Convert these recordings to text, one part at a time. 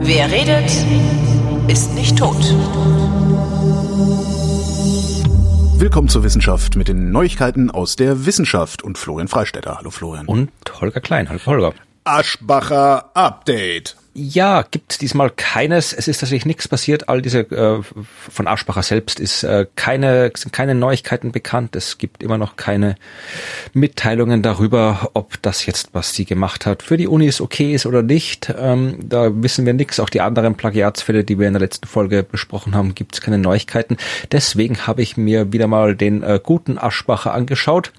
Wer redet, ist nicht tot. Willkommen zur Wissenschaft mit den Neuigkeiten aus der Wissenschaft und Florian Freistetter. Hallo Florian. Und Holger Klein. Hallo Holger. Aschbacher Update. Ja, gibt diesmal keines. Es ist tatsächlich nichts passiert. All diese äh, von Aschbacher selbst ist äh, keine sind keine Neuigkeiten bekannt. Es gibt immer noch keine Mitteilungen darüber, ob das jetzt, was sie gemacht hat, für die Unis okay ist oder nicht. Ähm, da wissen wir nichts. Auch die anderen Plagiatsfälle, die wir in der letzten Folge besprochen haben, gibt es keine Neuigkeiten. Deswegen habe ich mir wieder mal den äh, guten Aschbacher angeschaut,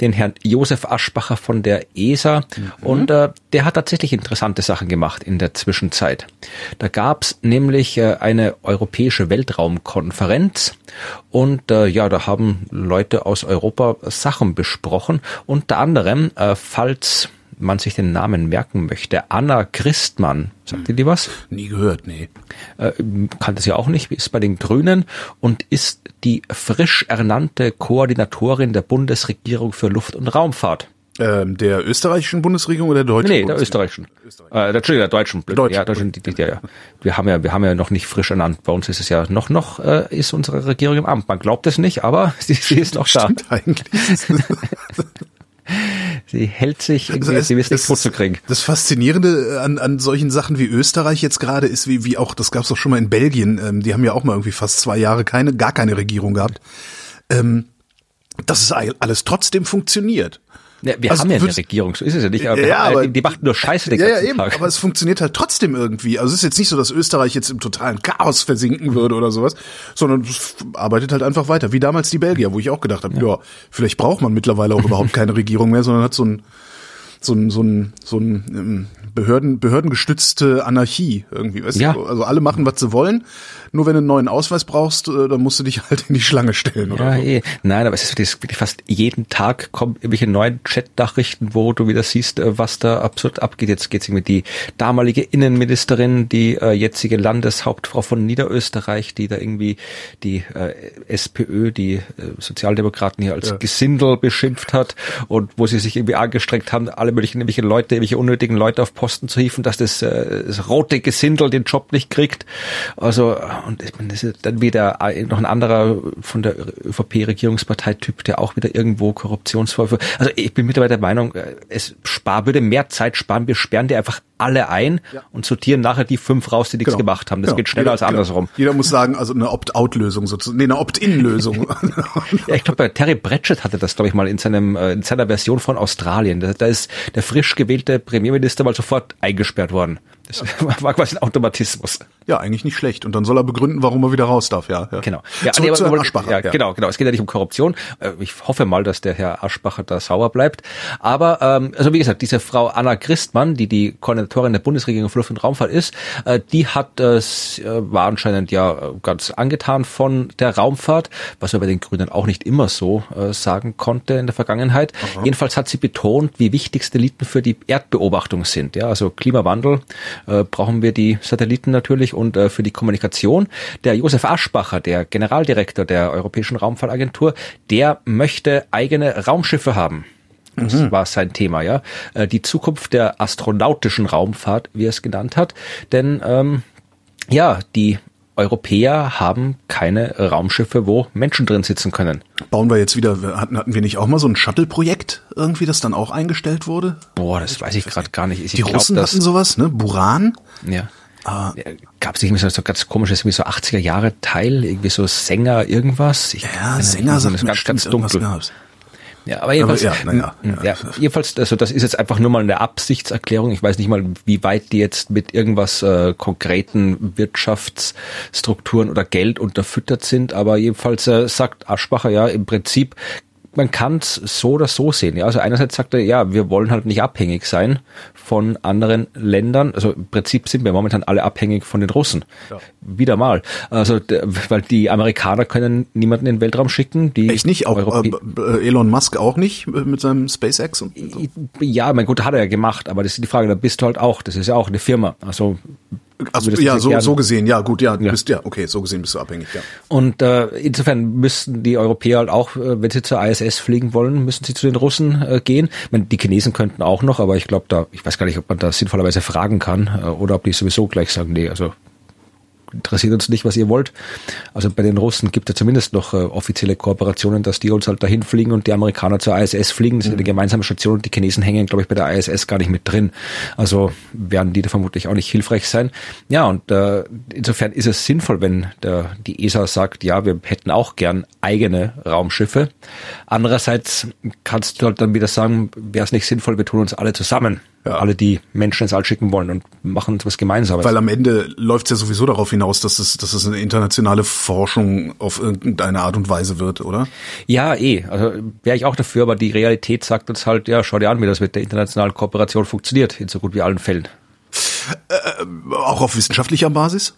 den Herrn Josef Aschbacher von der ESA. Mhm. Und äh, der hat tatsächlich interessante Sachen gemacht in der Zwischenzeit. Da gab's nämlich äh, eine europäische Weltraumkonferenz und äh, ja, da haben Leute aus Europa Sachen besprochen. Unter anderem, äh, falls man sich den Namen merken möchte, Anna Christmann. Sagt ihr die was? Nie gehört, nee. Äh, kann das ja auch nicht, ist bei den Grünen und ist die frisch ernannte Koordinatorin der Bundesregierung für Luft- und Raumfahrt. Ähm, der österreichischen Bundesregierung oder der deutschen? Nee, der österreichischen. Österreich. Äh, Entschuldigung, der deutschen. Deutsch. Ja, deutschen, die, die, ja, ja. Wir haben ja, wir haben ja noch nicht frisch ernannt. Bei uns ist es ja noch, noch äh, ist unsere Regierung im Amt. Man glaubt es nicht, aber sie, sie ist noch da. Stimmt eigentlich. sie hält sich irgendwie, also es, sie ist nicht tot zu kriegen. Das Faszinierende an, an solchen Sachen wie Österreich jetzt gerade ist, wie, wie auch, das gab es auch schon mal in Belgien, ähm, die haben ja auch mal irgendwie fast zwei Jahre keine, gar keine Regierung gehabt, ähm, dass es alles trotzdem funktioniert. Ja, wir also haben ja eine Regierung, so ist es ja nicht. Aber ja, aber, die macht nur Scheiße den ja, ganzen ja, eben, Tag. Aber es funktioniert halt trotzdem irgendwie. Also es ist jetzt nicht so, dass Österreich jetzt im totalen Chaos versinken würde oder sowas, sondern es arbeitet halt einfach weiter. Wie damals die Belgier, wo ich auch gedacht habe, ja, ja vielleicht braucht man mittlerweile auch überhaupt keine Regierung mehr, sondern hat so ein so ein, so ein, so ein ähm, Behörden, behördengestützte Anarchie irgendwie. Weißt ja. du? Also alle machen, was sie wollen. Nur wenn du einen neuen Ausweis brauchst, äh, dann musst du dich halt in die Schlange stellen. Oder ja, eh. Nein, aber es ist wirklich fast jeden Tag kommen irgendwelche neuen Chat-Nachrichten, wo du wieder siehst, äh, was da absurd abgeht. Jetzt geht's irgendwie die damalige Innenministerin, die äh, jetzige Landeshauptfrau von Niederösterreich, die da irgendwie die äh, SPÖ, die äh, Sozialdemokraten hier als ja. Gesindel beschimpft hat und wo sie sich irgendwie angestrengt haben, alle möglichen irgendwelche Leute, irgendwelche unnötigen Leute auf Posten zu hieven, dass das, äh, das rote Gesindel den Job nicht kriegt. Also und ich meine, das ist dann wieder noch ein anderer von der ÖVP-Regierungspartei-Typ, der auch wieder irgendwo Korruptionsvorwürfe. Also ich bin mittlerweile der Meinung, äh, es spar, würde mehr Zeit sparen. Wir sperren die einfach alle ein ja. und sortieren nachher die fünf raus, die nichts genau. gemacht haben. Das genau. geht schneller jeder, als andersrum. Genau. Jeder muss sagen, also eine Opt-out-Lösung sozusagen, nee, eine Opt-in-Lösung. ja, ich glaube, Terry Pratchett hatte das, glaube ich, mal in seinem äh, in seiner Version von Australien. Da, da ist der frisch gewählte Premierminister mal sofort eingesperrt worden. Das war quasi ein Automatismus. Ja, eigentlich nicht schlecht. Und dann soll er begründen, warum er wieder raus darf, ja. ja. Genau. Ja, Zurück nee, zu aber, Aschbacher. Ja, ja, genau, genau. Es geht ja nicht um Korruption. Äh, ich hoffe mal, dass der Herr Aschbacher da sauer bleibt. Aber, ähm, also wie gesagt, diese Frau Anna Christmann, die die Koordinatorin der Bundesregierung für Luft- und Raumfahrt ist, äh, die hat, äh, war anscheinend ja ganz angetan von der Raumfahrt, was man bei den Grünen auch nicht immer so äh, sagen konnte in der Vergangenheit. Aha. Jedenfalls hat sie betont, wie wichtig Satelliten für die Erdbeobachtung sind. Ja, also Klimawandel äh, brauchen wir die Satelliten natürlich und äh, für die Kommunikation. Der Josef Aschbacher, der Generaldirektor der Europäischen Raumfahrtagentur, der möchte eigene Raumschiffe haben. Das mhm. war sein Thema, ja. Äh, die Zukunft der astronautischen Raumfahrt, wie er es genannt hat. Denn ähm, ja, die Europäer haben keine Raumschiffe, wo Menschen drin sitzen können. Bauen wir jetzt wieder, hatten, hatten wir nicht auch mal so ein Shuttle-Projekt irgendwie, das dann auch eingestellt wurde? Boah, das weiß ich gerade gar nicht. Ich die glaub, Russen hatten sowas, ne? Buran? Ja. Ah. Gab es nicht so, so ganz komisches, wie so 80er Jahre Teil, irgendwie so Sänger, irgendwas? Ich ja, Sänger sagt ganz, ganz dunkel. Gab's. Ja, aber jedenfalls, aber ja, ja, ja, ja, jedenfalls, also das ist jetzt einfach nur mal eine Absichtserklärung. Ich weiß nicht mal, wie weit die jetzt mit irgendwas äh, konkreten Wirtschaftsstrukturen oder Geld unterfüttert sind, aber jedenfalls äh, sagt Aschbacher ja im Prinzip man kann es so oder so sehen. Ja, also einerseits sagt er, ja, wir wollen halt nicht abhängig sein von anderen Ländern. Also im Prinzip sind wir momentan alle abhängig von den Russen. Ja. Wieder mal. Also weil die Amerikaner können niemanden in den Weltraum schicken. Die Echt nicht? Auch Europä äh, Elon Musk auch nicht mit seinem SpaceX? Und so. Ja, mein gut, hat er ja gemacht, aber das ist die Frage, da bist du halt auch, das ist ja auch eine Firma. Also Also, ja, so, so gesehen, ja, gut, ja, du ja. bist ja, okay, so gesehen bist du abhängig, ja. Und äh, insofern müssten die Europäer halt auch, äh, wenn sie zur ISS fliegen wollen, müssen sie zu den Russen äh, gehen. Meine, die Chinesen könnten auch noch, aber ich glaube, da, ich weiß gar nicht, ob man da sinnvollerweise fragen kann äh, oder ob die sowieso gleich sagen, nee, also interessiert uns nicht, was ihr wollt. Also bei den Russen gibt es ja zumindest noch äh, offizielle Kooperationen, dass die uns halt dahin fliegen und die Amerikaner zur ISS fliegen. Das mhm. ist eine gemeinsame Station und die Chinesen hängen, glaube ich, bei der ISS gar nicht mit drin. Also werden die da vermutlich auch nicht hilfreich sein. Ja, und äh, insofern ist es sinnvoll, wenn der, die ESA sagt, ja, wir hätten auch gern eigene Raumschiffe. Andererseits kannst du halt dann wieder sagen, wäre es nicht sinnvoll, wir tun uns alle zusammen ja. alle, die Menschen ins All schicken wollen und machen etwas Gemeinsames. Weil am Ende läuft es ja sowieso darauf hinaus, dass es, dass es eine internationale Forschung auf irgendeine Art und Weise wird, oder? Ja, eh. Also wäre ich auch dafür, aber die Realität sagt uns halt, ja, schau dir an, wie das mit der internationalen Kooperation funktioniert, in so gut wie allen Fällen. Äh, auch auf wissenschaftlicher Basis?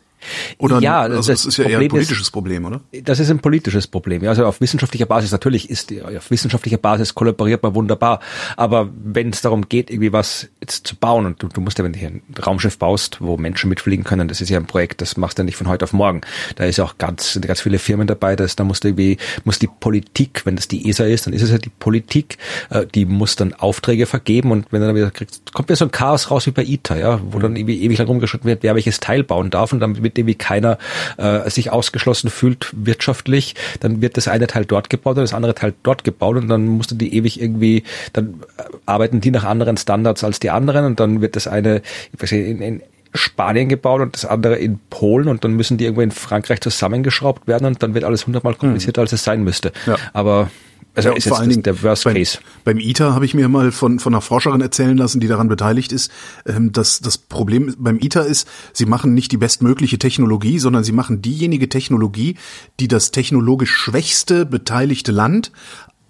Oder ja, also das, das ist ja Problem eher ein politisches ist, Problem, oder? Das ist ein politisches Problem. Also auf wissenschaftlicher Basis natürlich ist auf wissenschaftlicher Basis kollaboriert man wunderbar, aber wenn es darum geht, irgendwie was jetzt zu bauen und du, du musst ja, wenn du hier ein Raumschiff baust, wo Menschen mitfliegen können, das ist ja ein Projekt, das machst du ja nicht von heute auf morgen. Da ist ja auch ganz sind ganz viele Firmen dabei, das da musst du irgendwie muss die Politik, wenn das die ESA ist, dann ist es ja die Politik, äh, die muss dann Aufträge vergeben und wenn dann wieder kriegst, kommt ja so ein Chaos raus wie bei ITER, ja, wo dann irgendwie ewig lang rumgeschritten wird, wer welches Teil bauen darf und dann wird mit dem wie keiner äh, sich ausgeschlossen fühlt wirtschaftlich, dann wird das eine Teil dort gebaut und das andere Teil dort gebaut und dann musst du die ewig irgendwie, dann arbeiten die nach anderen Standards als die anderen und dann wird das eine, ich weiß nicht, in, in Spanien gebaut und das andere in Polen und dann müssen die irgendwo in Frankreich zusammengeschraubt werden und dann wird alles hundertmal komplizierter, als es sein müsste. Ja. Aber also ja, ist vor allen Dingen der Worst beim, Case. Beim ITER habe ich mir mal von, von einer Forscherin erzählen lassen, die daran beteiligt ist, ähm, dass das Problem beim ITER ist, sie machen nicht die bestmögliche Technologie, sondern sie machen diejenige Technologie, die das technologisch schwächste beteiligte Land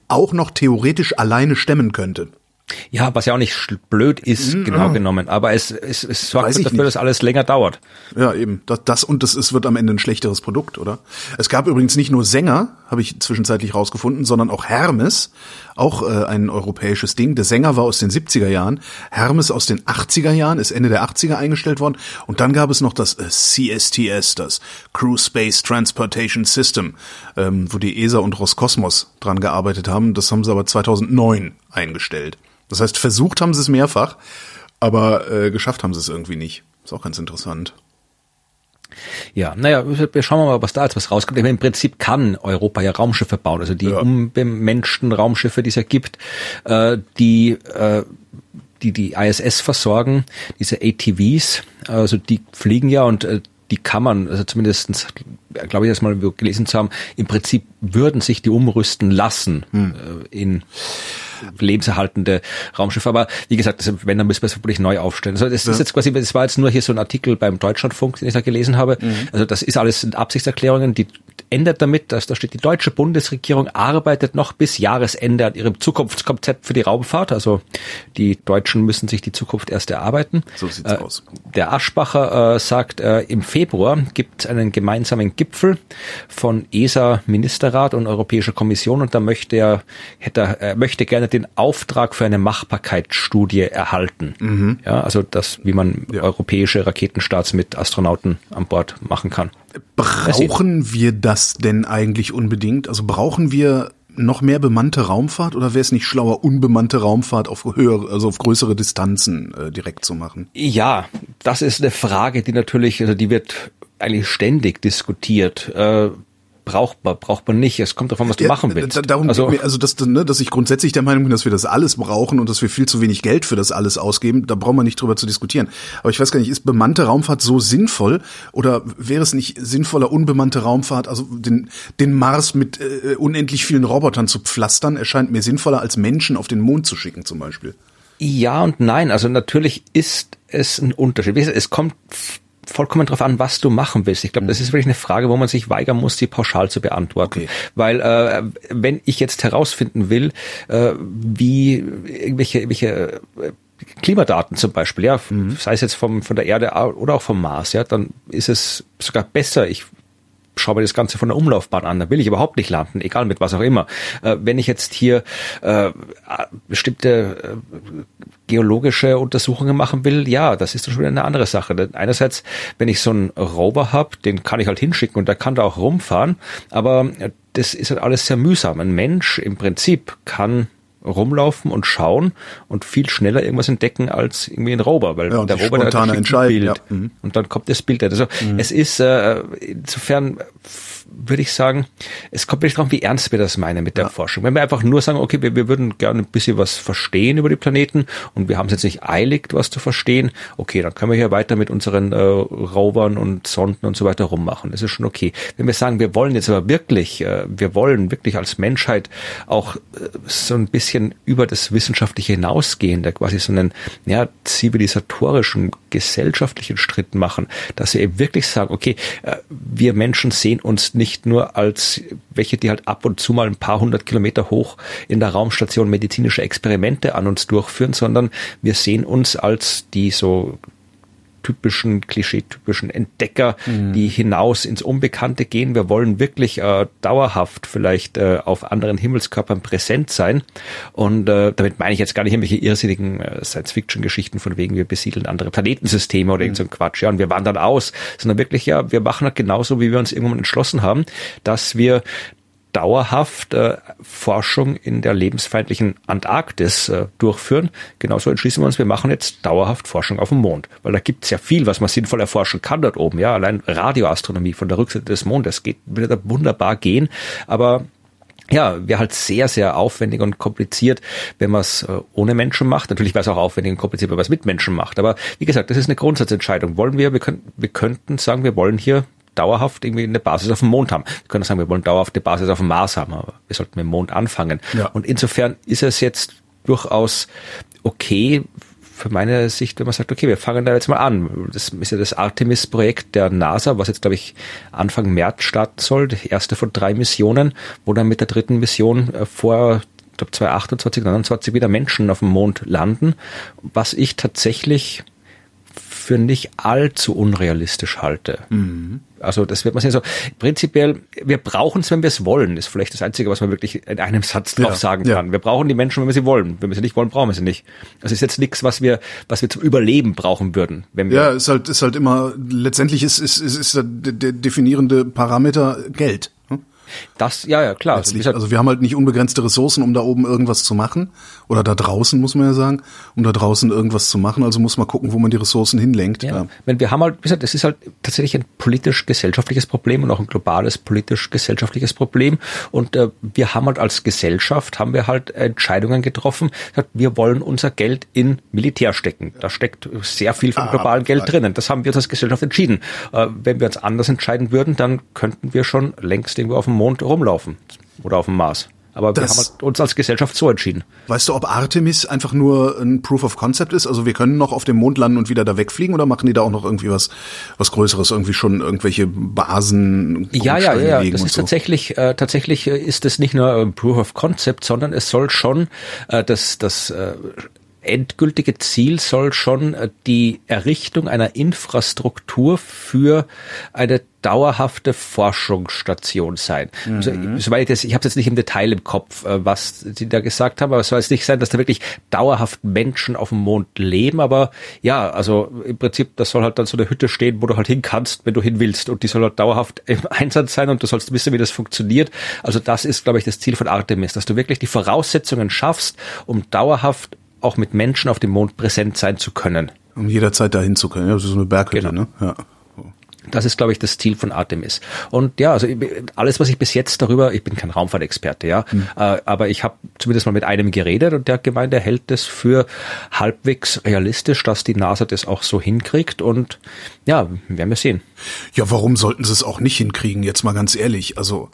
auch noch theoretisch alleine stemmen könnte. Ja, was ja auch nicht blöd ist, mhm. genau genommen. Aber es, es, es sorgt dafür, nicht. dass alles länger dauert. Ja, eben. Das, das und das ist, wird am Ende ein schlechteres Produkt, oder? Es gab übrigens nicht nur Sänger, habe ich zwischenzeitlich rausgefunden, sondern auch Hermes, auch äh, ein europäisches Ding. Der Sänger war aus den 70er Jahren, Hermes aus den 80er Jahren, ist Ende der 80er eingestellt worden. Und dann gab es noch das äh, CSTS, das Crew Space Transportation System, ähm, wo die ESA und Roskosmos dran gearbeitet haben. Das haben sie aber 2009 eingestellt. Das heißt, versucht haben sie es mehrfach, aber äh, geschafft haben sie es irgendwie nicht. Ist auch ganz interessant. Ja, naja, wir schauen mal, was da als was rauskommt. Meine, Im Prinzip kann Europa ja Raumschiffe bauen, also die ja. unbemenschten Raumschiffe, die es ja gibt, äh, die äh, die die ISS versorgen, diese ATVs, also die fliegen ja und äh, die kann man, also zumindestens glaube ich, das mal gelesen zu haben, im Prinzip würden sich die umrüsten lassen hm. äh, in lebenserhaltende Raumschiffe. Aber wie gesagt, wenn, dann müssen wir es wirklich neu aufstellen. Also das ja. ist jetzt quasi, das war jetzt nur hier so ein Artikel beim Deutschlandfunk, den ich da gelesen habe. Mhm. Also das ist alles sind Absichtserklärungen, die ändert damit, dass da steht, die deutsche Bundesregierung arbeitet noch bis Jahresende an ihrem Zukunftskonzept für die Raumfahrt. Also die Deutschen müssen sich die Zukunft erst erarbeiten. So sieht's äh, aus. Der Aschbacher äh, sagt, äh, im Februar gibt es einen gemeinsamen Gipfel von ESA, Ministerrat und Europäischer Kommission und da möchte er, hätte, er möchte gerne den Auftrag für eine Machbarkeitsstudie erhalten. Mhm. Ja, also das, wie man ja. europäische Raketenstarts mit Astronauten an Bord machen kann. Brauchen wir das denn eigentlich unbedingt? Also brauchen wir noch mehr bemannte Raumfahrt oder wäre es nicht schlauer, unbemannte Raumfahrt auf höhere, also auf größere Distanzen äh, direkt zu machen? Ja, das ist eine Frage, die natürlich, also die wird eigentlich ständig diskutiert. Äh, braucht man, braucht man nicht. Es kommt davon, was du ja, machen willst. Darum also, mir, also dass, ne, dass ich grundsätzlich der Meinung bin, dass wir das alles brauchen und dass wir viel zu wenig Geld für das alles ausgeben, da brauchen wir nicht drüber zu diskutieren. Aber ich weiß gar nicht, ist bemannte Raumfahrt so sinnvoll oder wäre es nicht sinnvoller, unbemannte Raumfahrt, also den, den Mars mit äh, unendlich vielen Robotern zu pflastern, erscheint mir sinnvoller, als Menschen auf den Mond zu schicken zum Beispiel. Ja und nein. Also natürlich ist es ein Unterschied. Es kommt vollkommen darauf an, was du machen willst. Ich glaube, das ist wirklich eine Frage, wo man sich weigern muss, die pauschal zu beantworten. Okay. Weil äh, wenn ich jetzt herausfinden will, äh, wie irgendwelche, irgendwelche äh, Klimadaten zum Beispiel, ja, mhm. sei es jetzt vom, von der Erde oder auch vom Mars, ja, dann ist es sogar besser. Ich schaue mir das Ganze von der Umlaufbahn an, da will ich überhaupt nicht landen, egal mit was auch immer. Äh, wenn ich jetzt hier äh, bestimmte äh, geologische Untersuchungen machen will, ja, das ist schon wieder eine andere Sache. Denn einerseits, wenn ich so einen Rover habe, den kann ich halt hinschicken und der kann da auch rumfahren, aber das ist halt alles sehr mühsam. Ein Mensch im Prinzip kann rumlaufen und schauen und viel schneller irgendwas entdecken als irgendwie ein Rover, weil ja, der Rover hat ein Bild ja. Mhm. und dann kommt das Bild. Also mhm. es ist äh, insofern würde ich sagen, es kommt wirklich darauf, wie ernst wir das meinen mit der ja. Forschung. Wenn wir einfach nur sagen, okay, wir, wir würden gerne ein bisschen was verstehen über die Planeten und wir haben es jetzt nicht eilig, was zu verstehen, okay, dann können wir hier weiter mit unseren äh, Rovern und Sonden und so weiter rummachen. Das ist schon okay. Wenn wir sagen, wir wollen jetzt aber wirklich, äh, wir wollen wirklich als Menschheit auch äh, so ein bisschen über das Wissenschaftliche hinausgehen, da quasi so einen ja, zivilisatorischen, gesellschaftlichen Schritt machen, dass wir eben wirklich sagen, okay, äh, wir Menschen sehen uns nicht nur als welche, die halt ab und zu mal ein paar hundert Kilometer hoch in der Raumstation medizinische Experimente an uns durchführen, sondern wir sehen uns als die so typischen, klischeetypischen Entdecker, mhm. die hinaus ins Unbekannte gehen. Wir wollen wirklich äh, dauerhaft vielleicht äh, auf anderen Himmelskörpern präsent sein. Und äh, damit meine ich jetzt gar nicht irgendwelche irrsinnigen äh, Science-Fiction-Geschichten von wegen, wir besiedeln andere Planetensysteme oder mhm. irgend so ein Quatsch, ja, und wir wandern aus, sondern wirklich, ja, wir machen halt genauso, wie wir uns irgendwann entschlossen haben, dass wir dauerhaft äh, Forschung in der lebensfeindlichen Antarktis äh, durchführen. Genauso entschließen wir uns, wir machen jetzt dauerhaft Forschung auf dem Mond. Weil da gibt's ja viel, was man sinnvoll erforschen kann dort oben. Ja, allein Radioastronomie von der Rückseite des Mondes geht, würde da wunderbar gehen. Aber ja, wäre halt sehr, sehr aufwendig und kompliziert, wenn man es äh, ohne Menschen macht. Natürlich wäre es auch aufwendig und kompliziert, wenn man es mit Menschen macht. Aber wie gesagt, das ist eine Grundsatzentscheidung. Wollen wir, wir, können, wir könnten sagen, wir wollen hier dauerhaft irgendwie eine Basis auf dem Mond haben. Wir können sagen, wir wollen dauerhaft eine Basis auf dem Mars haben, aber wir sollten mit dem Mond anfangen. Ja. Und insofern ist es jetzt durchaus okay für meine Sicht, wenn man sagt, okay, wir fangen da jetzt mal an. Das ist ja das Artemis-Projekt der NASA, was jetzt, glaube ich, Anfang März starten soll, die erste von drei Missionen, wo dann mit der dritten Mission äh, vor ich glaube 2028, 2029 wieder Menschen auf dem Mond landen, was ich tatsächlich für nicht allzu unrealistisch halte. Mhm. Also das wird man sehen. So prinzipiell, wir brauchen es, wenn wir es wollen, ist vielleicht das Einzige, was man wirklich in einem Satz drauf ja, sagen kann. Ja. Wir brauchen die Menschen, wenn wir sie wollen. Wenn wir sie nicht wollen, brauchen wir sie nicht. Das ist jetzt nichts, was wir, was wir zum Überleben brauchen würden. Wenn wir ja, ist halt, ist halt immer, letztendlich ist, ist, ist, ist der, der definierende Parameter Geld. Das, ja, ja, klar. Also, also wir haben halt nicht unbegrenzte Ressourcen, um da oben irgendwas zu machen. Oder da draußen, muss man ja sagen, um da draußen irgendwas zu machen. Also muss man gucken, wo man die Ressourcen hinlenkt. Ja. ja. Wenn wir haben halt, wie gesagt, es ist halt tatsächlich ein politisch-gesellschaftliches Problem und auch ein globales politisch-gesellschaftliches Problem. Und äh, wir haben halt als Gesellschaft, haben wir halt Entscheidungen getroffen. Wir wollen unser Geld in Militär stecken. Da steckt sehr viel vom ah, globalen Geld drinnen. Das haben wir als Gesellschaft entschieden. Äh, wenn wir uns anders entscheiden würden, dann könnten wir schon längst irgendwo auf dem Mond rumlaufen oder auf dem Mars. Aber das, wir haben halt uns als Gesellschaft so entschieden. Weißt du, ob Artemis einfach nur ein Proof of Concept ist? Also wir können noch auf dem Mond landen und wieder da wegfliegen oder machen die da auch noch irgendwie was, was Größeres, irgendwie schon irgendwelche Basen? Ja, ja, ja, ja. Das ist so? tatsächlich, äh, tatsächlich ist es nicht nur ein Proof of Concept, sondern es soll schon äh, das, das äh, endgültige Ziel soll schon äh, die Errichtung einer Infrastruktur für eine dauerhafte Forschungsstation sein. Mhm. Also, soweit ich das, ich habe jetzt nicht im Detail im Kopf, äh, was Sie da gesagt haben, aber es soll jetzt nicht sein, dass da wirklich dauerhaft Menschen auf dem Mond leben, aber ja, also im Prinzip, das soll halt dann so eine Hütte stehen, wo du halt hin kannst, wenn du hin willst und die soll halt dauerhaft im Einsatz sein und du sollst wissen, wie das funktioniert. Also das ist, glaube ich, das Ziel von Artemis, dass du wirklich die Voraussetzungen schaffst, um dauerhaft auch mit Menschen auf dem Mond präsent sein zu können. Um jederzeit dahin zu können. Ja, das ist so eine Berghütte, genau. ne? Ja. Das ist, glaube ich, das Ziel von Artemis. Und ja, also alles, was ich bis jetzt darüber, ich bin kein Raumfahrtexperte, ja, mhm. äh, aber ich habe zumindest mal mit einem geredet und der hat gemeint, er hält das für halbwegs realistisch, dass die NASA das auch so hinkriegt. Und ja, werden wir sehen. Ja, warum sollten sie es auch nicht hinkriegen? Jetzt mal ganz ehrlich. Also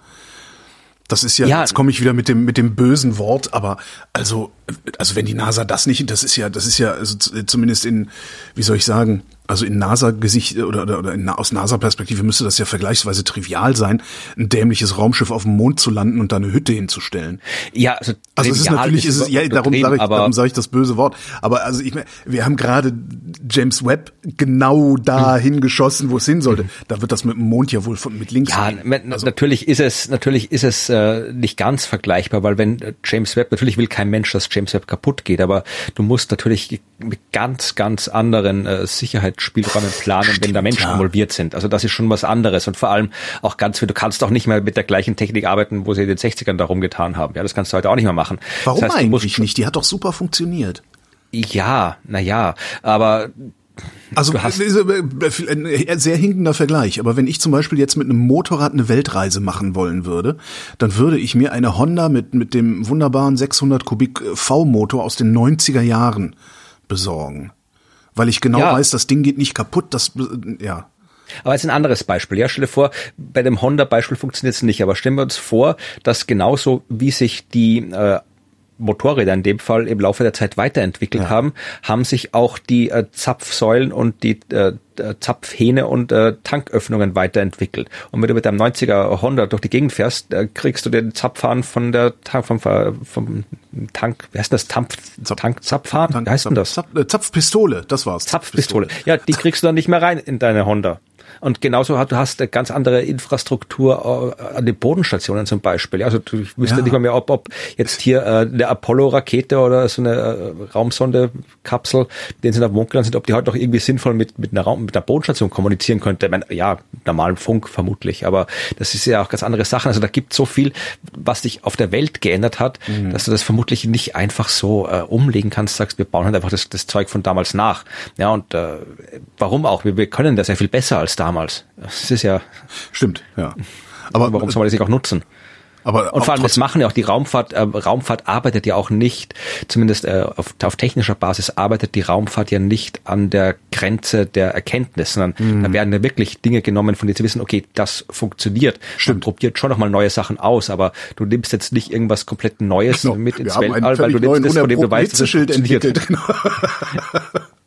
das ist ja, ja. jetzt komme ich wieder mit dem mit dem bösen Wort, aber also also wenn die NASA das nicht, das ist ja, das ist ja also zumindest in, wie soll ich sagen, Also in NASA-Gesicht oder, oder, oder in, aus NASA-Perspektive müsste das ja vergleichsweise trivial sein, ein dämliches Raumschiff auf dem Mond zu landen und da eine Hütte hinzustellen. Ja, also, also es ist natürlich, ist es, ja, darum sage ich, darum sage ich das böse Wort. Aber also ich, wir haben gerade James Webb genau dahin hm. geschossen, wo es hin sollte. Da wird das mit dem Mond ja wohl von, mit links. Ja, also, natürlich ist es, natürlich ist es äh, nicht ganz vergleichbar, weil wenn äh, James Webb, natürlich will kein Mensch, dass James Webb kaputt geht, aber du musst natürlich mit ganz, ganz anderen äh, Sicherheitsspielräumen planen, Stimmt, wenn da Menschen ja. involviert sind. Also das ist schon was anderes und vor allem auch ganz, du kannst auch nicht mehr mit der gleichen Technik arbeiten, wo sie in den 60ern darum getan haben. Ja, das kannst du heute auch nicht mehr machen. Warum das heißt, eigentlich nicht? Die hat doch super funktioniert. Ja, na ja, aber also ein sehr hinkender Vergleich, aber wenn ich zum Beispiel jetzt mit einem Motorrad eine Weltreise machen wollen würde, dann würde ich mir eine Honda mit, mit dem wunderbaren 600 Kubik V-Motor aus den 90er Jahren besorgen. Weil ich genau ja. weiß, das Ding geht nicht kaputt, das, ja. Aber jetzt ein anderes Beispiel. Ja, stell dir vor, bei dem Honda-Beispiel funktioniert es nicht, aber stellen wir uns vor, dass genauso wie sich die äh, Motorräder in dem Fall im Laufe der Zeit weiterentwickelt ja. haben, haben sich auch die äh, Zapfsäulen und die äh, Zapfhähne und äh, Tanköffnungen weiterentwickelt. Und wenn du mit deinem 90er Honda durch die Gegend fährst, äh, kriegst du den Zapfhahn von der vom, vom Tank, wie heißt das? Tank, Tank Zapfhahn? Tank, wie heißt denn das? Zapf, äh, Zapfpistole, das war's. Zapfpistole. Ja, die kriegst du dann nicht mehr rein in deine Honda. Und genauso hat, du hast eine ganz andere Infrastruktur äh, an den Bodenstationen zum Beispiel. Also du wüsste ja. nicht mal mehr, ob, ob jetzt hier äh, eine Apollo-Rakete oder so eine äh, Raumsonde-Kapsel, den sie da Mond gelandet sind, ob die heute noch irgendwie sinnvoll mit, mit einer Raum, mit einer Bodenstation kommunizieren könnte. Ich meine, ja, normalen Funk vermutlich, aber das ist ja auch ganz andere Sachen. Also da gibt so viel, was sich auf der Welt geändert hat, mhm. dass du das vermutlich nicht einfach so äh, umlegen kannst, sagst, wir bauen halt einfach das, das Zeug von damals nach. Ja, und äh, warum auch? Wir, wir können das ja viel besser als damals. Das ist ja. Stimmt, ja. Aber warum soll man das nicht auch nutzen? Aber und vor allem, das machen ja auch die Raumfahrt, äh, Raumfahrt arbeitet ja auch nicht, zumindest äh, auf, auf technischer Basis arbeitet die Raumfahrt ja nicht an der Grenze der Erkenntnis, sondern mhm. da werden ja wirklich Dinge genommen, von denen sie wissen, okay, das funktioniert. Stimmt. Man probiert schon nochmal neue Sachen aus, aber du nimmst jetzt nicht irgendwas komplett Neues genau. mit ins Weltall, weil du nimmst das, von dem du weißt, dass es funktioniert. Genau.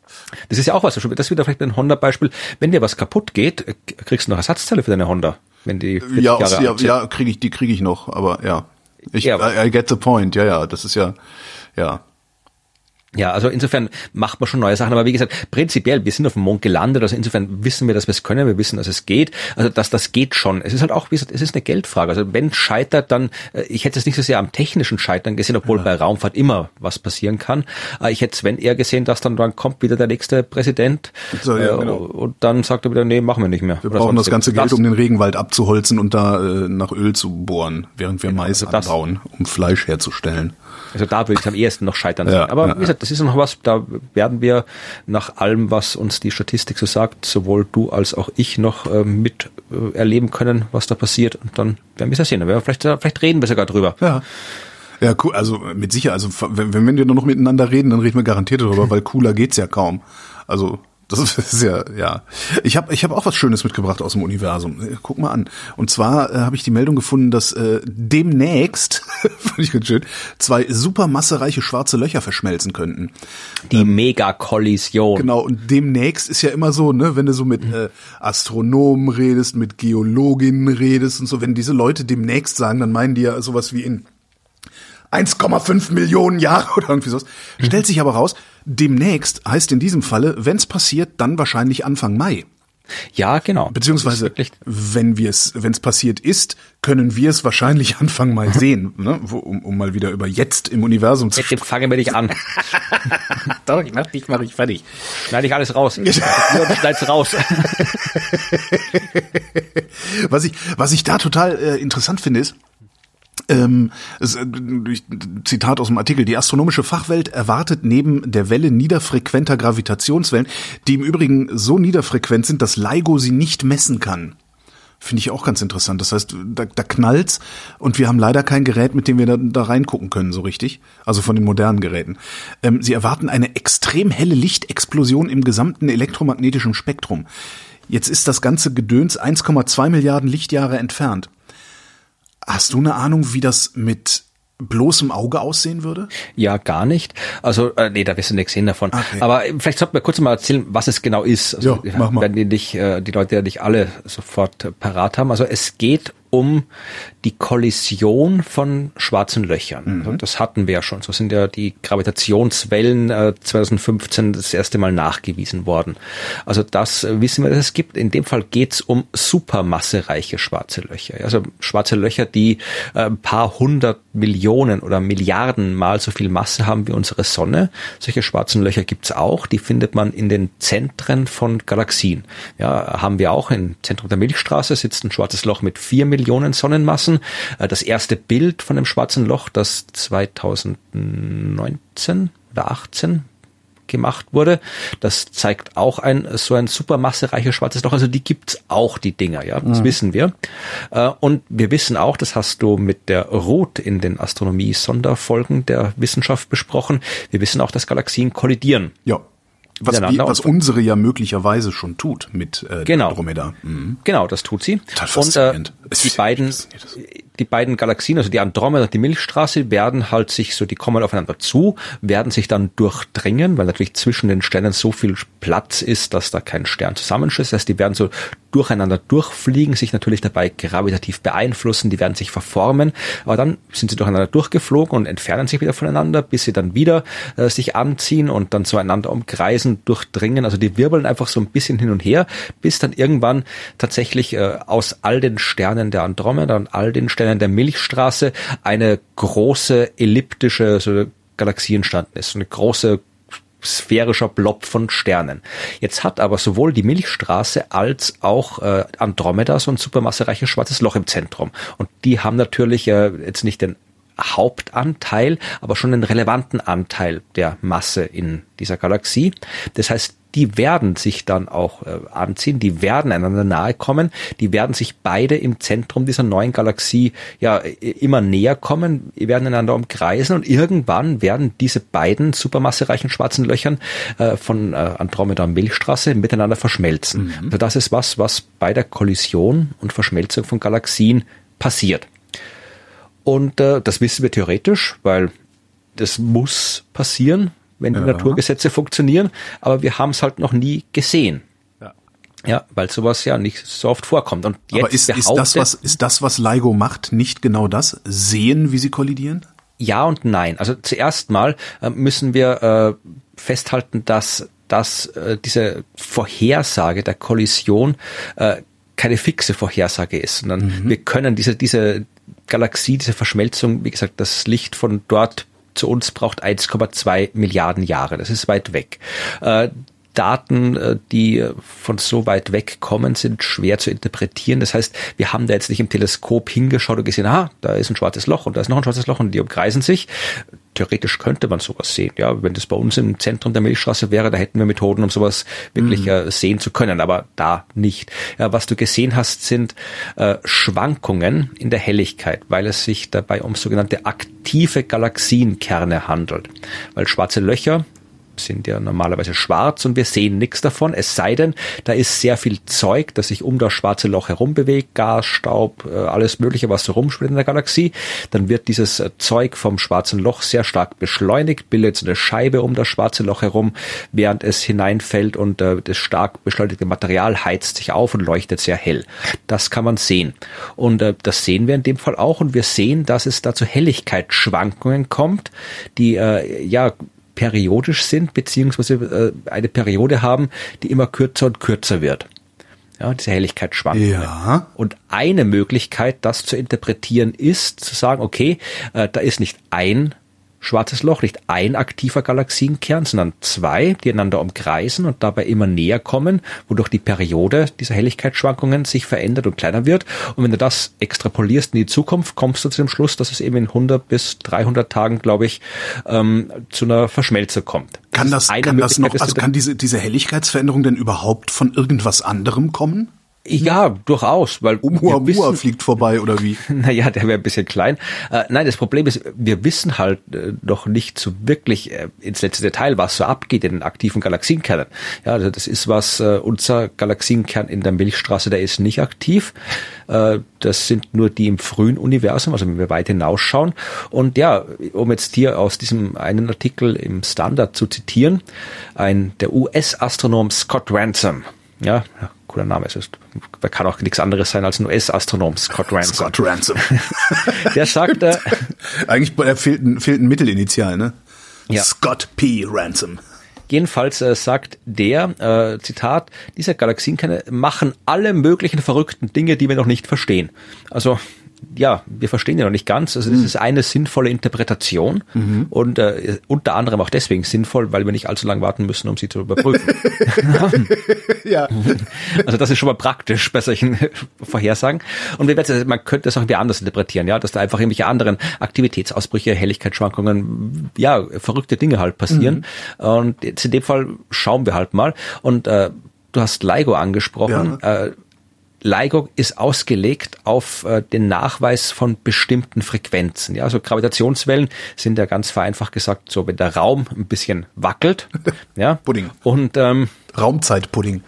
Das ist ja auch was. Das ist wieder vielleicht ein Honda-Beispiel. Wenn dir was kaputt geht, kriegst du noch Ersatzteile für deine Honda. Wenn die ja, Jahre ja, ja, kriege ich, die kriege ich noch, aber ja. Ich, ja. I, I get the point. Ja, ja, das ist ja, ja. Ja, also insofern macht man schon neue Sachen. Aber wie gesagt, prinzipiell, wir sind auf dem Mond gelandet. Also insofern wissen wir, dass wir es können. Wir wissen, dass es geht. Also dass das geht schon. Es ist halt auch, wie gesagt, es ist eine Geldfrage. Also wenn scheitert, dann, äh, ich hätte es nicht so sehr am technischen Scheitern gesehen, obwohl ja. bei Raumfahrt immer was passieren kann. Äh, ich hätte es, wenn eher gesehen, dass dann, dann kommt wieder der nächste Präsident so, ja, äh, genau. und dann sagt er wieder, nee, machen wir nicht mehr. Wir Oder brauchen das ganze Geld, um den Regenwald abzuholzen und da äh, nach Öl zu bohren, während wir genau, Mais also anbauen, um Fleisch herzustellen. Also da würde ich am ehesten noch scheitern. Ja, Aber ja, wie gesagt, das ist noch was, da werden wir nach allem, was uns die Statistik so sagt, sowohl du als auch ich noch äh, mit äh, erleben können, was da passiert. Und dann werden wir es ja sehen. Vielleicht, vielleicht reden wir sogar drüber. Ja. Ja, cool. Also mit Sicherheit, also wenn, wenn wir nur noch miteinander reden, dann reden wir garantiert darüber, weil cooler geht's ja kaum. Also das ist ja, ja. Ich habe ich hab auch was Schönes mitgebracht aus dem Universum. Guck mal an. Und zwar äh, habe ich die Meldung gefunden, dass äh, demnächst, fand ich ganz schön, zwei super massereiche schwarze Löcher verschmelzen könnten. Die ähm, Megakollision. Genau, und demnächst ist ja immer so, ne, wenn du so mit äh, Astronomen redest, mit Geologinnen redest und so, wenn diese Leute demnächst sagen, dann meinen die ja sowas wie in 1,5 Millionen Jahre oder irgendwie sowas. Stellt sich aber raus, demnächst heißt in diesem Falle, wenn es passiert, dann wahrscheinlich Anfang Mai. Ja, genau. Beziehungsweise, wenn wir es, wenn es passiert ist, können wir es wahrscheinlich Anfang Mai sehen, ne? um, um mal wieder über jetzt im Universum zu sprechen. Jetzt fangen wir dich an. Doch, ich mach dich, mach ich fertig. Schneide ich alles raus. Schneid's raus. was ich, was ich da total äh, interessant finde, ist, ähm, es, äh, Zitat aus dem Artikel, die astronomische Fachwelt erwartet neben der Welle niederfrequenter Gravitationswellen, die im Übrigen so niederfrequent sind, dass LIGO sie nicht messen kann. Finde ich auch ganz interessant. Das heißt, da, da knallt's und wir haben leider kein Gerät, mit dem wir da, da reingucken können, so richtig. Also von den modernen Geräten. Ähm, sie erwarten eine extrem helle Lichtexplosion im gesamten elektromagnetischen Spektrum. Jetzt ist das ganze Gedöns 1,2 Milliarden Lichtjahre entfernt. Hast du eine Ahnung, wie das mit bloßem Auge aussehen würde? Ja, gar nicht. Also, äh, nee, da wirst du nichts sehen davon. Okay. Aber vielleicht sollten wir kurz mal erzählen, was es genau ist. Also, Ja, mach mal. Wenn die, nicht, äh, die Leute ja nicht alle sofort parat haben. Also es geht um die Kollision von schwarzen Löchern. Also das hatten wir ja schon. So sind ja die Gravitationswellen äh, 2015 das erste Mal nachgewiesen worden. Also das wissen wir, dass es gibt. In dem Fall geht's um supermassereiche schwarze Löcher. Also schwarze Löcher, die äh, ein paar hundert Millionen oder Milliarden Mal so viel Masse haben wie unsere Sonne. Solche schwarzen Löcher gibt's auch. Die findet man in den Zentren von Galaxien. Ja, haben wir auch im Zentrum der Milchstraße sitzt ein schwarzes Loch mit vier Millionen Sonnenmassen. Äh, Das erste Bild von dem schwarzen Loch, das 2019 oder 18 gemacht wurde. Das zeigt auch ein so ein supermassereiches schwarzes Loch. Also die gibt's auch, die Dinger, ja, das wissen wir. Äh, Und wir wissen auch, das hast du mit der Ruth in den Astronomie-Sonderfolgen der Wissenschaft besprochen. Wir wissen auch, dass Galaxien kollidieren. Ja. Was, Miteinander was unsere ja möglicherweise schon tut mit äh, Genau. Andromeda. Mhm. Genau, das tut sie. Total Und äh, die beiden, die beiden Galaxien, also die Andromeda und die Milchstraße, werden halt sich so, die kommen aufeinander zu, werden sich dann durchdringen, weil natürlich zwischen den Sternen so viel Platz ist, dass da kein Stern zusammenschießt. Das heißt, die werden so durcheinander durchfliegen, sich natürlich dabei gravitativ beeinflussen, die werden sich verformen, aber dann sind sie durcheinander durchgeflogen und entfernen sich wieder voneinander, bis sie dann wieder äh, sich anziehen und dann zueinander umkreisen, durchdringen. Also die wirbeln einfach so ein bisschen hin und her, bis dann irgendwann tatsächlich äh, aus all den Sternen der Andromeda und all den Sternen der Milchstraße eine große elliptische so Galaxie entstanden ist, eine große sphärischer Blob von Sternen. Jetzt hat aber sowohl die Milchstraße als auch äh, Andromeda so ein supermassereiches schwarzes Loch im Zentrum. Und die haben natürlich äh, jetzt nicht den Hauptanteil, aber schon einen relevanten Anteil der Masse in dieser Galaxie. Das heißt, die werden sich dann auch äh, anziehen, die werden einander nahe kommen, die werden sich beide im Zentrum dieser neuen Galaxie ja immer näher kommen, die werden einander umkreisen und irgendwann werden diese beiden supermassereichen schwarzen Löchern äh, von äh, Andromeda und Milchstraße miteinander verschmelzen. Also das ist was, was bei der Kollision und Verschmelzung von Galaxien passiert. Und äh, das wissen wir theoretisch, weil das muss passieren, wenn die Ja. Naturgesetze funktionieren, aber wir haben es halt noch nie gesehen. Ja. Ja, weil sowas ja nicht so oft vorkommt. Und jetzt Aber ist, ist, das, was, ist das, was LIGO macht, nicht genau das? Sehen, wie sie kollidieren? Ja und nein. Also zuerst mal äh, müssen wir äh, festhalten, dass, dass äh, diese Vorhersage der Kollision äh, keine fixe Vorhersage ist, sondern wir können diese, diese Galaxie, diese Verschmelzung, wie gesagt, das Licht von dort zu uns braucht 1,2 Milliarden Jahre. Das ist weit weg. Äh, Daten, äh, die äh, von so weit weg kommen, sind schwer zu interpretieren. Das heißt, wir haben da jetzt nicht im Teleskop hingeschaut und gesehen, ah, da ist ein schwarzes Loch und da ist noch ein schwarzes Loch und die umkreisen sich. Theoretisch könnte man sowas sehen. Ja, wenn das bei uns im Zentrum der Milchstraße wäre, da hätten wir Methoden, um sowas wirklich äh, sehen zu können, aber da nicht. Ja, was du gesehen hast, sind äh, Schwankungen in der Helligkeit, weil es sich dabei um sogenannte aktive Galaxienkerne handelt. Weil schwarze Löcher sind ja normalerweise schwarz und wir sehen nichts davon, es sei denn, da ist sehr viel Zeug, das sich um das schwarze Loch herum bewegt, Gas, Staub, äh, alles mögliche, was so rumspielt in der Galaxie, dann wird dieses äh, Zeug vom schwarzen Loch sehr stark beschleunigt, bildet so eine Scheibe um das schwarze Loch herum, während es hineinfällt und äh, das stark beschleunigte Material heizt sich auf und leuchtet sehr hell. Das kann man sehen. Und das sehen wir in dem Fall auch und wir sehen, dass es da zu Helligkeitsschwankungen kommt, die ja periodisch sind, beziehungsweise äh, eine Periode haben, die immer kürzer und kürzer wird. Ja, diese Helligkeitsschwankungen. Ja. Und eine Möglichkeit, das zu interpretieren, ist zu sagen, okay, äh, da ist nicht ein schwarzes Loch, nicht ein aktiver Galaxienkern, sondern zwei, die einander umkreisen und dabei immer näher kommen, wodurch die Periode dieser Helligkeitsschwankungen sich verändert und kleiner wird. Und wenn du das extrapolierst in die Zukunft, kommst du zu dem Schluss, dass es eben in 100 bis 300 Tagen, glaube ich, ähm, zu einer Verschmelzung kommt. Kann das, eine kann das noch, also kann diese, diese Helligkeitsveränderung denn überhaupt von irgendwas anderem kommen? Ja, durchaus, weil Oumuamua fliegt vorbei oder wie? Naja, der wäre ein bisschen klein. Äh, nein, das Problem ist, wir wissen halt äh, noch nicht so wirklich äh, ins letzte Detail, was so abgeht in den aktiven Galaxienkernen. Ja, also das ist was, äh, unser Galaxienkern in der Milchstraße, der ist nicht aktiv. Äh, das sind nur die im frühen Universum, also wenn wir weit hinausschauen. Und ja, um jetzt hier aus diesem einen Artikel im Standard zu zitieren, ein der US-Astronom Scott Ransom, ja, cooler Name. Es ist, er kann auch nichts anderes sein als ein US-Astronom, Scott Ransom. Scott Ransom. Der sagt, äh, Eigentlich äh, fehlt, ein, fehlt ein Mittelinitial, ne? Ja. Scott P. Ransom. jedenfalls äh, sagt der, äh, Zitat, diese Galaxienkerne machen alle möglichen verrückten Dinge, die wir noch nicht verstehen. Also ja, wir verstehen ja noch nicht ganz. Also das ist eine sinnvolle Interpretation und äh, unter anderem auch deswegen sinnvoll, weil wir nicht allzu lange warten müssen, um sie zu überprüfen. Ja. Also das ist schon mal praktisch bei solchen Vorhersagen. Und wir werden, man könnte das auch wieder anders interpretieren, ja, dass da einfach irgendwelche anderen Aktivitätsausbrüche, Helligkeitsschwankungen, ja, verrückte Dinge halt passieren. Und jetzt in dem Fall schauen wir halt mal. Und äh, du hast LIGO angesprochen. Äh, LIGO ist ausgelegt auf äh, den Nachweis von bestimmten Frequenzen. Ja, also Gravitationswellen sind ja ganz vereinfacht gesagt so, wenn der Raum ein bisschen wackelt. Ja. Pudding. Und ähm, Raumzeitpudding.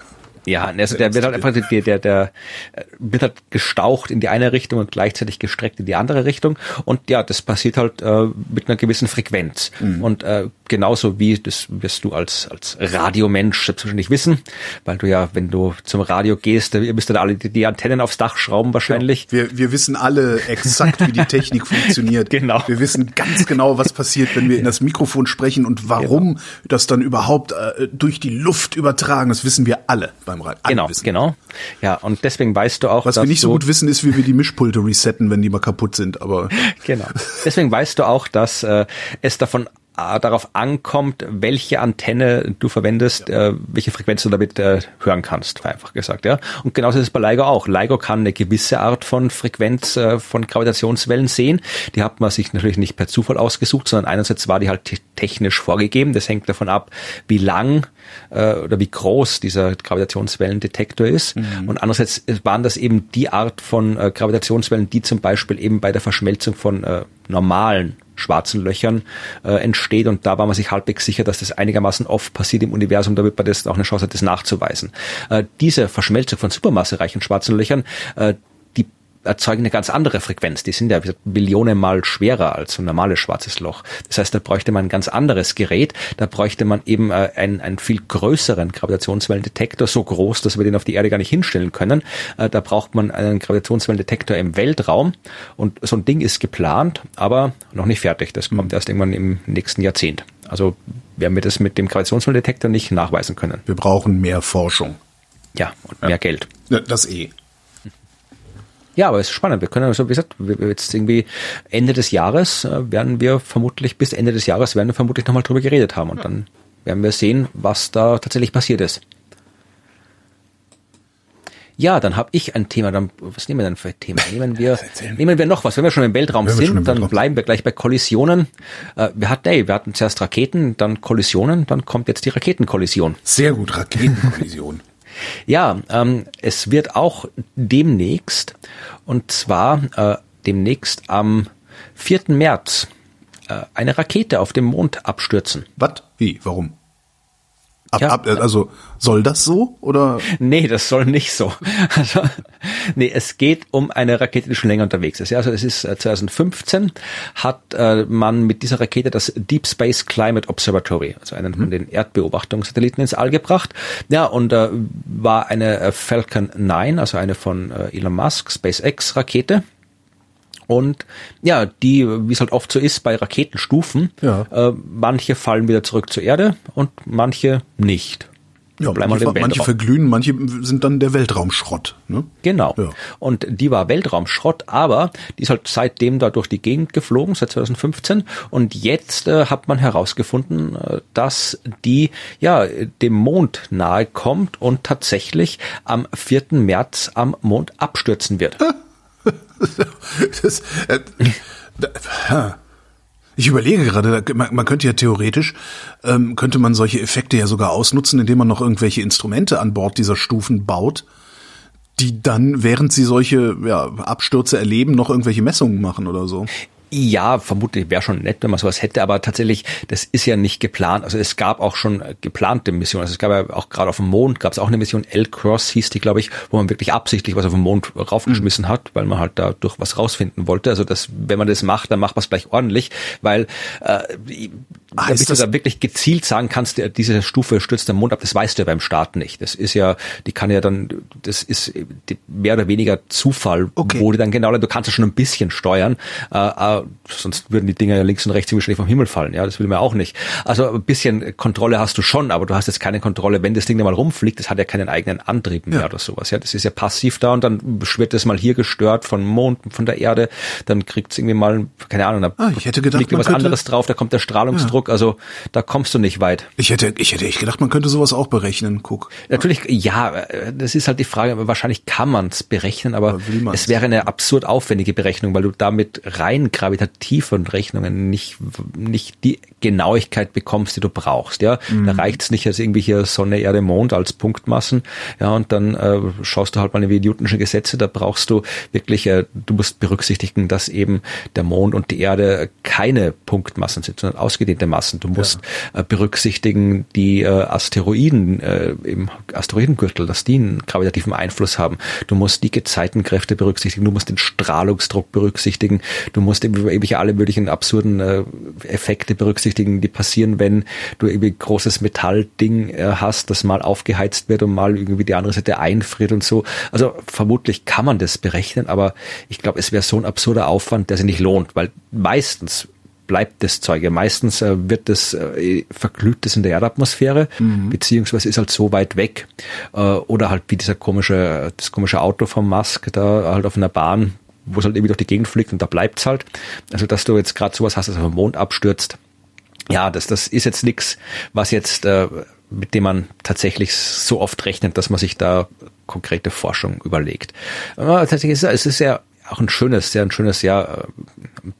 Ja, also der wird halt einfach, der, der, der äh, wird halt gestaucht in die eine Richtung und gleichzeitig gestreckt in die andere Richtung. Und ja, das passiert halt äh, mit einer gewissen Frequenz. Und äh, genauso wie, das wirst du als, als Radiomensch selbstverständlich wissen, weil du ja, wenn du zum Radio gehst, ihr müsst dann alle die, die Antennen aufs Dach schrauben wahrscheinlich. Wir, wir wissen alle exakt, wie die Technik funktioniert. Genau. Wir wissen ganz genau, was passiert, wenn wir in das Mikrofon sprechen und warum das dann überhaupt äh, durch die Luft übertragen. Das wissen wir alle beim. Alle Genau, wissen. genau. Ja, und deswegen weißt du auch, Was dass wir nicht so gut wissen, ist, wie wir die Mischpulte resetten, wenn die mal kaputt sind. Aber Genau. Deswegen weißt du auch, dass äh, es davon äh, darauf ankommt, welche Antenne du verwendest, äh, welche Frequenz du damit äh, hören kannst, vereinfacht gesagt, ja. Und genauso ist es bei LIGO auch. LIGO kann eine gewisse Art von Frequenz äh, von Gravitationswellen sehen. Die hat man sich natürlich nicht per Zufall ausgesucht, sondern einerseits war die halt te- technisch vorgegeben. Das hängt davon ab, wie lang äh, oder wie groß dieser Gravitationswellendetektor ist. Und andererseits waren das eben die Art von äh, Gravitationswellen, die zum Beispiel eben bei der Verschmelzung von äh, normalen schwarzen Löchern äh, entsteht und da war man sich halbwegs sicher, dass das einigermaßen oft passiert im Universum, damit man das auch eine Chance hat, das nachzuweisen. Äh, diese Verschmelzung von supermassereichen schwarzen Löchern, äh, erzeugen eine ganz andere Frequenz. Die sind ja wie gesagt, Millionen mal schwerer als so ein normales schwarzes Loch. Das heißt, da bräuchte man ein ganz anderes Gerät. Da bräuchte man eben äh, einen, einen viel größeren Gravitationswellendetektor, so groß, dass wir den auf die Erde gar nicht hinstellen können. Äh, da braucht man einen Gravitationswellendetektor im Weltraum. Und so ein Ding ist geplant, aber noch nicht fertig. Das kommt erst irgendwann im nächsten Jahrzehnt. Also werden wir das mit dem Gravitationswellendetektor nicht nachweisen können. wir brauchen mehr Forschung. Ja, und mehr Geld. Ja, Das eh. Ja, aber es ist spannend. Wir können also, wie gesagt, jetzt irgendwie Ende des Jahres äh, werden wir vermutlich, bis Ende des Jahres werden wir vermutlich nochmal drüber geredet haben und dann werden wir sehen, was da tatsächlich passiert ist. Ja, dann habe ich ein Thema. Dann, was nehmen wir denn für ein Thema? Nehmen wir, nehmen wir noch was. Wenn wir schon im Weltraum sind, im dann Weltraum bleiben wir gleich bei Kollisionen. Äh, wir hatten, ey, wir hatten zuerst Raketen, dann Kollisionen, dann kommt jetzt die Raketenkollision. Sehr gut, Raketenkollision. Ja, ähm, es wird auch demnächst, und zwar äh, demnächst am 4. März, äh, eine Rakete auf dem Mond abstürzen. Was? Wie? Warum? Ab, Ja. ab, also soll das so oder? Nee, das soll nicht so. Also, nee, es geht um eine Rakete, die schon länger unterwegs ist. Ja, also es ist äh, 2015 hat äh, man mit dieser Rakete das Deep Space Climate Observatory, also einen von den Erdbeobachtungssatelliten ins All gebracht. Ja, und äh, war eine äh, Falcon 9, also eine von äh, Elon Musk SpaceX Rakete. Und ja, die, wie es halt oft so ist bei Raketenstufen, Ja. äh, manche fallen wieder zurück zur Erde und manche nicht. Ja, Bleiben manche, halt manche verglühen, manche sind dann der Weltraumschrott. Ne? Genau. Ja. Und die war Weltraumschrott, aber die ist halt seitdem da durch die Gegend geflogen, seit 2015. Und jetzt äh, hat man herausgefunden, äh, dass die ja dem Mond nahe kommt und tatsächlich am 4. März am Mond abstürzen wird. Das, äh, da, ich überlege gerade, man, man könnte ja theoretisch, ähm, könnte man solche Effekte ja sogar ausnutzen, indem man noch irgendwelche Instrumente an Bord dieser Stufen baut, Die dann, während sie solche ja, Abstürze erleben, noch irgendwelche Messungen machen oder so. Ja, vermutlich wäre schon nett, wenn man sowas hätte, aber tatsächlich, das ist ja nicht geplant. Also es gab auch schon geplante Missionen. Also es gab ja auch gerade auf dem Mond, gab es auch eine Mission, L-Cross hieß die, glaube ich, wo man wirklich absichtlich was auf dem Mond raufgeschmissen mhm. hat, weil man halt da durch was rausfinden wollte. Also das, wenn man das macht, dann macht man es gleich ordentlich, weil äh, damit du da wirklich gezielt sagen kannst, diese Stufe stürzt der Mond ab, das weißt du ja beim Start nicht. Das ist ja, die kann ja dann, das ist mehr oder weniger Zufall, okay. wo die dann genau, du kannst ja schon ein bisschen steuern, äh, äh, sonst würden die Dinger ja links und rechts ziemlich schnell vom Himmel fallen, ja, das will man auch nicht. Also ein bisschen Kontrolle hast du schon, aber du hast jetzt keine Kontrolle, wenn das Ding da mal rumfliegt, das hat ja keinen eigenen Antrieb mehr ja. oder sowas, ja, das ist ja passiv da und dann wird das mal hier gestört von Mond, von der Erde, dann kriegt es irgendwie mal, keine Ahnung, da ah, ich hätte gedacht, liegt was anderes drauf, da kommt der Strahlungsdruck, ja. Druck, also da kommst du nicht weit. Ich hätte, ich hätte echt gedacht, man könnte sowas auch berechnen, guck. Natürlich, ja, das ist halt die Frage, wahrscheinlich kann man es berechnen, aber, aber es wäre eine absurd aufwendige Berechnung, weil du damit rein gravitativen Rechnungen nicht, nicht die Genauigkeit bekommst, die du brauchst, ja. Mhm. Da reicht es nicht als irgendwie hier Sonne, Erde, Mond als Punktmassen, ja, und dann äh, schaust du halt mal in die Newtonschen Gesetze, da brauchst du wirklich, äh, du musst berücksichtigen, dass eben der Mond und die Erde keine Punktmassen sind, sondern ausgedehnte Massen. Du musst ja. äh, berücksichtigen die äh, Asteroiden äh, im Asteroidengürtel, dass die einen gravitativen Einfluss haben. Du musst die Gezeitenkräfte berücksichtigen, du musst den Strahlungsdruck berücksichtigen, du musst eben alle möglichen absurden äh, Effekte berücksichtigen, die passieren, wenn du irgendwie großes Metallding äh, hast, das mal aufgeheizt wird und mal irgendwie die andere Seite einfriert und so. Also vermutlich kann man das berechnen, aber ich glaube, es wäre so ein absurder Aufwand, der sich nicht lohnt, weil meistens bleibt das Zeug. Ja, meistens äh, wird das äh, verglüht das in der Erdatmosphäre, mhm. beziehungsweise ist halt so weit weg. Äh, oder halt wie dieser komische, das komische Auto vom Musk da halt auf einer Bahn, wo es halt irgendwie durch die Gegend fliegt und da bleibt's halt. Also dass du jetzt gerade sowas hast, dass auf dem Mond abstürzt. Ja, das, das ist jetzt nichts, was jetzt, äh, mit dem man tatsächlich so oft rechnet, dass man sich da konkrete Forschung überlegt. Aber tatsächlich ist es ist ja auch ein schönes, sehr ein schönes, ja, äh,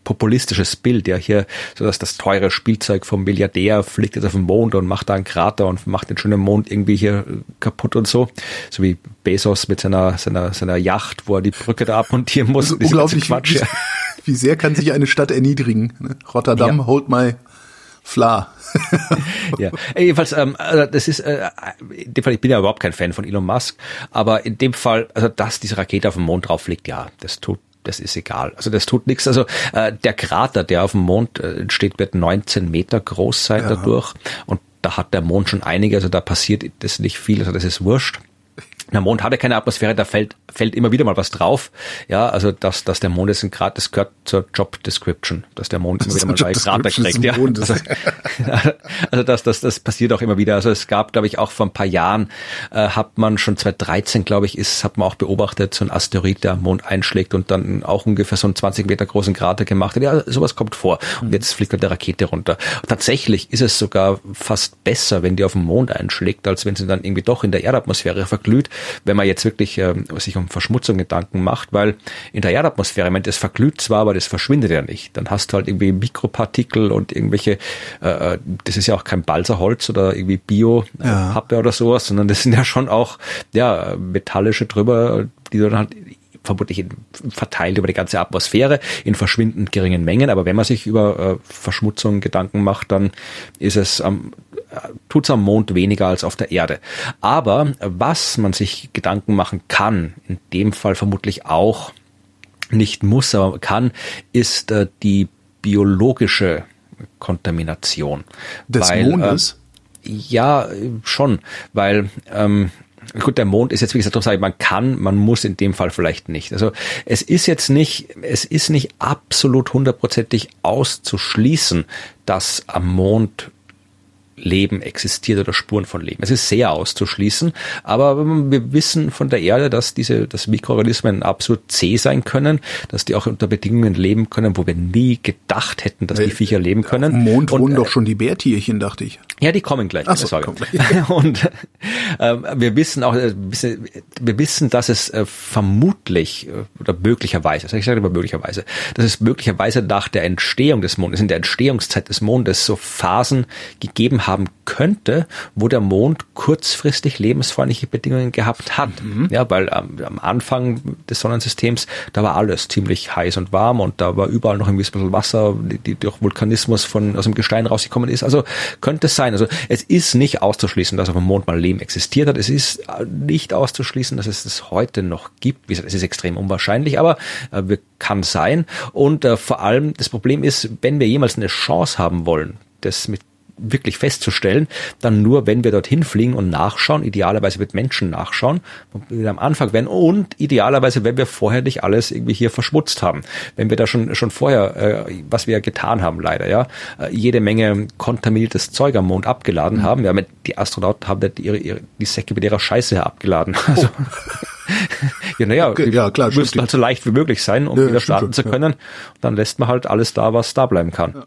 populistisches Bild, ja, hier, so dass das teure Spielzeug vom Milliardär fliegt jetzt auf den Mond und macht da einen Krater und macht den schönen Mond irgendwie hier kaputt und so. So wie Bezos mit seiner, seiner, seiner Yacht, wo er die Brücke da abmontieren muss. Also unglaublich, Quatsch, wie, ja. wie sehr kann sich eine Stadt erniedrigen? Ne? Rotterdam, ja. hold my Fla. ja, jedenfalls, ähm, also das ist, äh, in dem Fall, ich bin ja überhaupt kein Fan von Elon Musk, aber in dem Fall, also dass diese Rakete auf dem Mond drauf fliegt, ja, das tut das ist egal. Also das tut nichts. Also äh, der Krater, der auf dem Mond äh, entsteht, wird 19 Meter groß sein ja. dadurch. Und da hat der Mond schon einige, also da passiert das nicht viel, also das ist wurscht. Der Mond hatte keine Atmosphäre, da fällt, fällt immer wieder mal was drauf. Ja, also dass, dass der Mond ist ein Grad, das gehört zur Job Description, dass der Mond immer wieder mal bei Krater kriegt. Ja. Also, also das, das, das passiert auch immer wieder. Also es gab, glaube ich, auch vor ein paar Jahren äh, hat man schon 2013, glaube ich, ist, hat man auch beobachtet, so ein Asteroid, der am Mond einschlägt und dann auch ungefähr so einen 20 Meter großen Krater gemacht hat. Ja, sowas kommt vor. Und jetzt fliegt halt der Rakete runter. Und tatsächlich ist es sogar fast besser, wenn die auf dem Mond einschlägt, als wenn sie dann irgendwie doch in der Erdatmosphäre verglüht wenn man jetzt wirklich äh, sich um Verschmutzung Gedanken macht, weil in der Erdatmosphäre, ich meine, das verglüht zwar, aber das verschwindet ja nicht. Dann hast du halt irgendwie Mikropartikel und irgendwelche, äh, äh das ist ja auch kein Balsaholz oder irgendwie Bio-Pappe ja. oder sowas, sondern das sind ja schon auch ja metallische drüber, die du dann halt vermutlich verteilt über die ganze Atmosphäre in verschwindend geringen Mengen. Aber wenn man sich über äh, Verschmutzung Gedanken macht, dann ist es am tut's am Mond weniger als auf der Erde. Aber was man sich Gedanken machen kann, in dem Fall vermutlich auch nicht muss, aber kann, ist äh, die biologische Kontamination. Des weil, Mondes? Äh, ja, schon, weil ähm, Gut, der Mond ist jetzt, wie gesagt, sage man kann, man muss in dem Fall vielleicht nicht. Also es ist jetzt nicht, es ist nicht absolut hundertprozentig auszuschließen, dass am Mond Leben existiert oder Spuren von Leben. Es ist sehr auszuschließen, aber wir wissen von der Erde, dass diese, dass Mikroorganismen absolut zäh sein können, dass die auch unter Bedingungen leben können, wo wir nie gedacht hätten, dass die äh, Viecher leben können. Am Mond wohnen Und, doch schon die Bärtierchen, dachte ich. Ja, die kommen gleich. Ach so, Sorge. gleich. Und ähm, wir wissen auch, äh, wir wissen, dass es äh, vermutlich äh, oder möglicherweise, also ich sage immer möglicherweise, dass es möglicherweise nach der Entstehung des Mondes, in der Entstehungszeit des Mondes so Phasen gegeben haben könnte, wo der Mond kurzfristig lebensfreundliche Bedingungen gehabt hat. Mhm. Ja, weil ähm, am Anfang des Sonnensystems, da war alles ziemlich heiß und warm und da war überall noch ein bisschen Wasser, die, die durch Vulkanismus von aus dem Gestein rausgekommen ist. Also könnte es sein. Also es ist nicht auszuschließen, dass auf dem Mond mal Leben existiert hat. Es ist äh, nicht auszuschließen, dass es das heute noch gibt. Wie gesagt, es ist extrem unwahrscheinlich, aber äh, kann sein. Und äh, vor allem das Problem ist, wenn wir jemals eine Chance haben wollen, das mit wirklich festzustellen, dann nur, wenn wir dorthin fliegen und nachschauen, idealerweise mit Menschen nachschauen, am Anfang werden und idealerweise, wenn wir vorher nicht alles irgendwie hier verschmutzt haben, wenn wir da schon schon vorher, äh, was wir ja getan haben leider, ja, äh, jede Menge kontaminiertes Zeug am Mond abgeladen haben, ja, mit, die Astronauten haben die, ihre, ihre, die Säcke mit ihrer Scheiße abgeladen, also ja, naja, Okay, ja, klar, müssen halt so leicht wie möglich sein, um Ja, wieder starten zu ja. können. Und dann lässt man halt alles da, was da bleiben kann.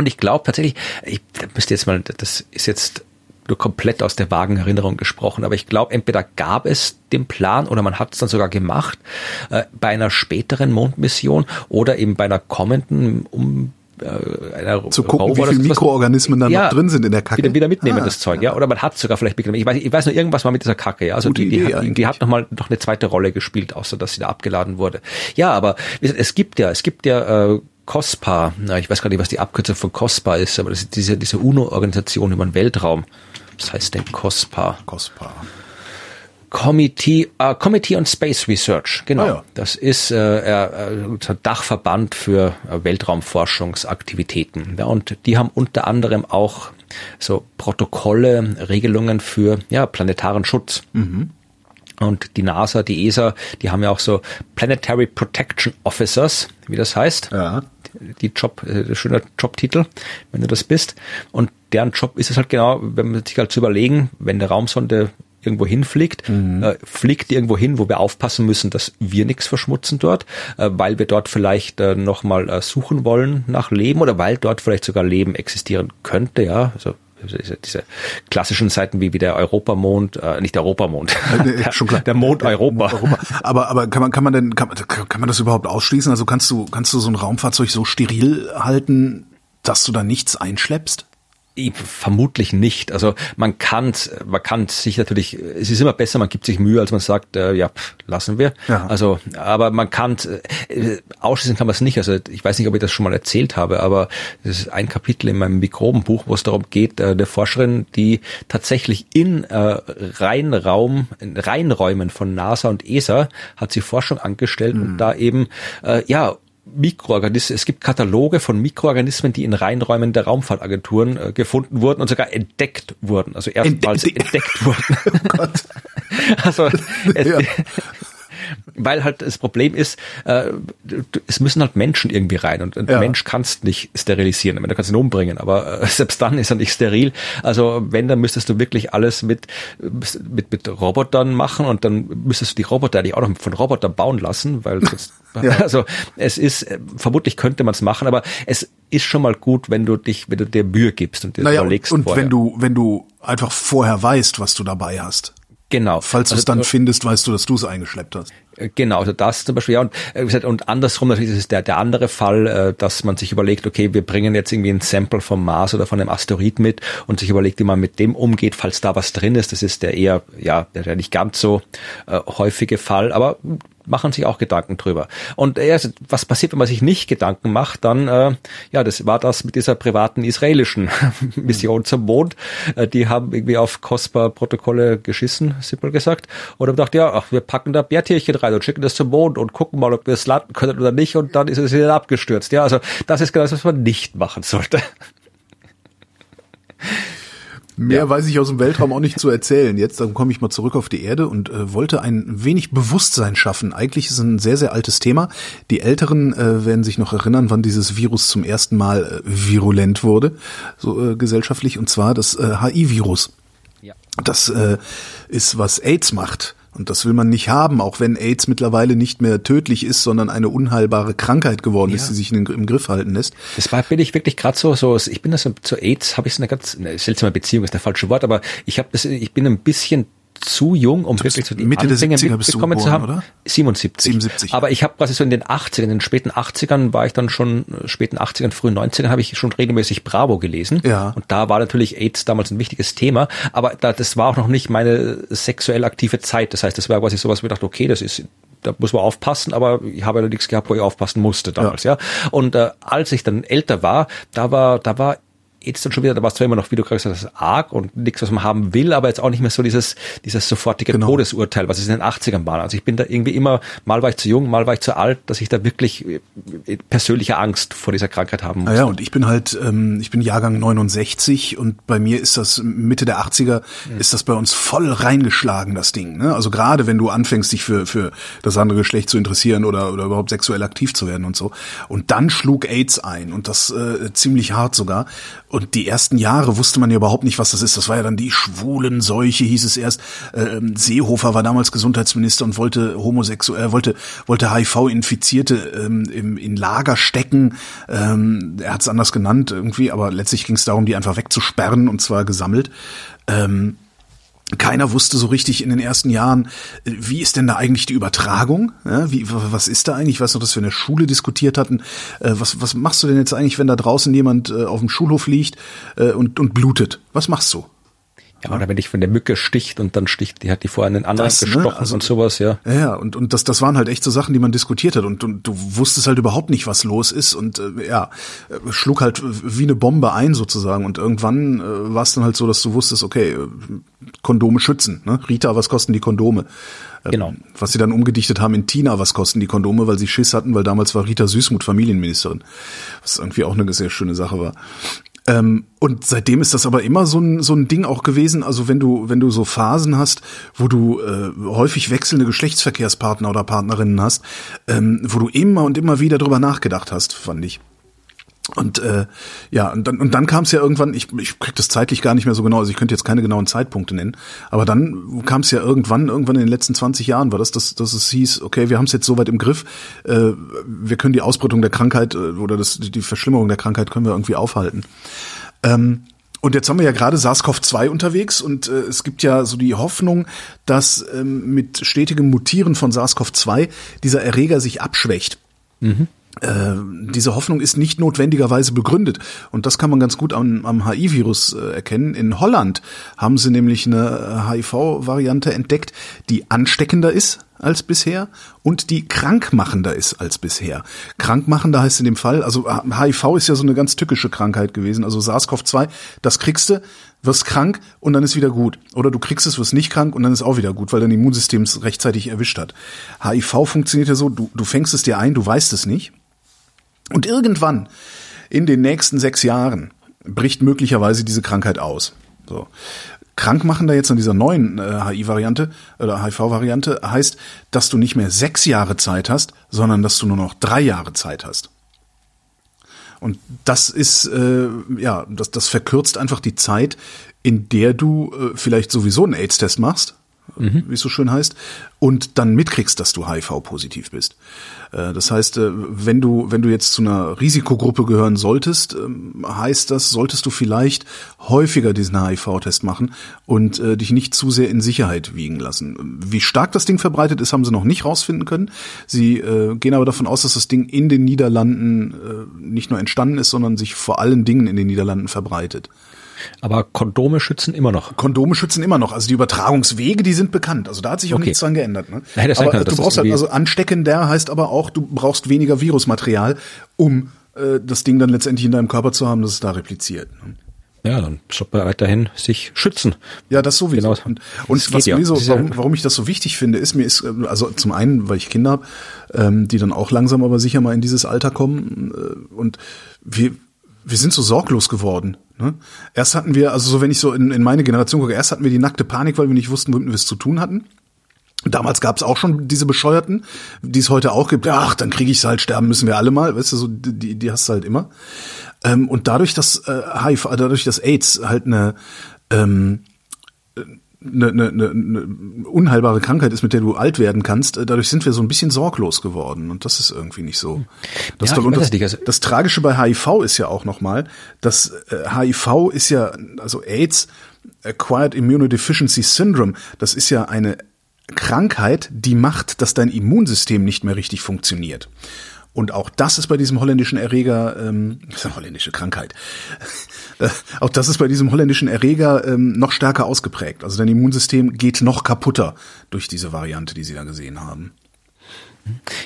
Und ich glaube tatsächlich, ich müsste jetzt mal, das ist jetzt nur komplett aus der vagen Erinnerung gesprochen, aber ich glaube, entweder gab es den Plan oder man hat es dann sogar gemacht äh, bei einer späteren Mondmission oder eben bei einer kommenden um äh, Zu gucken, Rover wie viele. Mikroorganismen da Ja, noch drin sind in der Kacke. Wieder, wieder mitnehmen, Ah, das Zeug, ja. Oder man hat sogar vielleicht mitgenommen. Ich weiß, ich weiß nur, irgendwas war mit dieser Kacke, ja. Also die, die, Idee hat, die, eigentlich. die hat nochmal noch eine zweite Rolle gespielt, außer dass sie da abgeladen wurde. Ja, aber es gibt ja, es gibt ja äh, COSPA, na, ich weiß gar nicht, was die Abkürzung von COSPA ist, aber das ist diese, diese UNO-Organisation über den Weltraum. Was heißt denn COSPA? Kostbar. Committee, äh, Committee on Space Research, genau. Ah, ja. Das ist äh, äh, unser Dachverband für äh, Weltraumforschungsaktivitäten. Ja, und die haben unter anderem auch so Protokolle, Regelungen für ja, planetaren Schutz. Und die NASA, die ESA, die haben ja auch so Planetary Protection Officers, wie das heißt Ja. Die Job, äh, schöner Jobtitel, wenn du das bist. Und deren Job ist es halt genau, wenn man sich halt zu überlegen, wenn eine Raumsonde irgendwo hinfliegt, äh, fliegt irgendwo hin, wo wir aufpassen müssen, dass wir nichts verschmutzen dort, äh, weil wir dort vielleicht äh, nochmal äh, suchen wollen nach Leben oder weil dort vielleicht sogar Leben existieren könnte, ja, also diese, diese klassischen Seiten wie, wie der Europamond, äh, nicht der Europamond, nee, der, schon klar. der Mond Europa. Europa. Aber, aber kann man, kann man denn, kann, man- kann man das überhaupt ausschließen? Also kannst du, kannst du so ein Raumfahrzeug so steril halten, dass du da nichts einschleppst? Ich- Vermutlich nicht. Also man kann, man kann sich natürlich, es ist immer besser, man gibt sich Mühe, als man sagt, äh, ja, pff, lassen wir. Ja. Also, aber man kann, äh, ausschließen kann man es nicht. Also ich weiß nicht, ob ich das schon mal erzählt habe, aber das ist ein Kapitel in meinem Mikrobenbuch, wo es darum geht, äh, eine Forscherin, die tatsächlich in äh, Reinraum, in Reinräumen von NASA und ESA hat sie Forschung angestellt und da eben, äh, ja, Mikroorganismen, es gibt Kataloge von Mikroorganismen, die in Reinräumen der Raumfahrtagenturen äh, gefunden wurden und sogar entdeckt wurden. Also erstmals Entdeckt. entdeckt wurden. Oh Gott. Also es, Ja. weil halt das Problem ist, äh, es müssen halt Menschen irgendwie rein und ein Ja. Mensch kannst nicht sterilisieren. Ich meine, Du kannst ihn umbringen, aber äh, selbst dann ist er nicht steril. Also wenn, dann müsstest du wirklich alles mit, mit, mit Robotern machen und dann müsstest du die Roboter eigentlich auch noch von Robotern bauen lassen, weil sonst, Ja. also es ist, äh, vermutlich könnte man es machen, aber es ist schon mal gut, wenn du dich, wenn du dir Mühe gibst und dir Naja, überlegst und vorher. wenn du, wenn du einfach vorher weißt, was du dabei hast. Genau. Falls du es Also, dann findest, weißt du, dass du es eingeschleppt hast. Äh, Genau, also das zum Beispiel, ja, und, äh, wie gesagt, und andersrum natürlich ist es der, der andere Fall, äh, dass man sich überlegt, okay, wir bringen jetzt irgendwie ein Sample vom Mars oder von einem Asteroid mit und sich überlegt, wie man mit dem umgeht, falls da was drin ist. Das ist der eher, ja, der, nicht ganz so äh, häufige Fall, aber machen sich auch Gedanken drüber. Und äh, also, was passiert, wenn man sich nicht Gedanken macht, dann, äh, ja, das war das mit dieser privaten israelischen Mission zum Mond. Äh, die haben irgendwie auf COSPA-Protokolle geschissen, simpel gesagt, und haben gedacht, ja, ach, wir packen da Bärtierchen rein und schicken das zum Mond und gucken mal, ob wir es landen können oder nicht, und dann ist es wieder abgestürzt. Ja, also das ist genau das, was man nicht machen sollte. Mehr weiß ich aus dem Weltraum auch nicht zu erzählen. Jetzt dann komme ich mal zurück auf die Erde und äh, wollte ein wenig Bewusstsein schaffen. Eigentlich ist es ein sehr, sehr altes Thema. Die Älteren äh, werden sich noch erinnern, wann dieses Virus zum ersten Mal äh, virulent wurde, so äh, gesellschaftlich, und zwar das äh, HIV-Virus. Ja. Das äh, ist, was AIDS macht. Und das will man nicht haben, auch wenn AIDS mittlerweile nicht mehr tödlich ist, sondern eine unheilbare Krankheit geworden ja. ist, die sich in, im Griff halten lässt. Das war, bin ich wirklich gerade so, so, ich bin das so, zu AIDS habe ich so eine ganz eine seltsame Beziehung, ist der falsche Wort, aber ich habe das, ich bin ein bisschen zu jung, um wirklich so die Mitte Anfänge der 70er bist du geboren, zu haben. Oder? 77. 77. Aber ich habe quasi so in den 80ern, in den späten 80ern war ich dann schon, späten 80ern, frühen 90ern habe ich schon regelmäßig Bravo gelesen. Ja. Und da war natürlich AIDS damals ein wichtiges Thema. Aber da, das war auch noch nicht meine sexuell aktive Zeit. Das heißt, das war quasi sowas, wo ich dachte, okay, das ist da muss man aufpassen, aber ich habe ja nichts gehabt, wo ich aufpassen musste damals, ja. ja. Und äh, als ich dann älter war, da war, da war jetzt dann schon wieder, da war es zwar immer noch, wie du gerade gesagt hast, arg und nichts, was man haben will, aber jetzt auch nicht mehr so dieses, dieses sofortige genau. Todesurteil, was es in den 80ern war. Also ich bin da irgendwie immer, mal war ich zu jung, mal war ich zu alt, dass ich da wirklich äh, persönliche Angst vor dieser Krankheit haben muss. Ja, und ich bin halt, ähm, ich bin Jahrgang 69 und bei mir ist das Mitte der 80er, mhm. ist das bei uns voll reingeschlagen, das Ding. Ne? Also gerade wenn du anfängst, dich für, für das andere Geschlecht zu interessieren oder, oder überhaupt sexuell aktiv zu werden und so. Und dann schlug AIDS ein und das äh, ziemlich hart sogar. Und die ersten Jahre wusste man ja überhaupt nicht, was das ist. Das war ja dann die schwulen Seuche, hieß es erst. Ähm, Seehofer war damals Gesundheitsminister und wollte homosexuell, wollte, wollte HIV-Infizierte ähm, im, in Lager stecken. Ähm, er hat es anders genannt irgendwie, aber letztlich ging es darum, die einfach wegzusperren und zwar gesammelt. Ähm, keiner wusste so richtig in den ersten Jahren, äh, wie ist denn da eigentlich die Übertragung? Ja, wie, was ist da eigentlich? Ich weiß noch, dass wir in der Schule diskutiert hatten. Äh, was, was machst du denn jetzt eigentlich, wenn da draußen jemand äh, auf dem Schulhof liegt und, und blutet? Was machst du? Ja, oder wenn dich von der Mücke sticht und dann sticht, die hat die vorher einen anderen das, ne, gestochen ne? also, und sowas, ja. Ja, und, und das, das waren halt echt so Sachen, die man diskutiert hat und, und du wusstest halt überhaupt nicht, was los ist und äh, ja, schlug halt wie eine Bombe ein sozusagen und irgendwann äh, war es dann halt so, dass du wusstest, okay, äh, Kondome schützen, ne? Rita, was kosten die Kondome? Äh, genau. Was sie dann umgedichtet haben in Tina, was kosten die Kondome, weil sie Schiss hatten, weil damals war Rita Süßmuth Familienministerin. Was irgendwie auch eine sehr schöne Sache war. Ähm, und seitdem ist das aber immer so ein, so ein Ding auch gewesen. Also wenn du, wenn du so Phasen hast, wo du äh, häufig wechselnde Geschlechtsverkehrspartner oder Partnerinnen hast, ähm, wo du immer und immer wieder drüber nachgedacht hast, fand ich. Und äh, ja, und dann, und dann kam es ja irgendwann, ich, ich krieg das zeitlich gar nicht mehr so genau, also ich könnte jetzt keine genauen Zeitpunkte nennen, aber dann kam es ja irgendwann, irgendwann in den letzten 20 Jahren war das, dass, dass es hieß, okay, wir haben es jetzt soweit im Griff, äh, wir können die Ausbreitung der Krankheit äh, oder das, die Verschlimmerung der Krankheit können wir irgendwie aufhalten. Ähm, und jetzt haben wir ja gerade SARS-CoV-2 unterwegs und äh, es gibt ja so die Hoffnung, dass ähm, mit stetigem Mutieren von SARS-CoV-2 dieser Erreger sich abschwächt. Mhm. Äh, diese Hoffnung ist nicht notwendigerweise begründet. Und das kann man ganz gut am, am HIV-Virus äh, erkennen. In Holland haben sie nämlich eine HIV-Variante entdeckt, die ansteckender ist als bisher und die krankmachender ist als bisher. Krankmachender heißt in dem Fall, also HIV ist ja so eine ganz tückische Krankheit gewesen, also SARS-CoV-2, das kriegst du, wirst krank und dann ist wieder gut. Oder du kriegst es, wirst nicht krank und dann ist auch wieder gut, weil dein Immunsystem es rechtzeitig erwischt hat. HIV funktioniert ja so, du, du fängst es dir ein, du weißt es nicht und irgendwann in den nächsten sechs Jahren bricht möglicherweise diese Krankheit aus. So. Krankmachender jetzt an dieser neuen äh, HI-Variante oder HIV-Variante heißt, dass du nicht mehr sechs Jahre Zeit hast, sondern dass du nur noch drei Jahre Zeit hast. Und das ist, äh, ja, das, das verkürzt einfach die Zeit, in der du äh, vielleicht sowieso einen AIDS-Test machst, mhm. wie es so schön heißt, und dann mitkriegst, dass du HIV-positiv bist. Äh, das heißt, äh, wenn du, wenn du jetzt zu einer Risikogruppe gehören solltest, ähm, heißt das, solltest du vielleicht häufiger diesen HIV-Test machen und äh, dich nicht zu sehr in Sicherheit wiegen lassen. Wie stark das Ding verbreitet ist, haben sie noch nicht rausfinden können. Sie gehen aber davon aus, dass das Ding in den Niederlanden nicht nur entstanden ist, sondern sich vor allen Dingen in den Niederlanden verbreitet. Aber Kondome schützen immer noch. Kondome schützen immer noch. Also die Übertragungswege, die sind bekannt. Also da hat sich auch okay. nichts dran geändert. Ne? Ja, aber kann, du brauchst halt, also ansteckender heißt aber auch, du brauchst weniger Virusmaterial, um äh, das Ding dann letztendlich in deinem Körper zu haben, dass es da repliziert. Ne? Ja, dann sollte man weiterhin sich schützen. Ja, das sowieso. Genau. Und, und was ja. mir so, warum, warum ich das so wichtig finde, ist mir ist, also zum einen, weil ich Kinder habe, ähm, die dann auch langsam aber sicher mal in dieses Alter kommen äh, und wir, wir sind so sorglos geworden. Ne? Erst hatten wir, also so wenn ich so in, in meine Generation gucke, erst hatten wir die nackte Panik, weil wir nicht wussten, womit wir es zu tun hatten. Damals gab es auch schon diese Bescheuerten, die es heute auch gibt. Ach, dann kriege ich halt, sterben müssen wir alle mal. Weißt du, so die, die hast du halt immer. Ähm, und dadurch, dass äh, HIV, dadurch, dass AIDS halt eine ähm, eine, eine, eine unheilbare Krankheit ist, mit der du alt werden kannst, äh, dadurch sind wir so ein bisschen sorglos geworden und das ist irgendwie nicht so. Das, Ja, doch, das, nicht, also- das Tragische bei HIV ist ja auch nochmal, dass äh, HIV ist ja, also AIDS, Acquired Immunodeficiency Syndrome, das ist ja eine Krankheit, die macht, dass dein Immunsystem nicht mehr richtig funktioniert. Und auch das ist bei diesem holländischen Erreger, ähm, das ist eine holländische Krankheit, äh, auch das ist bei diesem holländischen Erreger ähm, noch stärker ausgeprägt. Also dein Immunsystem geht noch kaputter durch diese Variante, die sie da gesehen haben.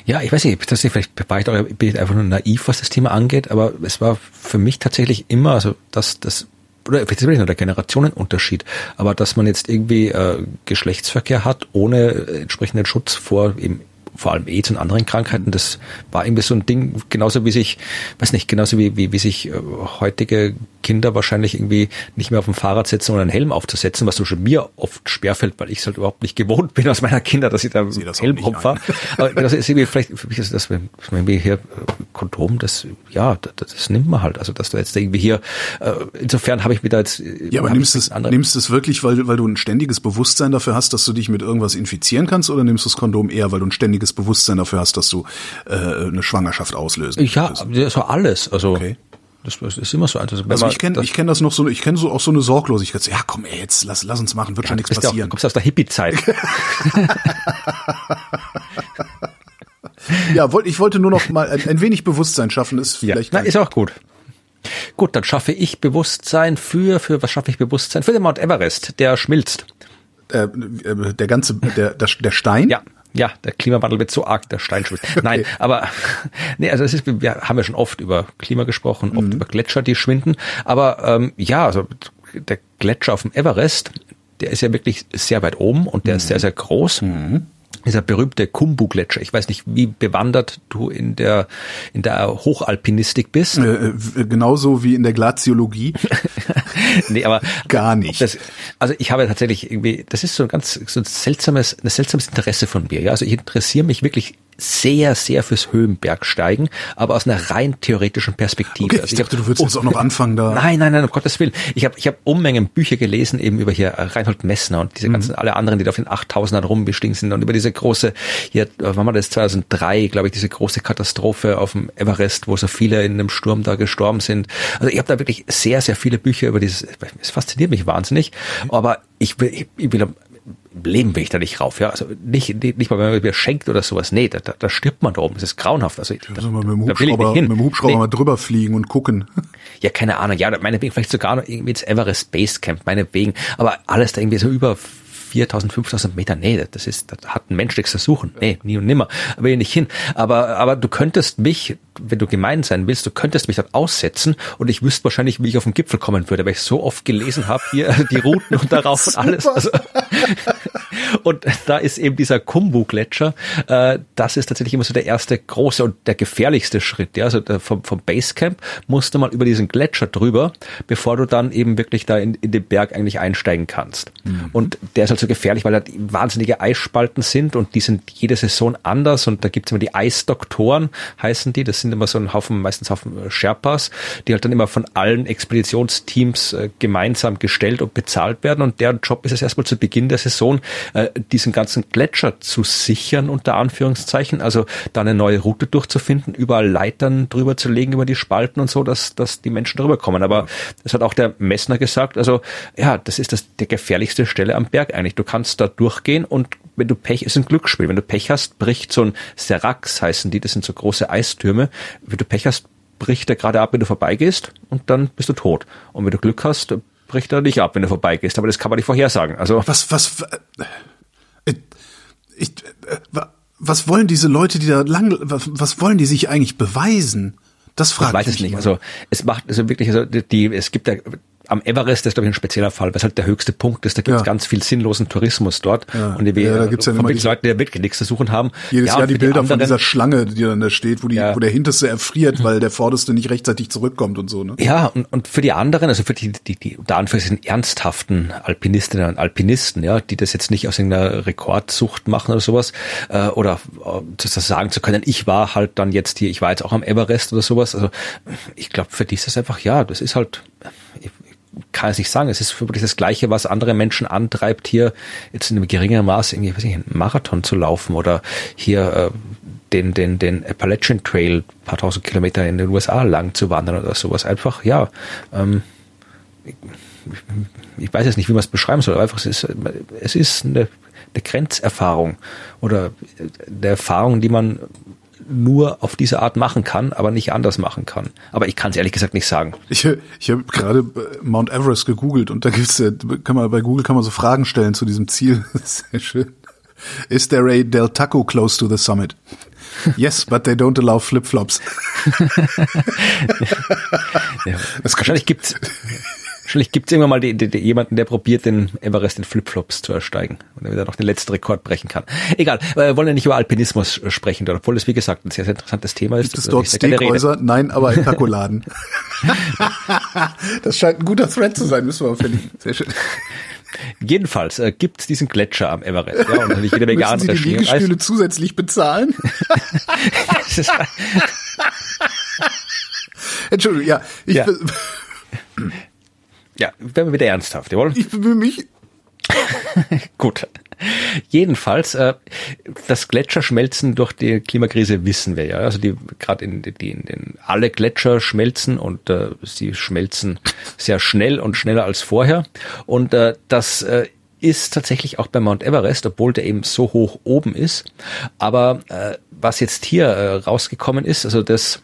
Ja, ich weiß nicht, vielleicht war ich, da- bin ich einfach nur naiv, was das Thema angeht, aber es war für mich tatsächlich immer, also dass das oder vielleicht ist nur der Generationenunterschied, aber dass man jetzt irgendwie äh, Geschlechtsverkehr hat ohne äh, entsprechenden Schutz vor eben vor allem AIDS und anderen Krankheiten, das war irgendwie so ein Ding, genauso wie sich, weiß nicht, genauso wie, wie, wie sich äh, heutige Kinder wahrscheinlich irgendwie nicht mehr auf dem Fahrrad setzen oder einen Helm aufzusetzen, was so schon mir oft schwerfällt, weil ich es halt überhaupt nicht gewohnt bin aus meiner Kinder, dass ich da sehe das Helm rumfahre. Aber das ist irgendwie vielleicht, für mich ist das, wenn irgendwie hier äh, Kondom, das, ja, das, das nimmt man halt. Also, dass du jetzt irgendwie hier, äh, insofern habe ich mir da jetzt. äh, Ja, aber nimmst ich es, nimmst es wirklich, weil, weil du ein ständiges Bewusstsein dafür hast, dass du dich mit irgendwas infizieren kannst, oder nimmst du das Kondom eher, weil du ein ständiges Bewusstsein dafür hast, dass du äh, eine Schwangerschaft auslösen Ja, so alles. Also, Okay. Das, das ist immer so. Also, wenn Also ich kenne das- ich kenn das noch so, ich kenne so auch so eine Sorglosigkeit. So, Ja, komm, ey, jetzt lass, lass uns machen, wird schon du nichts bist ja auch, du passieren. kommst aus der Hippie-Zeit. Ja, wollt, ich wollte nur noch mal ein, ein wenig Bewusstsein schaffen, ist Ja, vielleicht na, ein- ist auch gut. Gut, dann schaffe ich Bewusstsein für, für was schaffe ich Bewusstsein? Für den Mount Everest, der schmilzt. äh, äh, der ganze der, der, der Stein. Ja, ja, der Klimawandel wird so arg, der Stein schmilzt. Nein, aber nee, also es ist, wir haben ja schon oft über Klima gesprochen, oft über Gletscher, die schwinden. Aber ähm, ja, also der Gletscher auf dem Everest, der ist ja wirklich sehr weit oben und der ist sehr, sehr groß. Dieser berühmte Kumbu-Gletscher. Ich weiß nicht, wie bewandert du in der, in der Hochalpinistik bist. Äh, äh, genauso wie in der Glaziologie. nee, aber Gar nicht. Das, also ich habe tatsächlich irgendwie, das ist so ein ganz so ein seltsames, ein seltsames Interesse von mir. Ja, also ich interessiere mich wirklich sehr, sehr fürs Höhenbergsteigen, aber aus einer rein theoretischen Perspektive. Okay, Also ich dachte, du würdest hab- jetzt auch noch anfangen da. Nein, nein, nein, um Gottes Willen. Ich habe ich hab Unmengen Bücher gelesen, eben über hier äh, Reinhold Messner und diese ganzen, alle anderen, die da auf den 8000ern rumgestiegen sind und über diese große, hier, äh, wann war das, 2003, glaube ich, diese große Katastrophe auf dem Everest, wo so viele in einem Sturm da gestorben sind. Also ich habe da wirklich sehr, sehr viele Bücher über dieses, es fasziniert mich wahnsinnig, aber ich will, ich, will Leben will ich da nicht rauf, ja. Also nicht, nicht, nicht mal, wenn man mir schenkt oder sowas. Nee, da, da, da stirbt man da oben. Das ist grauenhaft. Also, da, Also mit dem Hubschrauber, mit dem Hubschrauber Nee. mal drüber fliegen und gucken. Ja, keine Ahnung. Ja, meinetwegen vielleicht sogar noch irgendwie ins Everest Base Camp, meinetwegen. Aber alles da irgendwie so über 4000, 5000 Meter. Nee, das ist, das hat ein Mensch nichts zu suchen. Nee, nie und nimmer. Will ich nicht hin. Aber, aber du könntest mich, wenn du gemein sein willst, du könntest mich dort aussetzen und ich wüsste wahrscheinlich, wie ich auf den Gipfel kommen würde, weil ich so oft gelesen habe, hier die Routen und darauf und alles. Also, und da ist eben dieser Kumbu-Gletscher, äh, das ist tatsächlich immer so der erste große und der gefährlichste Schritt. Ja? Also der, vom, vom Basecamp musst du mal über diesen Gletscher drüber, bevor du dann eben wirklich da in, in den Berg eigentlich einsteigen kannst. Und der ist halt so gefährlich, weil da wahnsinnige Eisspalten sind und die sind jede Saison anders und da gibt's immer die Eisdoktoren, heißen die. Das sind immer so ein Haufen, meistens Haufen äh, Sherpas, die halt dann immer von allen Expeditionsteams äh, gemeinsam gestellt und bezahlt werden und deren Job ist es erstmal zu Beginn der Saison, äh, diesen ganzen Gletscher zu sichern, unter Anführungszeichen, also da eine neue Route durchzufinden, überall Leitern drüber zu legen über die Spalten und so, dass, dass die Menschen drüber kommen. Aber das hat auch der Messner gesagt, also ja, das ist das der gefährlichste Stelle am Berg eigentlich. Du kannst da durchgehen und wenn du Pech, ist ein Glücksspiel. Wenn du Pech hast, bricht so ein Serax heißen die, das sind so große Eistürme. Wenn du Pech hast, bricht er gerade ab, wenn du vorbeigehst und dann bist du tot. Und wenn du Glück hast, bricht er nicht ab, wenn du vorbeigehst. Aber das kann man nicht vorhersagen. Also Was, was, äh, ich, äh, wa- was wollen diese Leute, die da lang, was, wollen die sich eigentlich beweisen? Das frage Ich weiß es nicht. immer. Also es macht also wirklich, also die, es gibt ja am Everest, ist glaube ich ein spezieller Fall, weil es halt der höchste Punkt ist. Da gibt es Ja. ganz viel sinnlosen Tourismus dort. Ja. Und die, Ja, da gibt's ja von immer diese- Leuten, die wirklich nichts zu suchen haben. Jedes ja, Jahr die Bilder von anderen- dieser Schlange, die dann da steht, wo die, wo der Hinterste erfriert, weil der Vorderste nicht rechtzeitig zurückkommt und so, ne? Ja, und, und für die anderen, also für die, die, die unter Anführungszeichen ernsthaften Alpinistinnen und Alpinisten, ja, die das jetzt nicht aus irgendeiner Rekordsucht machen oder sowas, äh, oder äh, das sagen zu können, ich war halt dann jetzt hier, ich war jetzt auch am Everest oder sowas. Also ich glaube, für die ist das einfach, ja, das ist halt, kann es nicht sagen. Es ist wirklich das Gleiche, was andere Menschen antreibt, hier jetzt in einem geringeren Maß irgendwie, weiß ich, einen Marathon zu laufen oder hier äh, den, den, den Appalachian Trail paar tausend Kilometer in den USA lang zu wandern oder sowas. Einfach, ja, ähm, ich, ich weiß jetzt nicht, wie man es beschreiben soll, aber einfach, es ist, es ist eine, eine Grenzerfahrung oder eine Erfahrung, die man nur auf diese Art machen kann, aber nicht anders machen kann. Aber ich kann es ehrlich gesagt nicht sagen. Ich, ich habe gerade Mount Everest gegoogelt und da gibt's kann man bei Google kann man so Fragen stellen zu diesem Ziel. Sehr schön. Is there a Del Taco close to the summit? Yes, but they don't allow flip-flops. ja, wahrscheinlich gibt's Wahrscheinlich gibt es irgendwann mal die, die, die, jemanden, der probiert, den Everest in Flipflops zu ersteigen und wieder noch den letzten Rekord brechen kann. Egal, wir wollen ja nicht über Alpinismus sprechen, obwohl es wie gesagt ein sehr, sehr interessantes Thema ist. Gibt es dort Steakhäuser? Nein, aber in Takoladen. das scheint ein guter Thread zu sein, müssen wir verlinken. Sehr schön. Jedenfalls äh, gibt es diesen Gletscher am Everest. Ja, und natürlich jede Menge andere Sie die Liegestühle zusätzlich bezahlen? Entschuldigung, ja. Ich ja. Ja, werden wir wieder ernsthaft, jawohl? Ich bemühe mich. Gut. Jedenfalls, äh, das Gletscherschmelzen durch die Klimakrise wissen wir ja. Also die gerade in, die, in den alle Gletscher schmelzen und äh, sie schmelzen sehr schnell und schneller als vorher. Und äh, das äh, ist tatsächlich auch bei Mount Everest, obwohl der eben so hoch oben ist. Aber äh, was jetzt hier äh, rausgekommen ist, also das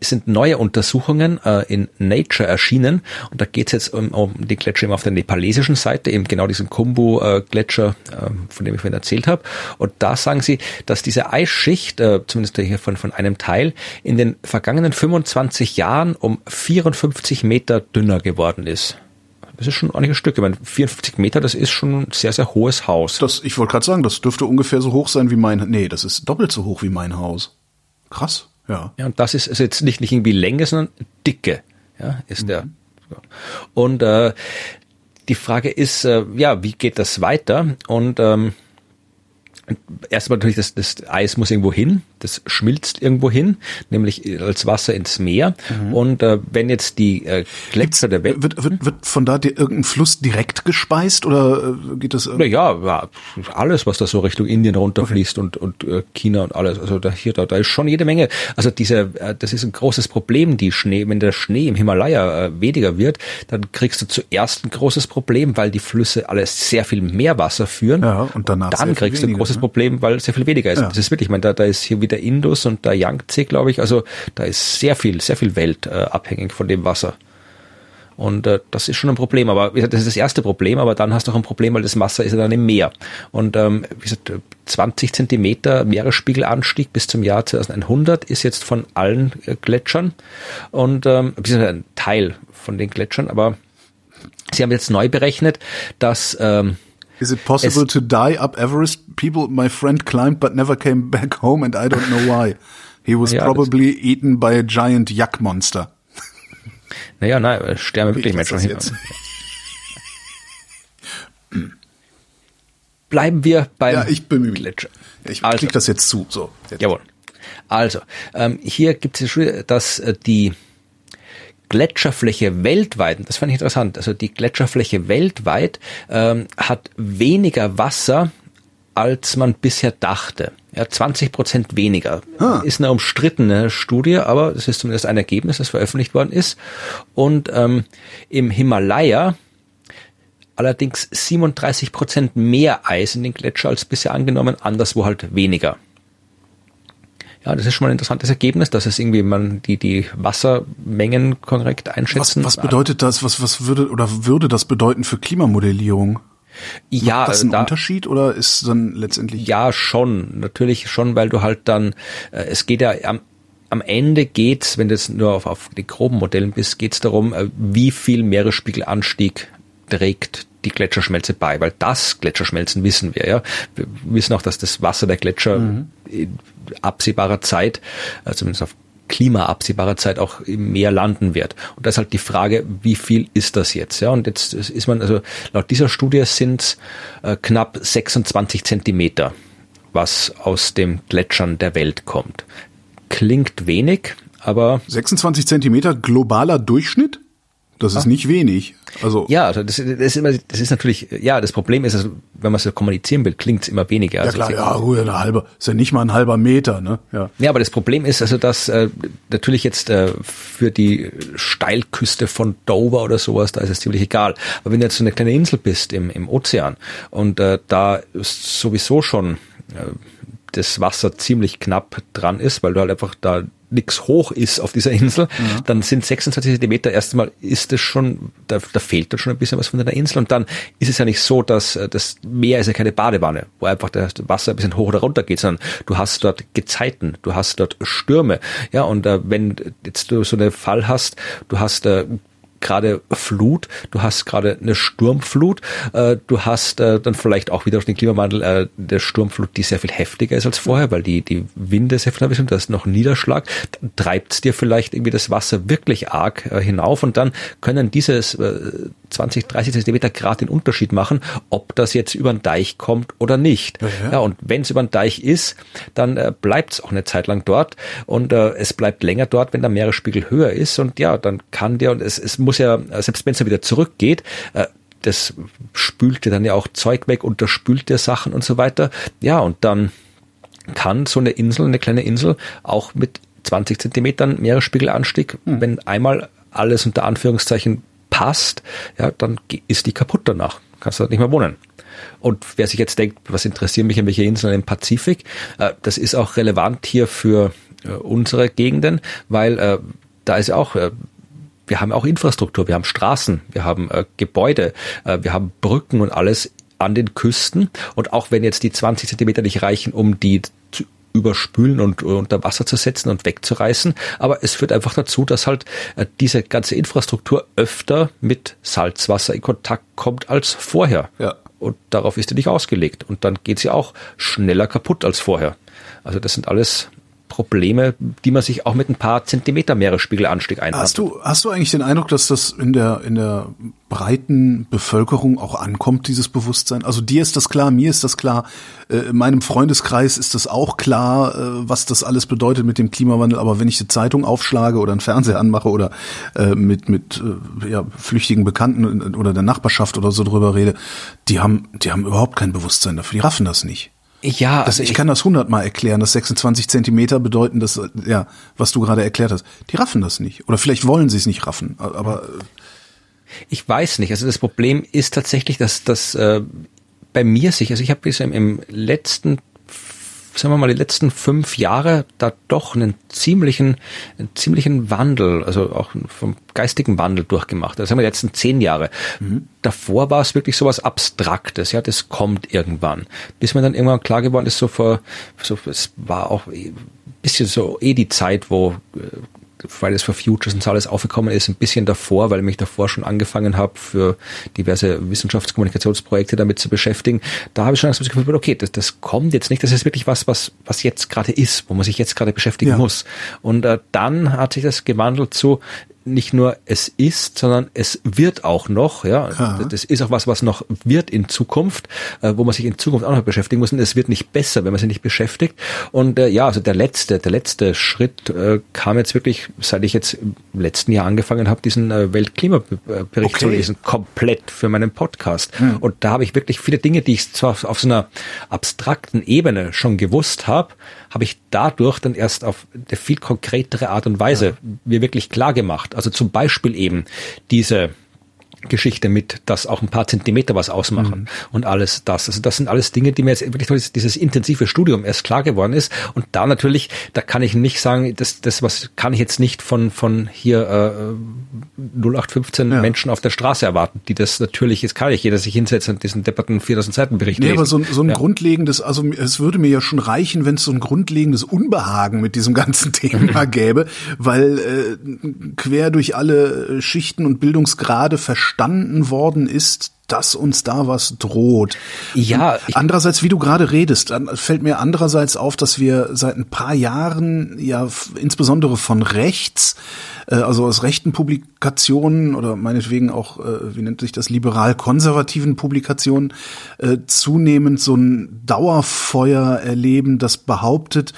es sind neue Untersuchungen äh, in Nature erschienen und da geht es jetzt um, um die Gletscher eben auf der nepalesischen Seite, eben genau diesen Kumbu-Gletscher, äh, von dem ich vorhin erzählt habe. Und da sagen sie, dass diese Eisschicht, äh, zumindest hier von, von einem Teil, in den vergangenen 25 Jahren um 54 Meter dünner geworden ist. Das ist schon ein Stück. Ich meine, 54 Meter, das ist schon ein sehr, sehr hohes Haus. Das, ich wollte gerade sagen, das dürfte ungefähr so hoch sein wie mein, nee, das ist doppelt so hoch wie mein Haus. Krass. Ja. Ja, und das ist also jetzt nicht, nicht irgendwie Länge, sondern Dicke. Ja, ist mhm. der. Und äh, die Frage ist, äh, ja, wie geht das weiter? Und ähm, erstmal natürlich, das, das Eis muss irgendwo hin, das schmilzt irgendwo hin, nämlich als Wasser ins Meer. Mhm. Und äh, wenn jetzt die äh, Gletscher der Welt... Wird, wird, wird von da irgendein Fluss direkt gespeist oder äh, geht das... Äh naja, ja, alles, was da so Richtung Indien runterfließt okay. und, und äh, China und alles. Also da, hier, da, da ist schon jede Menge. Also diese, äh, das ist ein großes Problem, die Schnee, wenn der Schnee im Himalaya äh, weniger wird, dann kriegst du zuerst ein großes Problem, weil die Flüsse alles sehr viel mehr Wasser führen. Ja, und danach dann kriegst du ein großes ne? Problem, weil sehr viel weniger ist. Ja. Das ist wirklich, ich meine, da, da ist hier wieder Indus und der Yangtze, glaube ich. Also da ist sehr viel, sehr viel Welt äh, abhängig von dem Wasser. Und äh, das ist schon ein Problem, aber wie gesagt, das ist das erste Problem, aber dann hast du auch ein Problem, weil das Wasser ist ja dann im Meer. Und ähm, wie gesagt, 20 Zentimeter Meeresspiegelanstieg bis zum Jahr 2100 ist jetzt von allen äh, Gletschern und ähm, ein Teil von den Gletschern, aber sie haben jetzt neu berechnet, dass ähm, Is it possible es, to die up Everest? People, my friend climbed but never came back home and I don't know why. He was ja, probably eaten by a giant yak monster. Naja, nein, sterben wirklich Menschen. Jetzt? Bleiben wir beim ja, ich bemühe mich. Gletscher. Ich also, krieg das jetzt zu. So, jetzt. Jawohl. Also, ähm, hier gibt es, dass äh, die Gletscherfläche weltweit, das fand ich interessant, also die Gletscherfläche weltweit ähm, hat weniger Wasser, als man bisher dachte. Ja, 20 Prozent weniger. Ah. Ist eine umstrittene Studie, aber das ist zumindest ein Ergebnis, das veröffentlicht worden ist. Und ähm, im Himalaya allerdings 37 Prozent mehr Eis in den Gletscher als bisher angenommen, anderswo halt weniger. Ja, das ist schon mal ein interessantes Ergebnis, dass es irgendwie man die, die Wassermengen korrekt einschätzen. Was, was bedeutet das? Was, was würde oder würde das bedeuten für Klimamodellierung? Ja, Macht das ein da, Unterschied oder ist dann letztendlich? Ja, schon. Natürlich schon, weil du halt dann, äh, es geht ja am, am Ende geht's, wenn du jetzt nur auf, auf die groben Modellen bist, geht's darum, äh, wie viel Meeresspiegelanstieg trägt die Gletscherschmelze bei, weil das Gletscherschmelzen wissen wir, ja. Wir wissen auch, dass das Wasser der Gletscher mhm. in absehbarer Zeit, äh, zumindest auf klimaabsehbarer Zeit auch im Meer landen wird. Und da ist halt die Frage, wie viel ist das jetzt? Ja, und jetzt ist man, also laut dieser Studie sind äh, knapp 26 Zentimeter, was aus dem Gletschern der Welt kommt. Klingt wenig, aber 26 Zentimeter globaler Durchschnitt? Das ist ah. nicht wenig. Also ja, also das, das, ist immer, das ist natürlich, ja, das Problem ist, also, wenn man so kommunizieren will, klingt es immer weniger. Ja also klar, ja, ruhe, eine halbe, ist ja nicht mal ein halber Meter, ne? Ja. Ja, aber das Problem ist also, dass äh, natürlich jetzt äh, für die Steilküste von Dover oder sowas, da ist es ziemlich egal. Aber wenn du jetzt so eine kleine Insel bist im, im Ozean und äh, da sowieso schon äh, das Wasser ziemlich knapp dran ist, weil du halt einfach da nichts hoch ist auf dieser Insel, ja. dann sind 26 Zentimeter erstmal ist es schon, da, da fehlt dann schon ein bisschen was von der Insel und dann ist es ja nicht so, dass äh, das Meer ist ja keine Badewanne, wo einfach das Wasser ein bisschen hoch oder runter geht, sondern du hast dort Gezeiten, du hast dort Stürme, ja und äh, wenn jetzt du so einen Fall hast, du hast äh, gerade Flut, du hast gerade eine Sturmflut, äh, du hast äh, dann vielleicht auch wieder durch den Klimawandel äh, der Sturmflut, die sehr viel heftiger ist als vorher, weil die, die Winde sehr viel sind, da ist noch Niederschlag, treibt dir vielleicht irgendwie das Wasser wirklich arg äh, hinauf und dann können dieses äh, 20, 30 Zentimeter Grad den Unterschied machen, ob das jetzt über den Deich kommt oder nicht. Ja, ja. und wenn es über den Deich ist, dann äh, bleibt es auch eine Zeit lang dort und äh, es bleibt länger dort, wenn der Meeresspiegel höher ist und ja, dann kann der und es, es muss ja, selbst wenn es wieder zurückgeht, äh, das spült dir dann ja auch Zeug weg, unterspült dir Sachen und so weiter. Ja, und dann kann so eine Insel, eine kleine Insel, auch mit 20 Zentimetern Meeresspiegelanstieg, hm. wenn einmal alles unter Anführungszeichen passt, ja, dann ist die kaputt danach. Kannst du dort nicht mehr wohnen. Und wer sich jetzt denkt, was interessieren mich welche Inseln im Pazifik, äh, das ist auch relevant hier für äh, unsere Gegenden, weil äh, da ist ja auch wir haben auch Infrastruktur, wir haben Straßen, wir haben äh, Gebäude, äh, wir haben Brücken und alles an den Küsten. Und auch wenn jetzt die 20 Zentimeter nicht reichen, um die überspülen und unter Wasser zu setzen und wegzureißen. Aber es führt einfach dazu, dass halt äh, diese ganze Infrastruktur öfter mit Salzwasser in Kontakt kommt als vorher. Ja. Und darauf ist sie nicht ausgelegt. Und dann geht sie auch schneller kaputt als vorher. Also das sind alles Probleme, die man sich auch mit ein paar Zentimeter Meeresspiegelanstieg einhat. Hast du, hast du eigentlich den Eindruck, dass das in der, in der breiten Bevölkerung auch ankommt, dieses Bewusstsein? Also dir ist das klar, mir ist das klar, äh, in meinem Freundeskreis ist das auch klar, äh, was das alles bedeutet mit dem Klimawandel, aber wenn ich die Zeitung aufschlage oder einen Fernseher anmache oder äh, mit, mit ja, flüchtigen Bekannten oder der Nachbarschaft oder so drüber rede, die haben, die haben überhaupt kein Bewusstsein dafür, die raffen das nicht. Ja, das, ich, ich, kann das hundertmal erklären, dass 26 Zentimeter bedeuten, dass, ja, was du gerade erklärt hast. Die raffen das nicht. Oder vielleicht wollen sie es nicht raffen, aber. Äh, ich weiß nicht. Also das Problem ist tatsächlich, dass das äh, bei mir sich, also ich habe im, im letzten sagen wir mal, die letzten fünf Jahre da doch einen ziemlichen, einen ziemlichen Wandel, also auch vom geistigen Wandel durchgemacht. Das haben wir die letzten zehn Jahre. Mhm. Davor war es wirklich so was Abstraktes, ja, das kommt irgendwann. Bis mir dann irgendwann klar geworden ist, so vor, so, es war auch ein bisschen so eh die Zeit, wo äh, Fridays for Futures und so alles aufgekommen ist, ein bisschen davor, weil ich mich davor schon angefangen habe, für diverse Wissenschaftskommunikationsprojekte damit zu beschäftigen. Da habe ich schon das Gefühl, okay, das, das kommt jetzt nicht, das ist wirklich was, was, was jetzt gerade ist, wo man sich jetzt gerade beschäftigen ja. muss. Und äh, dann hat sich das gewandelt zu, nicht nur es ist, sondern es wird auch noch, ja. ja. Das ist auch was, was noch wird in Zukunft, äh, wo man sich in Zukunft auch noch beschäftigen muss. Und es wird nicht besser, wenn man sich nicht beschäftigt. Und äh, ja, also der letzte, der letzte Schritt äh, kam jetzt wirklich, seit ich jetzt im letzten Jahr angefangen habe, diesen äh, Weltklimabericht okay. zu lesen, komplett für meinen Podcast. Hm. Und da habe ich wirklich viele Dinge, die ich zwar auf so einer abstrakten Ebene schon gewusst habe, habe ich dadurch dann erst auf eine viel konkretere Art und Weise ja. mir wirklich klar gemacht. Also zum Beispiel eben diese Geschichte mit, dass auch ein paar Zentimeter was ausmachen mhm. und alles das. Also das sind alles Dinge, die mir jetzt wirklich durch dieses intensive Studium erst klar geworden ist. Und da natürlich, da kann ich nicht sagen, das, das was kann ich jetzt nicht von, von hier äh, 0815 ja. Menschen auf der Straße erwarten, die das natürlich, jetzt kann ich jeder sich hinsetzen und diesen depperten 4000 Seiten Bericht nee, lesen. aber so, so ein ja. grundlegendes, also es würde mir ja schon reichen, wenn es so ein grundlegendes Unbehagen mit diesem ganzen Thema gäbe, weil äh, quer durch alle Schichten und Bildungsgrade verstehen verstanden worden ist, dass uns da was droht. Ja. Andererseits, wie du gerade redest, fällt mir andererseits auf, dass wir seit ein paar Jahren ja insbesondere von rechts, äh, also aus rechten Publikationen oder meinetwegen auch, äh, wie nennt sich das, liberal-konservativen Publikationen, äh, zunehmend so ein Dauerfeuer erleben, das behauptet,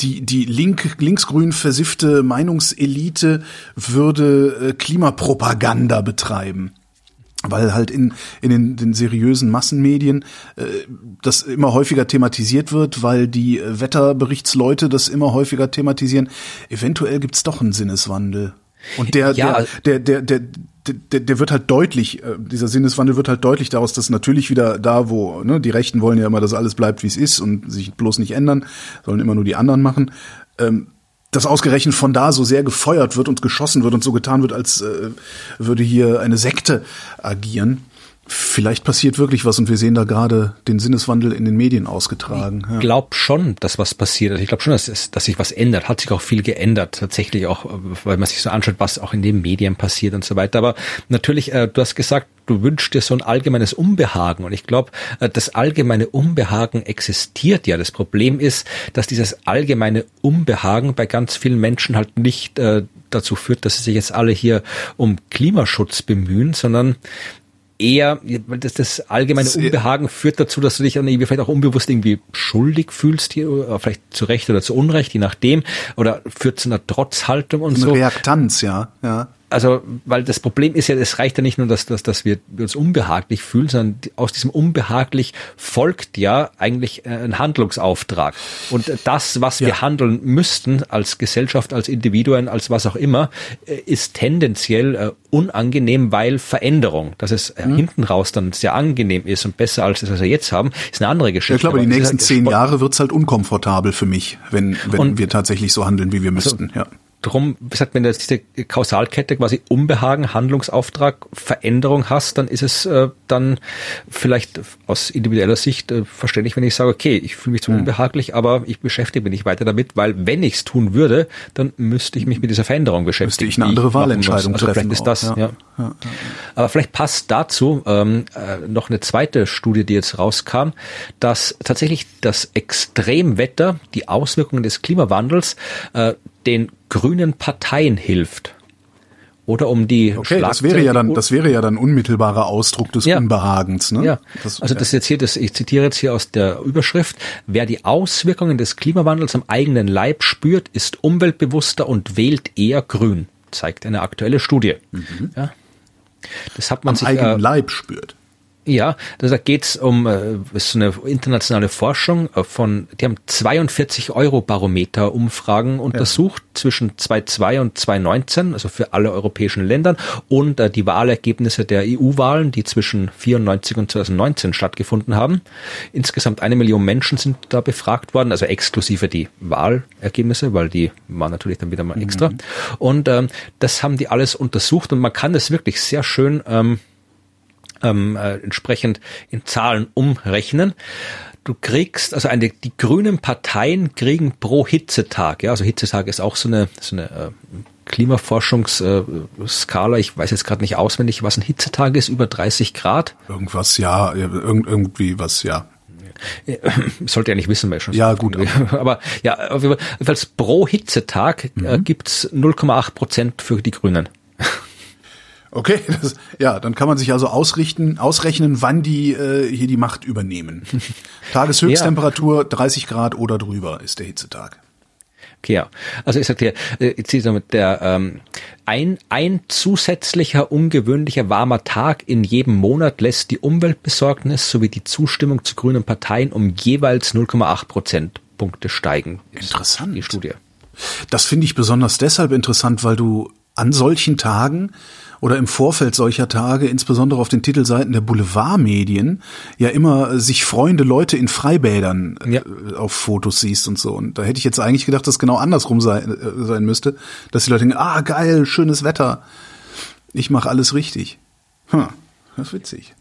die, die link, linksgrün versiffte Meinungselite würde äh, Klimapropaganda betreiben weil halt in, in den, den seriösen Massenmedien äh, das immer häufiger thematisiert wird, weil die Wetterberichtsleute das immer häufiger thematisieren. Eventuell gibt's doch einen Sinneswandel. Und der, ja. der, der, der, der, der, der wird halt deutlich, äh, dieser Sinneswandel wird halt deutlich daraus, dass natürlich wieder da, wo, ne, die Rechten wollen ja immer, dass alles bleibt, wie es ist und sich bloß nicht ändern, sollen immer nur die anderen machen. Ähm, dass ausgerechnet von da so sehr gefeuert wird und geschossen wird und so getan wird, als äh, würde hier eine Sekte agieren. Vielleicht passiert wirklich was und wir sehen da gerade den Sinneswandel in den Medien ausgetragen. Ich ja. glaube schon, dass was passiert. Also ich glaube schon, dass, dass sich was ändert. Hat sich auch viel geändert, tatsächlich auch, weil man sich so anschaut, was auch in den Medien passiert und so weiter. Aber natürlich, äh, du hast gesagt, du wünschst dir so ein allgemeines Unbehagen. Und ich glaube, äh, das allgemeine Unbehagen existiert ja. Das Problem ist, dass dieses allgemeine Unbehagen bei ganz vielen Menschen halt nicht äh, dazu führt, dass sie sich jetzt alle hier um Klimaschutz bemühen, sondern eher, weil das, das allgemeine Unbehagen führt dazu, dass du dich dann irgendwie vielleicht auch unbewusst irgendwie schuldig fühlst, hier, vielleicht zu Recht oder zu Unrecht, je nachdem, oder führt zu einer Trotzhaltung und Eine so. Reaktanz, ja, ja also, weil das Problem ist ja, es reicht ja nicht nur, dass, dass, dass wir uns unbehaglich fühlen, sondern aus diesem unbehaglich folgt ja eigentlich äh, ein Handlungsauftrag. Und das, was ja. wir handeln müssten als Gesellschaft, als Individuen, als was auch immer, äh, ist tendenziell äh, unangenehm, weil Veränderung, dass es mhm. hinten raus dann sehr angenehm ist und besser als das, was wir jetzt haben, ist eine andere Geschichte. Ich glaube, die nächsten zehn Jahre wird's halt unkomfortabel für mich, wenn, wenn wir tatsächlich so handeln, wie wir also müssten. Also, ja drum, wie gesagt, wenn du jetzt diese Kausalkette quasi Unbehagen, Handlungsauftrag, Veränderung hast, dann ist es äh, dann vielleicht aus individueller Sicht äh, verständlich, wenn ich sage, okay, ich fühle mich zu hm. unbehaglich, aber ich beschäftige mich nicht weiter damit, weil wenn ich es tun würde, dann müsste ich mich mit dieser Veränderung beschäftigen. Müsste ich eine andere Wahlentscheidung also treffen. Vielleicht ist das, ja. Ja. ja. Aber vielleicht passt dazu ähm, äh, noch eine zweite Studie, die jetzt rauskam, dass tatsächlich das Extremwetter, die Auswirkungen des Klimawandels äh, den grünen Parteien hilft. Oder um die Okay, das wäre ja dann, das wäre ja dann unmittelbarer Ausdruck des ja. Unbehagens, ne? Ja. Das, also das jetzt hier, das, ich zitiere jetzt hier aus der Überschrift. Wer die Auswirkungen des Klimawandels am eigenen Leib spürt, ist umweltbewusster und wählt eher grün, zeigt eine aktuelle Studie. Mhm. Ja. Das hat man am sich, eigenen äh, Leib spürt. Ja, da geht's um äh, ist so eine internationale Forschung äh, von, die haben 42 Euro Barometer Umfragen untersucht ja. zwischen 2002 und 2019, also für alle europäischen Ländern und äh, die Wahlergebnisse der EU-Wahlen, die zwischen 94 und 2019 stattgefunden haben. Insgesamt eine Million Menschen sind da befragt worden, also exklusive die Wahlergebnisse, weil die waren natürlich dann wieder mal extra. Mhm. Und ähm, das haben die alles untersucht und man kann das wirklich sehr schön ähm, ähm, äh, entsprechend in Zahlen umrechnen. Du kriegst, also eine, die grünen Parteien kriegen pro Hitzetag, ja, also Hitzetag ist auch so eine, so eine äh, Klimaforschungsskala, ich weiß jetzt gerade nicht auswendig, was ein Hitzetag ist, über 30 Grad. Irgendwas, ja, irg irgendwie was, ja. Sollte ja nicht wissen, weil schon. Ja, gut. Aber ja, auf jeden Fall pro Hitzetag äh, mhm. äh, gibt's 0,8 Prozent für die Grünen. Okay, das, ja, dann kann man sich also ausrichten, ausrechnen, wann die äh, hier die Macht übernehmen. Tageshöchsttemperatur ja. 30 Grad oder drüber ist der Hitzetag. Okay, ja. Also ich sagte dir, jetzt ist mit der ähm, ein, ein zusätzlicher ungewöhnlicher warmer Tag in jedem Monat lässt die Umweltbesorgnis sowie die Zustimmung zu grünen Parteien um jeweils 0,8 Prozentpunkte steigen. Interessant. Die Studie. Das finde ich besonders deshalb interessant, weil du an solchen Tagen oder im Vorfeld solcher Tage, insbesondere auf den Titelseiten der Boulevardmedien, ja immer sich freunde Leute in Freibädern äh, ja. auf Fotos siehst und so. Und da hätte ich jetzt eigentlich gedacht, dass genau andersrum sein, äh, sein müsste, dass die Leute denken, ah geil, schönes Wetter, ich mache alles richtig. Hm, das ist witzig.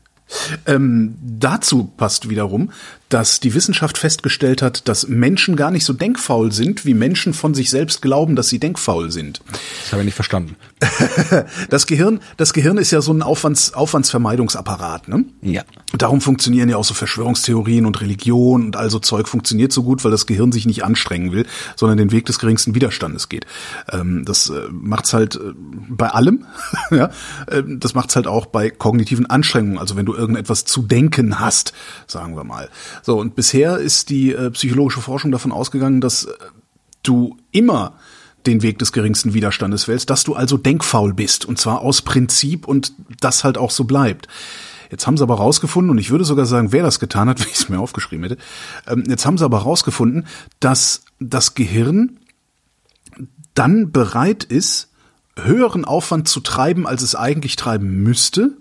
Ähm, dazu passt wiederum, dass die Wissenschaft festgestellt hat, dass Menschen gar nicht so denkfaul sind, wie Menschen von sich selbst glauben, dass sie denkfaul sind. Das habe ich nicht verstanden. das Gehirn, das Gehirn ist ja so ein Aufwands, Aufwandsvermeidungsapparat, ne? Ja. darum funktionieren ja auch so Verschwörungstheorien und Religion und all so Zeug funktioniert so gut, weil das Gehirn sich nicht anstrengen will, sondern den Weg des geringsten Widerstandes geht. Ähm, das äh, macht's halt äh, bei allem, ja. Äh, das macht's halt auch bei kognitiven Anstrengungen, also wenn du irgendetwas zu denken hast, sagen wir mal. So, und bisher ist die äh, psychologische Forschung davon ausgegangen, dass äh, du immer den Weg des geringsten Widerstandes wählst, dass du also denkfaul bist und zwar aus Prinzip und das halt auch so bleibt. Jetzt haben sie aber rausgefunden, und ich würde sogar sagen, wer das getan hat, wenn ich es mir aufgeschrieben hätte. Ähm, jetzt haben sie aber rausgefunden, dass das Gehirn dann bereit ist, höheren Aufwand zu treiben, als es eigentlich treiben müsste,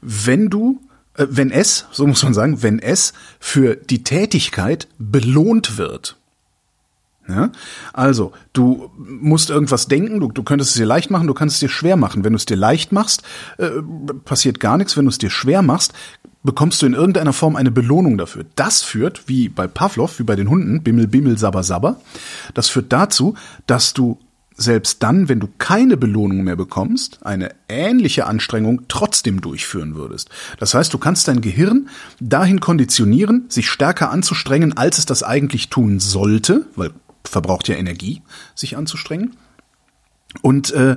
wenn du, wenn es, so muss man sagen, wenn es für die Tätigkeit belohnt wird. Ja? Also, du musst irgendwas denken, du, du könntest es dir leicht machen, du kannst es dir schwer machen. Wenn du es dir leicht machst, äh, passiert gar nichts. Wenn du es dir schwer machst, bekommst du in irgendeiner Form eine Belohnung dafür. Das führt, wie bei Pavlov, wie bei den Hunden, Bimmel, Bimmel, Sabber, Sabber, das führt dazu, dass du selbst dann, wenn du keine Belohnung mehr bekommst, eine ähnliche Anstrengung trotzdem durchführen würdest. Das heißt, du kannst dein Gehirn dahin konditionieren, sich stärker anzustrengen, als es das eigentlich tun sollte, weil verbraucht ja Energie, sich anzustrengen. Und äh,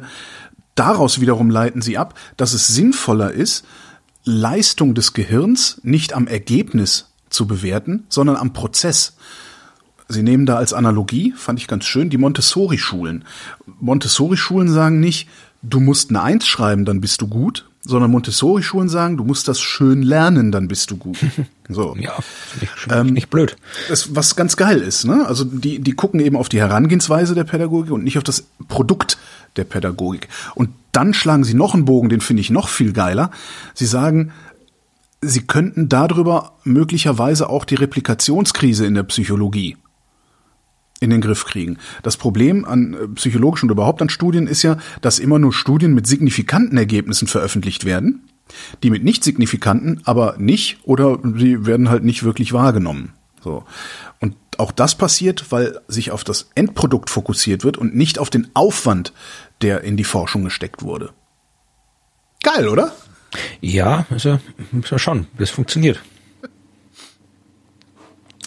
daraus wiederum leiten sie ab, dass es sinnvoller ist, Leistung des Gehirns nicht am Ergebnis zu bewerten, sondern am Prozess. Sie nehmen da als Analogie, fand ich ganz schön, die Montessori-Schulen. Montessori-Schulen sagen nicht, du musst eine Eins schreiben, dann bist du gut, sondern Montessori-Schulen sagen, du musst das schön lernen, dann bist du gut. So. ja, nicht, ähm, nicht blöd. Das, was ganz geil ist, ne? Also die, die gucken eben auf die Herangehensweise der Pädagogik und nicht auf das Produkt der Pädagogik. Und dann schlagen sie noch einen Bogen, den finde ich noch viel geiler. Sie sagen, sie könnten darüber möglicherweise auch die Replikationskrise in der Psychologie in den Griff kriegen. Das Problem an äh, psychologischen und überhaupt an Studien ist ja, dass immer nur Studien mit signifikanten Ergebnissen veröffentlicht werden, die mit nicht signifikanten aber nicht oder sie werden halt nicht wirklich wahrgenommen. So. Und auch das passiert, weil sich auf das Endprodukt fokussiert wird und nicht auf den Aufwand, der in die Forschung gesteckt wurde. Geil, oder? Ja, also, schon. Das funktioniert.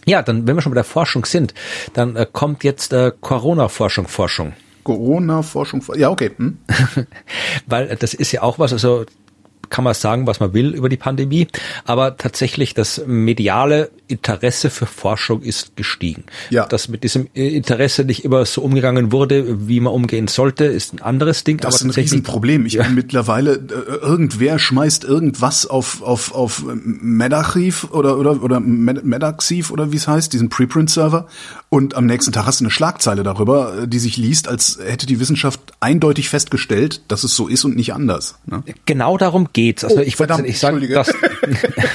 Ja, dann, wenn wir schon bei der Forschung sind, dann äh, kommt jetzt äh, Corona-Forschung, Forschung. Corona-Forschung, ja, okay. Hm. Weil äh, das ist ja auch was, also kann man sagen, was man will über die Pandemie, aber tatsächlich das mediale Interesse für Forschung ist gestiegen. Ja. Dass mit diesem Interesse nicht immer so umgegangen wurde, wie man umgehen sollte, ist ein anderes Ding. Das ist ein Riesenproblem. Ich ja. bin mittlerweile, äh, irgendwer schmeißt irgendwas auf, auf, auf Medachiv oder, oder, oder Medaxiv oder wie es heißt, diesen Preprint-Server und am nächsten Tag hast du eine Schlagzeile darüber, die sich liest, als hätte die Wissenschaft eindeutig festgestellt, dass es so ist und nicht anders. Ne? Genau darum geht's. Also oh, ich wollte nicht sagen, dass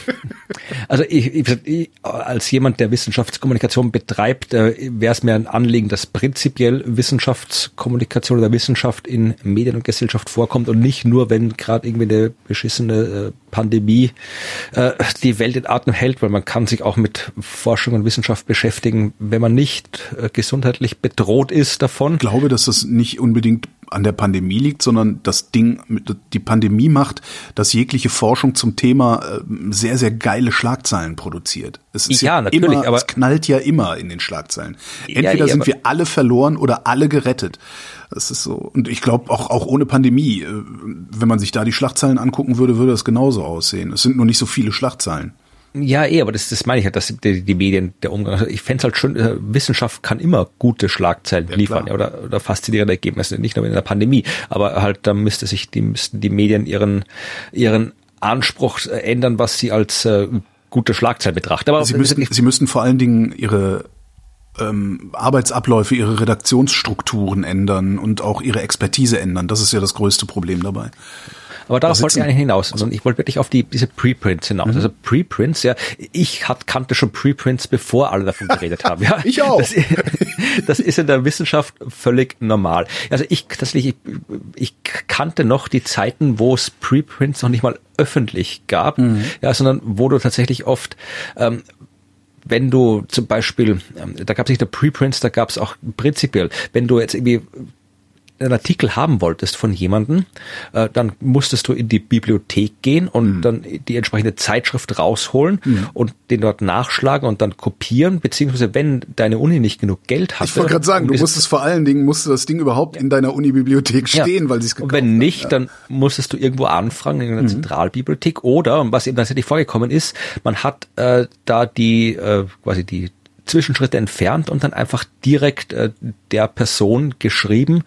also ich, ich, als jemand, der Wissenschaftskommunikation betreibt, äh, wäre es mir ein Anliegen, dass prinzipiell Wissenschaftskommunikation oder Wissenschaft in Medien und Gesellschaft vorkommt und nicht nur, wenn gerade irgendwie eine beschissene äh, Pandemie äh, die Welt in Atem hält, weil man kann sich auch mit Forschung und Wissenschaft beschäftigen, wenn man nicht äh, gesundheitlich bedroht ist davon. Ich glaube, dass das nicht unbedingt an der Pandemie liegt, sondern das Ding, die Pandemie macht, dass jegliche Forschung zum Thema äh, sehr, sehr geile Schlagzeilen produziert. Es ist ja, ja natürlich, immer, aber es knallt ja immer in den Schlagzeilen. Entweder ja, ja, sind wir alle verloren oder alle gerettet. Das ist so. Und ich glaube auch, auch ohne Pandemie, äh, wenn man sich da die Schlagzeilen angucken würde, würde das genauso aussehen. Es sind nur nicht so viele Schlagzeilen. Ja, eh, aber das, das meine ich halt, dass die, die Medien, der Umgang. Also ich fände es halt schon, äh, Wissenschaft kann immer gute Schlagzeilen ja, liefern ja, oder, oder faszinierende Ergebnisse, nicht nur in der Pandemie, aber halt da müsste sich die, müssten die Medien ihren, ihren Anspruch äh, ändern, was sie als äh, gute Schlagzeilen betrachten. Aber sie müssten, sie müssten vor allen Dingen ihre ähm, Arbeitsabläufe, ihre Redaktionsstrukturen ändern und auch ihre Expertise ändern. Das ist ja das größte Problem dabei. Aber darauf wollte ich eigentlich hinaus. Also, ich wollte wirklich auf die, diese Preprints hinaus. Mhm. Also Preprints, ja, ich hat, kannte schon Preprints, bevor alle davon geredet haben. Ja, ich auch. Das, das, ist in der Wissenschaft völlig normal. Also ich, tatsächlich, ich, ich kannte noch die Zeiten, wo es Preprints noch nicht mal öffentlich gab, mhm. ja, sondern wo du tatsächlich oft ähm, wenn du zum Beispiel, ähm, da gab es nicht nur Preprints, da gab es auch prinzipiell, wenn du jetzt irgendwie einen Artikel haben wolltest von jemandem, äh, dann musstest du in die Bibliothek gehen und mhm. dann die entsprechende Zeitschrift rausholen mhm. und den dort nachschlagen und dann kopieren, beziehungsweise wenn deine Uni nicht genug Geld hatte. Ich wollte gerade sagen, du musstest vor allen Dingen, musste das Ding überhaupt in deiner Uni-Bibliothek stehen, ja. weil sie es gekauft Und wenn nicht, ja. dann musstest du irgendwo anfragen in einer mhm. Zentralbibliothek oder, was eben tatsächlich vorgekommen ist, man hat äh, da die äh, quasi die Zwischenschritte entfernt und dann einfach direkt äh, der Person geschrieben,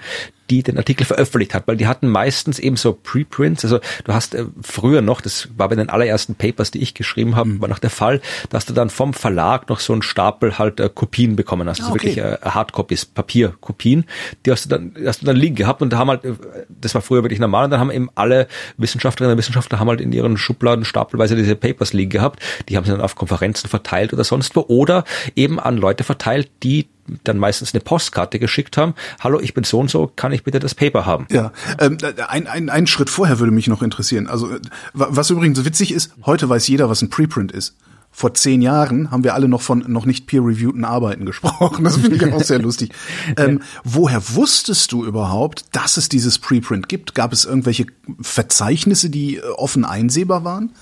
die den Artikel veröffentlicht hat, weil die hatten meistens eben so Preprints. Also du hast äh, früher noch, das war bei den allerersten Papers, die ich geschrieben habe, mhm. war noch der Fall, dass du dann vom Verlag noch so einen Stapel halt äh, Kopien bekommen hast. Also okay. wirklich äh, Hardcopies, Papierkopien. Die hast du dann, hast du dann liegen gehabt und da haben halt, äh, das war früher wirklich normal und dann haben eben alle Wissenschaftlerinnen und Wissenschaftler haben halt in ihren Schubladen stapelweise diese Papers liegen gehabt. Die haben sie dann auf Konferenzen verteilt oder sonst wo oder eben an Leute verteilt, die dann meistens eine Postkarte geschickt haben. Hallo, ich bin so und so, kann ich bitte das Paper haben? Ja, ähm, ein, ein, ein Schritt vorher würde mich noch interessieren. Also äh, was übrigens witzig ist, heute weiß jeder, was ein Preprint ist. Vor zehn Jahren haben wir alle noch von noch nicht peer-reviewten Arbeiten gesprochen. Das finde ich auch sehr lustig. Ähm, woher wusstest du überhaupt, dass es dieses Preprint gibt? Gab es irgendwelche Verzeichnisse, die äh, offen einsehbar waren?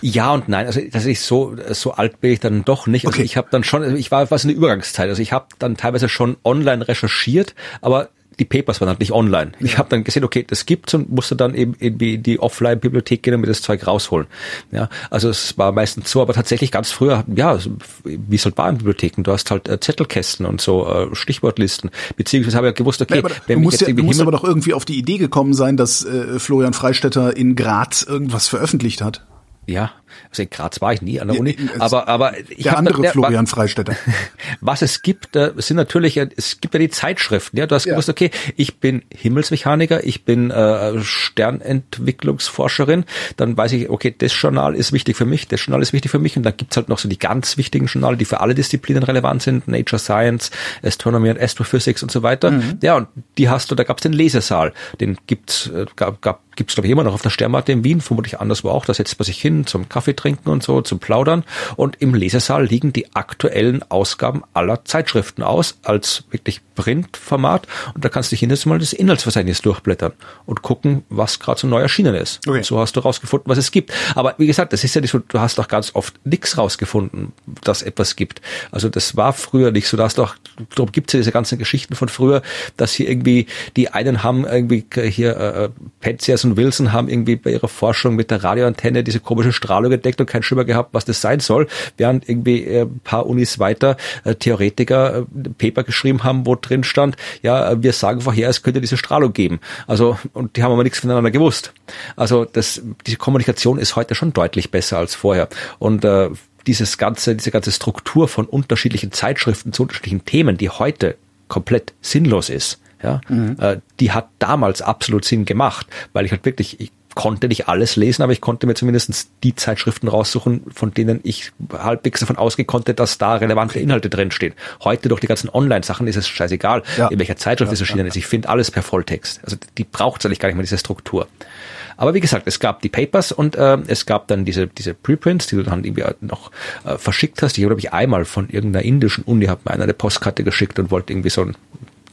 Ja und nein, also dass ich so so alt bin ich dann doch nicht. Also okay. ich habe dann schon, also ich war was in der Übergangszeit. Also ich habe dann teilweise schon online recherchiert, aber die Papers waren halt nicht online. Ja. Ich habe dann gesehen, okay, das gibt's und musste dann eben in die, die Offline-Bibliothek gehen und mir das Zeug rausholen. Ja, also es war meistens so, aber tatsächlich ganz früher, ja, wie es halt war in Bibliotheken, du hast halt äh, Zettelkästen und so äh, Stichwortlisten, beziehungsweise habe ich gewusst, okay, ja, wenn du musst, ja, du musst aber doch irgendwie auf die Idee gekommen sein, dass äh, Florian Freistetter in Graz irgendwas veröffentlicht hat. Ja, also in Graz war ich nie an der Uni, ja, aber aber ich der andere der, Florian Freistetter. Was es gibt, äh, sind natürlich es gibt ja die Zeitschriften. Ja, du hast ja. gewusst, okay, ich bin Himmelsmechaniker, ich bin äh, Sternentwicklungsforscherin, dann weiß ich, okay, das Journal ist wichtig für mich, das Journal ist wichtig für mich und dann gibt's halt noch so die ganz wichtigen Journale, die für alle Disziplinen relevant sind, Nature Science, Astronomy und Astrophysics und so weiter. Mhm. Ja, und die hast du, da gab's den Lesesaal, den gibt's äh, gab, gab gibt's glaube ich immer noch auf der Sternwarte in Wien, vermutlich anderswo auch. Da setzt man sich hin zum Kaffee trinken und so, zum Plaudern. Und im Lesesaal liegen die aktuellen Ausgaben aller Zeitschriften aus, als wirklich Printformat. Und da kannst du dich hin mal das Inhaltsverzeichnis durchblättern und gucken, was gerade so neu erschienen ist. Okay. Und so hast du rausgefunden, was es gibt. Aber wie gesagt, das ist ja nicht so, du hast auch ganz oft nichts rausgefunden, dass etwas gibt. Also das war früher nicht so. Da hast du auch, darum gibt's ja diese ganzen Geschichten von früher, dass hier irgendwie, die einen haben irgendwie hier äh, Penzias und Wilson haben irgendwie bei ihrer Forschung mit der Radioantenne diese komische Strahlung entdeckt und kein Schimmer gehabt, was das sein soll, während irgendwie äh, ein paar Unis weiter äh, Theoretiker äh, Paper geschrieben haben, wo drin stand, ja, äh, wir sagen vorher, es könnte diese Strahlung geben. Also, und die haben aber nichts voneinander gewusst. Also, das, diese Kommunikation ist heute schon deutlich besser als vorher. Und äh, dieses ganze, diese ganze Struktur von unterschiedlichen Zeitschriften zu unterschiedlichen Themen, die heute komplett sinnlos ist, ja, mhm. äh, die hat damals absolut Sinn gemacht, weil ich halt wirklich, ich konnte nicht alles lesen, aber ich konnte mir zumindest die Zeitschriften raussuchen, von denen ich halbwegs davon ausgehen konnte, dass da relevante Inhalte drinstehen. Heute durch die ganzen Online-Sachen ist es scheißegal, ja. in welcher Zeitschrift ja, es erschienen ja. ist. Ich finde alles per Volltext. Also die braucht es eigentlich gar nicht mehr, diese Struktur. Aber wie gesagt, es gab die Papers und äh, es gab dann diese, diese Preprints, die du dann irgendwie noch äh, verschickt hast. Ich habe, glaube ich, einmal von irgendeiner indischen Uni hat mir einer eine Postkarte geschickt und wollte irgendwie so ein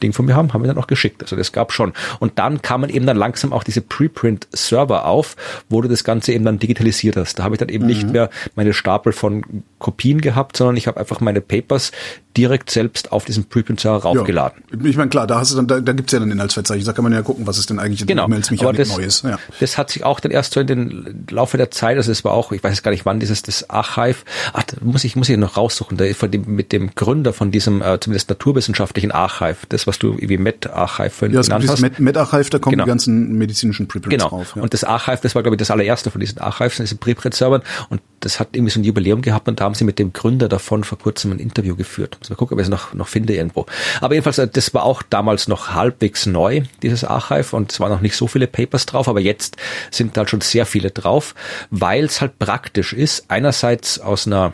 Ding von mir haben, haben wir dann auch geschickt. Also das gab schon. Und dann kamen eben dann langsam auch diese Preprint-Server auf, wo du das Ganze eben dann digitalisiert hast. Da habe ich dann eben mhm. nicht mehr meine Stapel von Kopien gehabt, sondern ich habe einfach meine Papers direkt selbst auf diesen Preprint-Server raufgeladen. Ja. Ich meine, klar, da hast du dann, da, da gibt's ja dann Inhaltsverzeichnis, da kann man ja gucken, was es denn eigentlich in genau. E-Mails Mechanik Neues. Ja. Das hat sich auch dann erst so in den Laufe der Zeit, also es war auch, ich weiß gar nicht wann dieses das Archive, ach, da muss ich muss ich noch raussuchen, da von dem, mit dem Gründer von diesem äh, zumindest naturwissenschaftlichen Archive, das was du wie Met Archive vorhin ja, genannt hast. Met, Met Archive, da kommen genau. die ganzen medizinischen Preprints genau. drauf. Ja. Und das Archive, das war glaube ich das allererste von diesen Archives, diesen Preprint-Servern und das hat irgendwie so ein Jubiläum gehabt und da haben sie mit dem Gründer davon vor kurzem ein Interview geführt. Also mal gucken, ob ich es noch, noch finde irgendwo. Aber jedenfalls, äh, das war auch damals noch halbwegs neu, dieses Archive, und es waren noch nicht so viele Papers drauf, aber jetzt sind da schon sehr viele drauf, weil es halt praktisch ist, einerseits aus einer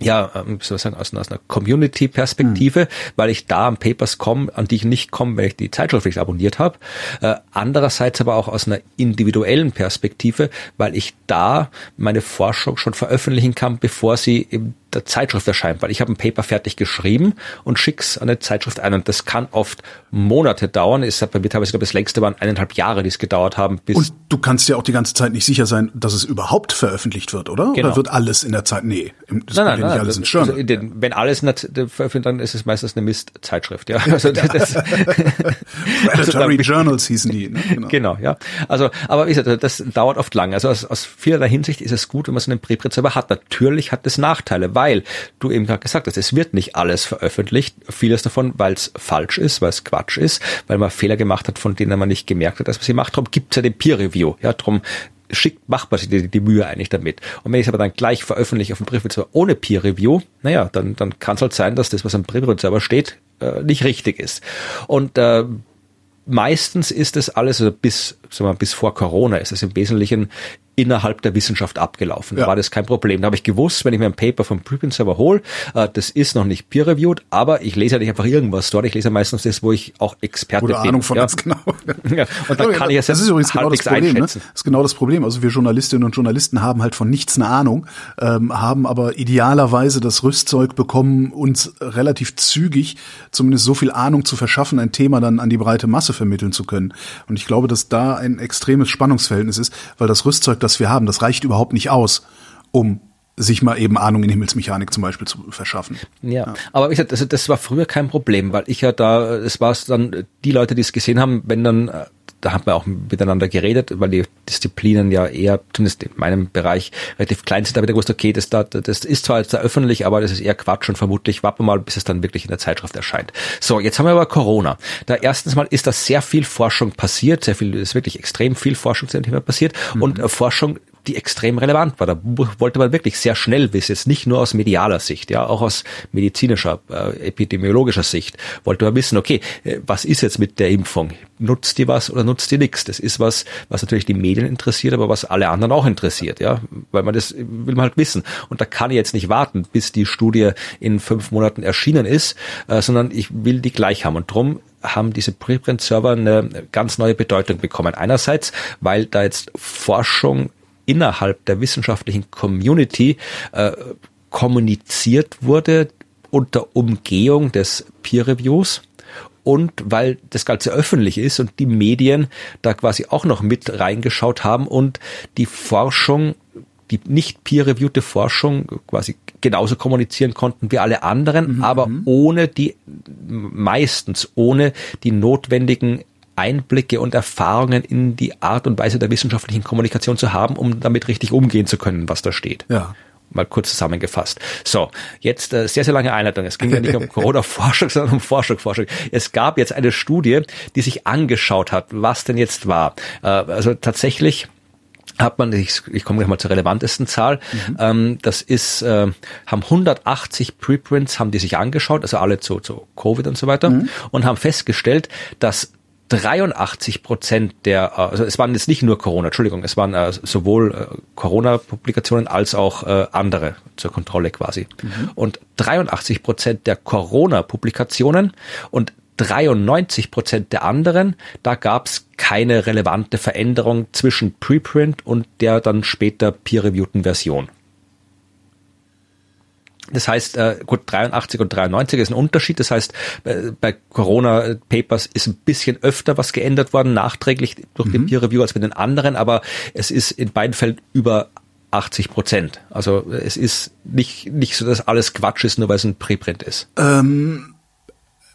ja, ähm, sozusagen aus, aus einer Community-Perspektive, mhm. weil ich da an Papers komme, an die ich nicht komme, wenn ich die Zeitschrift nicht abonniert habe. Äh, andererseits aber auch aus einer individuellen Perspektive, weil ich da meine Forschung schon veröffentlichen kann, bevor sie im der Zeitschrift erscheint, weil ich habe ein Paper fertig geschrieben und schick's an eine Zeitschrift ein und das kann oft Monate dauern. Hat bei mir teilweise, ich glaube, das längste waren eineinhalb Jahre, die es gedauert haben. Bis und du kannst ja auch die ganze Zeit nicht sicher sein, dass es überhaupt veröffentlicht wird, oder? Genau. Oder wird alles in der Zeit? Nee, das nein, nein, ja nicht alles in Journal. Also den, wenn alles in der veröffentlicht, dann ist es meistens eine Mistzeitschrift. Ja, also das, Predatory also, Journals hießen die. Ne? Genau. genau, ja. Also, aber wie gesagt, das dauert oft lang. Also aus, aus vielerlei Hinsicht ist es gut, wenn man so einen Preprint selber hat. Natürlich hat es Nachteile, weil du eben gerade gesagt hast, es wird nicht alles veröffentlicht, vieles davon, weil es falsch ist, weil es Quatsch ist, weil man Fehler gemacht hat, von denen man nicht gemerkt hat, dass man sie macht. Darum gibt es ja den Peer Review. Ja, darum schickt, macht man sich die, die Mühe eigentlich damit. Und wenn ich es aber dann gleich veröffentliche auf dem Briefwitzer ohne Peer Review, naja, dann, dann kann es halt sein, dass das, was am Briefwitzer steht, äh, nicht richtig ist. Und äh, meistens ist es alles, also bis, sagen wir mal, bis vor Corona ist es im Wesentlichen innerhalb der Wissenschaft abgelaufen. Da ja. war das kein Problem. Da habe ich gewusst, wenn ich mir ein Paper vom Preprint Server hole, äh, das ist noch nicht peer-reviewed, aber ich lese ja nicht einfach irgendwas dort. Ich lese meistens das, wo ich auch Experte Oder bin. Ahnung von ja. ganz genau. ja. Und dann kann ich das, das ist übrigens genau das Problem. Ne? Das ist genau das Problem. Also wir Journalistinnen und Journalisten haben halt von nichts eine Ahnung, ähm, haben aber idealerweise das Rüstzeug bekommen, uns relativ zügig zumindest so viel Ahnung zu verschaffen, ein Thema dann an die breite Masse vermitteln zu können. Und ich glaube, dass da ein extremes Spannungsverhältnis ist, weil das Rüstzeug, das wir haben, das reicht überhaupt nicht aus, um sich mal eben Ahnung in Himmelsmechanik zum Beispiel zu verschaffen. Ja, ja. aber gesagt, also das war früher kein Problem, weil ich ja da, es war dann die Leute, die es gesehen haben, wenn dann äh, da haben wir auch miteinander geredet, weil die Disziplinen ja eher, zumindest in meinem Bereich, relativ klein sind. Da habe ich gewusst, okay, das, das ist zwar jetzt öffentlich, aber das ist eher Quatsch und vermutlich warten wir mal, bis es dann wirklich in der Zeitschrift erscheint. So, jetzt haben wir aber Corona. Da erstens mal ist da sehr viel Forschung passiert, sehr viel, ist wirklich extrem viel Forschung zu dem Thema passiert mhm. und äh, Forschung die extrem relevant war. Da wollte man wirklich sehr schnell wissen, jetzt nicht nur aus medialer Sicht, ja, auch aus medizinischer, äh, epidemiologischer Sicht, wollte man wissen, okay, äh, was ist jetzt mit der Impfung? Nutzt die was oder nutzt die nichts? Das ist was, was natürlich die Medien interessiert, aber was alle anderen auch interessiert, ja, weil man das will man halt wissen. Und da kann ich jetzt nicht warten, bis die Studie in fünf Monaten erschienen ist, äh, sondern ich will die gleich haben. Und drum haben diese Preprint-Server eine ganz neue Bedeutung bekommen. Einerseits, weil da jetzt Forschung innerhalb der wissenschaftlichen Community äh, kommuniziert wurde unter Umgehung des Peer Reviews und weil das Ganze öffentlich ist und die Medien da quasi auch noch mit reingeschaut haben und die Forschung, die nicht peer-reviewte Forschung quasi genauso kommunizieren konnten wie alle anderen, mhm. aber mhm. ohne die, meistens ohne die notwendigen Einblicke und Erfahrungen in die Art und Weise der wissenschaftlichen Kommunikation zu haben, um damit richtig umgehen zu können, was da steht. Ja. Mal kurz zusammengefasst. So, jetzt äh, sehr, sehr lange Einleitung. Es ging ja nicht um Corona-Forschung, sondern um Forschung, Forschung. Es gab jetzt eine Studie, die sich angeschaut hat, was denn jetzt war. Äh, also tatsächlich hat man, ich, ich komme gleich mal zur relevantesten Zahl, mhm. ähm, das ist, äh, haben 180 Preprints, haben die sich angeschaut, also alle zu, zu Covid und so weiter, mhm. und haben festgestellt, dass 83 Prozent der, äh, also es waren jetzt nicht nur Corona, Entschuldigung, es waren äh, sowohl äh, Corona-Publikationen als auch äh, andere zur Kontrolle quasi. Mhm. Und 83 Prozent der Corona-Publikationen und 93 Prozent der anderen, da gab es keine relevante Veränderung zwischen Preprint und der dann später peer-reviewten Version. Das heißt, äh, gut, 83 und 93 ist ein Unterschied. Das heißt, bei Corona Papers ist ein bisschen öfter was geändert worden, nachträglich durch mhm. den Peer Review als bei den anderen, aber es ist in beiden Fällen über 80 Prozent. Also es ist nicht, nicht so, dass alles Quatsch ist, nur weil es ein Preprint ist. Ähm,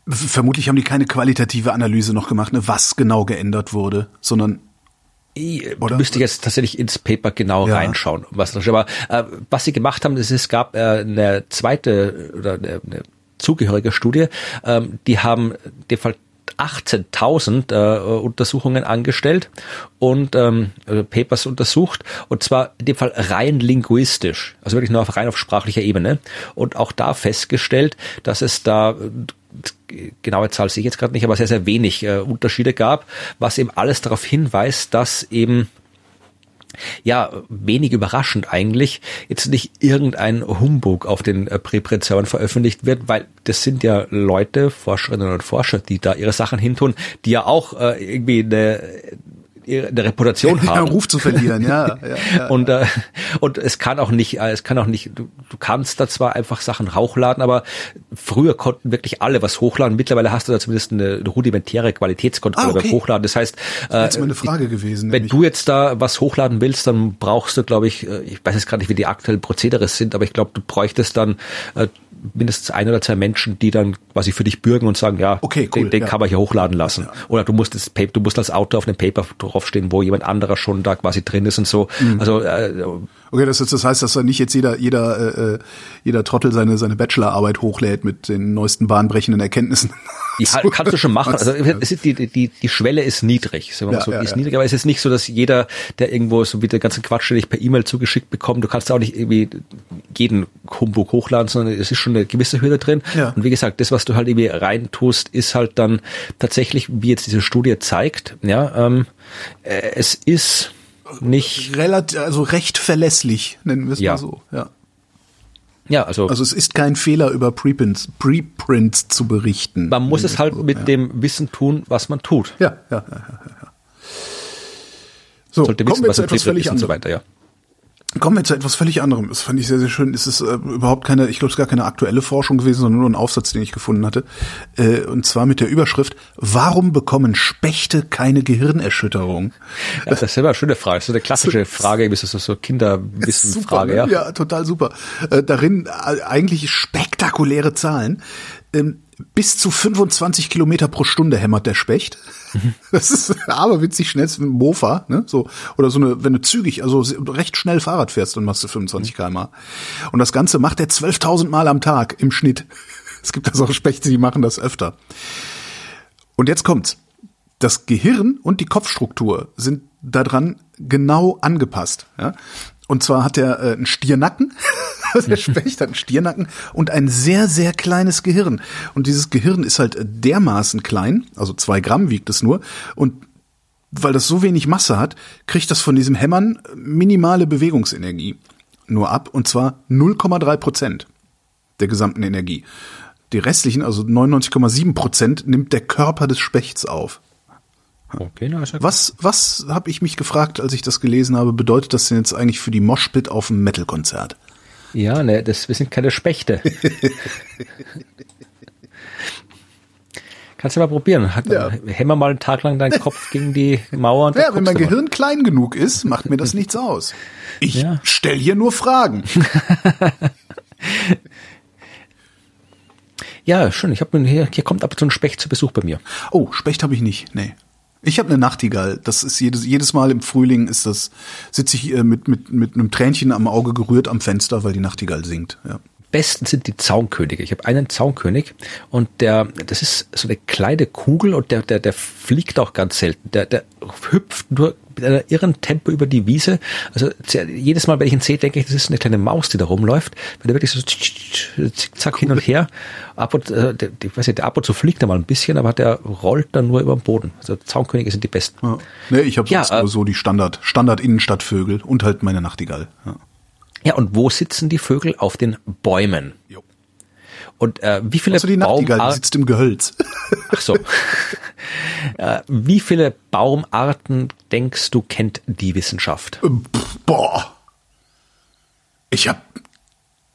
vermutlich haben die keine qualitative Analyse noch gemacht, ne, was genau geändert wurde, sondern oder? Müsste jetzt tatsächlich ins Paper genau ja. reinschauen, was da Aber äh, was sie gemacht haben, ist, es gab äh, eine zweite oder eine, eine zugehörige Studie, ähm, die haben den Fall 18.000 äh, Untersuchungen angestellt und ähm, also Papers untersucht und zwar in dem Fall rein linguistisch, also wirklich nur auf rein auf sprachlicher Ebene und auch da festgestellt, dass es da genaue Zahl sehe ich jetzt gerade nicht, aber sehr, sehr wenig äh, Unterschiede gab, was eben alles darauf hinweist, dass eben ja, wenig überraschend eigentlich, jetzt nicht irgendein Humbug auf den äh, Präprint-Servern veröffentlicht wird, weil das sind ja Leute, Forscherinnen und Forscher, die da ihre Sachen hintun, die ja auch äh, irgendwie eine eine Reputation haben. Ja, Ruf zu verlieren, ja. ja, ja und äh, und es kann auch nicht, äh, es kann auch nicht. Du, du kannst da zwar einfach Sachen hochladen, aber früher konnten wirklich alle was hochladen. Mittlerweile hast du da zumindest eine, rudimentäre Qualitätskontrolle Ah, okay. beim Hochladen. Das heißt, Das äh, wäre eine Frage gewesen. wenn nämlich. du jetzt da was hochladen willst, dann brauchst du, glaube ich, äh, ich weiß jetzt gar nicht, wie die aktuellen Prozedere sind, aber ich glaube, du bräuchtest dann äh, mindestens ein oder zwei Menschen, die dann quasi für dich bürgen und sagen, ja, Okay, cool, den, den ja. kann man hier hochladen lassen. Oder du musst das Paper, du musst als Autor auf einem Paper draufstehen, wo jemand anderer schon da quasi drin ist und so. Mhm. Also äh, Okay, das, ist, das heißt, dass da nicht jetzt jeder, jeder, äh, jeder Trottel seine, seine Bachelorarbeit hochlädt mit den neuesten bahnbrechenden Erkenntnissen. Ja, kannst du schon machen. Also es ist die, die, die Schwelle ist niedrig, sagen wir mal Ja, so, ja, ist ja. niedrig, aber es ist nicht so, dass jeder, der irgendwo so wie der ganze Quatsch, den ich per E-Mail zugeschickt bekomme, du kannst auch nicht irgendwie jeden Humbug hochladen, sondern es ist schon eine gewisse Hürde drin. Ja. Und wie gesagt, das, was du halt irgendwie reintust, ist halt dann tatsächlich, wie jetzt diese Studie zeigt, ja, ähm, äh, es ist nicht, Relativ, also recht verlässlich, nennen wir es Ja. mal so. Ja. Ja, also, Also es ist kein Fehler, über Preprints, Preprints zu berichten. man muss es halt mit ja. dem Wissen tun, was man tut. Ja, ja, ja, ja. ja. So, Sollte kommen wissen, wir was zu etwas Preprint völlig ist und so anderem. weiter, ja. Kommen wir zu etwas völlig anderem. Das fand ich sehr, sehr schön. Es ist äh, überhaupt keine, ich glaube, es ist gar keine aktuelle Forschung gewesen, sondern nur ein Aufsatz, den ich gefunden hatte. Äh, und zwar mit der Überschrift, warum bekommen Spechte keine Gehirnerschütterung? Ja, das ist immer eine schöne Frage. Das ist so eine klassische Frage, wie ist das so Kinderwissen-Frage, ne? ja. ja, total super. Äh, darin äh, eigentlich spektakuläre Zahlen. Ähm, bis zu 25 Kilometer pro Stunde hämmert der Specht. Das ist aber witzig schnell, ist ein Mofa, ne? So, oder so eine, wenn du zügig, also recht schnell Fahrrad fährst, dann machst du 25 km/h. Und das Ganze macht er 12.000 Mal am Tag im Schnitt. Es gibt also auch Spechte, die machen das öfter. Und jetzt kommt's. Das Gehirn und die Kopfstruktur sind daran genau angepasst. Ja? Und zwar hat er äh, einen Stiernacken, der Specht hat einen Stiernacken und ein sehr, sehr kleines Gehirn. Und dieses Gehirn ist halt dermaßen klein, also zwei Gramm wiegt es nur, und weil das so wenig Masse hat, kriegt das von diesem Hämmern minimale Bewegungsenergie nur ab, und zwar 0,3 Prozent der gesamten Energie. Die restlichen, also 99,7 Prozent, nimmt der Körper des Spechts auf. Okay, na, ist ja Was, was habe ich mich gefragt, als ich das gelesen habe, bedeutet das denn jetzt eigentlich für die Moshpit auf dem Metal-Konzert? Ja, ne, das, wir sind keine Spechte. Kannst du mal probieren. Hat, Ja. Hämmer mal einen Tag lang deinen Kopf gegen die Mauer und Ja, wenn mein du mal. Gehirn klein genug ist, macht mir das nichts aus. Ich Ja. stell hier nur Fragen. Ja, schön. Ich habe hier, hier kommt ab und zu ein Specht zu Besuch bei mir. Oh, Specht habe ich nicht. Nee. Ich habe eine Nachtigall. Das ist jedes jedes Mal im Frühling ist das sitze ich äh, mit mit mit einem Tränchen am Auge gerührt am Fenster, weil die Nachtigall singt. Ja. Besten sind die Zaunkönige. Ich habe einen Zaunkönig und der, das ist so eine kleine Kugel und der, der, der fliegt auch ganz selten. Der, der hüpft nur mit einer irren Tempo über die Wiese. Also jedes Mal, wenn ich ihn sehe, denke ich, das ist eine kleine Maus, die da rumläuft. Weil der wirklich so zickzack hin und her. Ab und, äh, der, ich weiß nicht, der ab und zu fliegt er mal ein bisschen, aber der rollt dann nur über den Boden. Also Zaunkönige sind die besten. Ja. Nee, ich habe Ja, äh, so die Standard Standard Innenstadtvögel und halt meine Nachtigall. Ja. Ja, und wo sitzen die Vögel? Auf den Bäumen. Jo. Und äh, wie viele Also die Nachtigall, die Baumarten sitzt im Gehölz. Ach so. äh, wie viele Baumarten denkst du kennt die Wissenschaft? Pff, Boah. Ich hab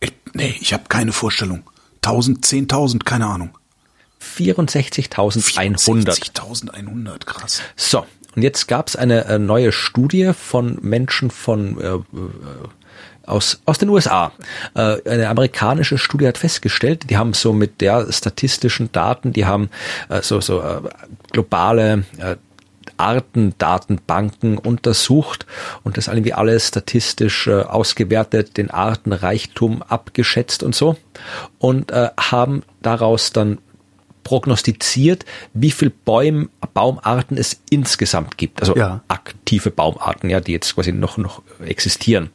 ich, nee, ich habe keine Vorstellung. 1000, 10.000, keine Ahnung. 64.100. 64.100, krass. So, und jetzt gab es eine äh, neue Studie von Menschen von äh, äh, aus, aus den USA. Äh, eine amerikanische Studie hat festgestellt, die haben so mit der statistischen Daten, die haben äh, so, so äh, globale äh, Artendatenbanken untersucht und das irgendwie alles statistisch äh, ausgewertet, den Artenreichtum abgeschätzt und so und äh, haben daraus dann prognostiziert, wie viel Bäum, Baumarten es insgesamt gibt. Also Ja. aktive Baumarten, ja, die jetzt quasi noch, noch existieren.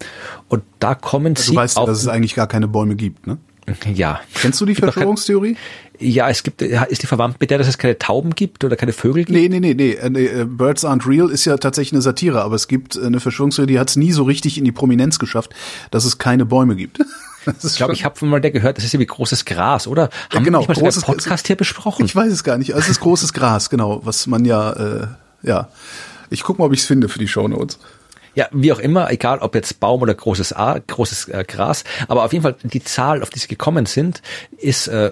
Und da kommen Du sie weißt ja, auf, dass es eigentlich gar keine Bäume gibt, ne? ja. Kennst du die Verschwörungstheorie? Ja, es gibt, ja, ist die verwandt mit der, dass es keine Tauben gibt oder keine Vögel gibt? Nee, nee, nee, nee. äh, nee. äh, Birds Aren't Real ist ja tatsächlich eine Satire, aber es gibt äh, eine Verschwörungstheorie, die hat es nie so richtig in die Prominenz geschafft, dass es keine Bäume gibt. Ich glaube, ich habe von mal der gehört, das ist irgendwie großes Gras, oder? Haben genau, wir nicht mal großes- im Podcast hier besprochen? Ich weiß es gar nicht. Also es ist großes Gras, genau, was man ja, äh, ja, Ich guck mal, ob ich es finde für die Shownotes. Ja, wie auch immer, egal ob jetzt Baum oder großes A, großes äh, Gras, aber auf jeden Fall die Zahl, auf die sie gekommen sind, ist äh,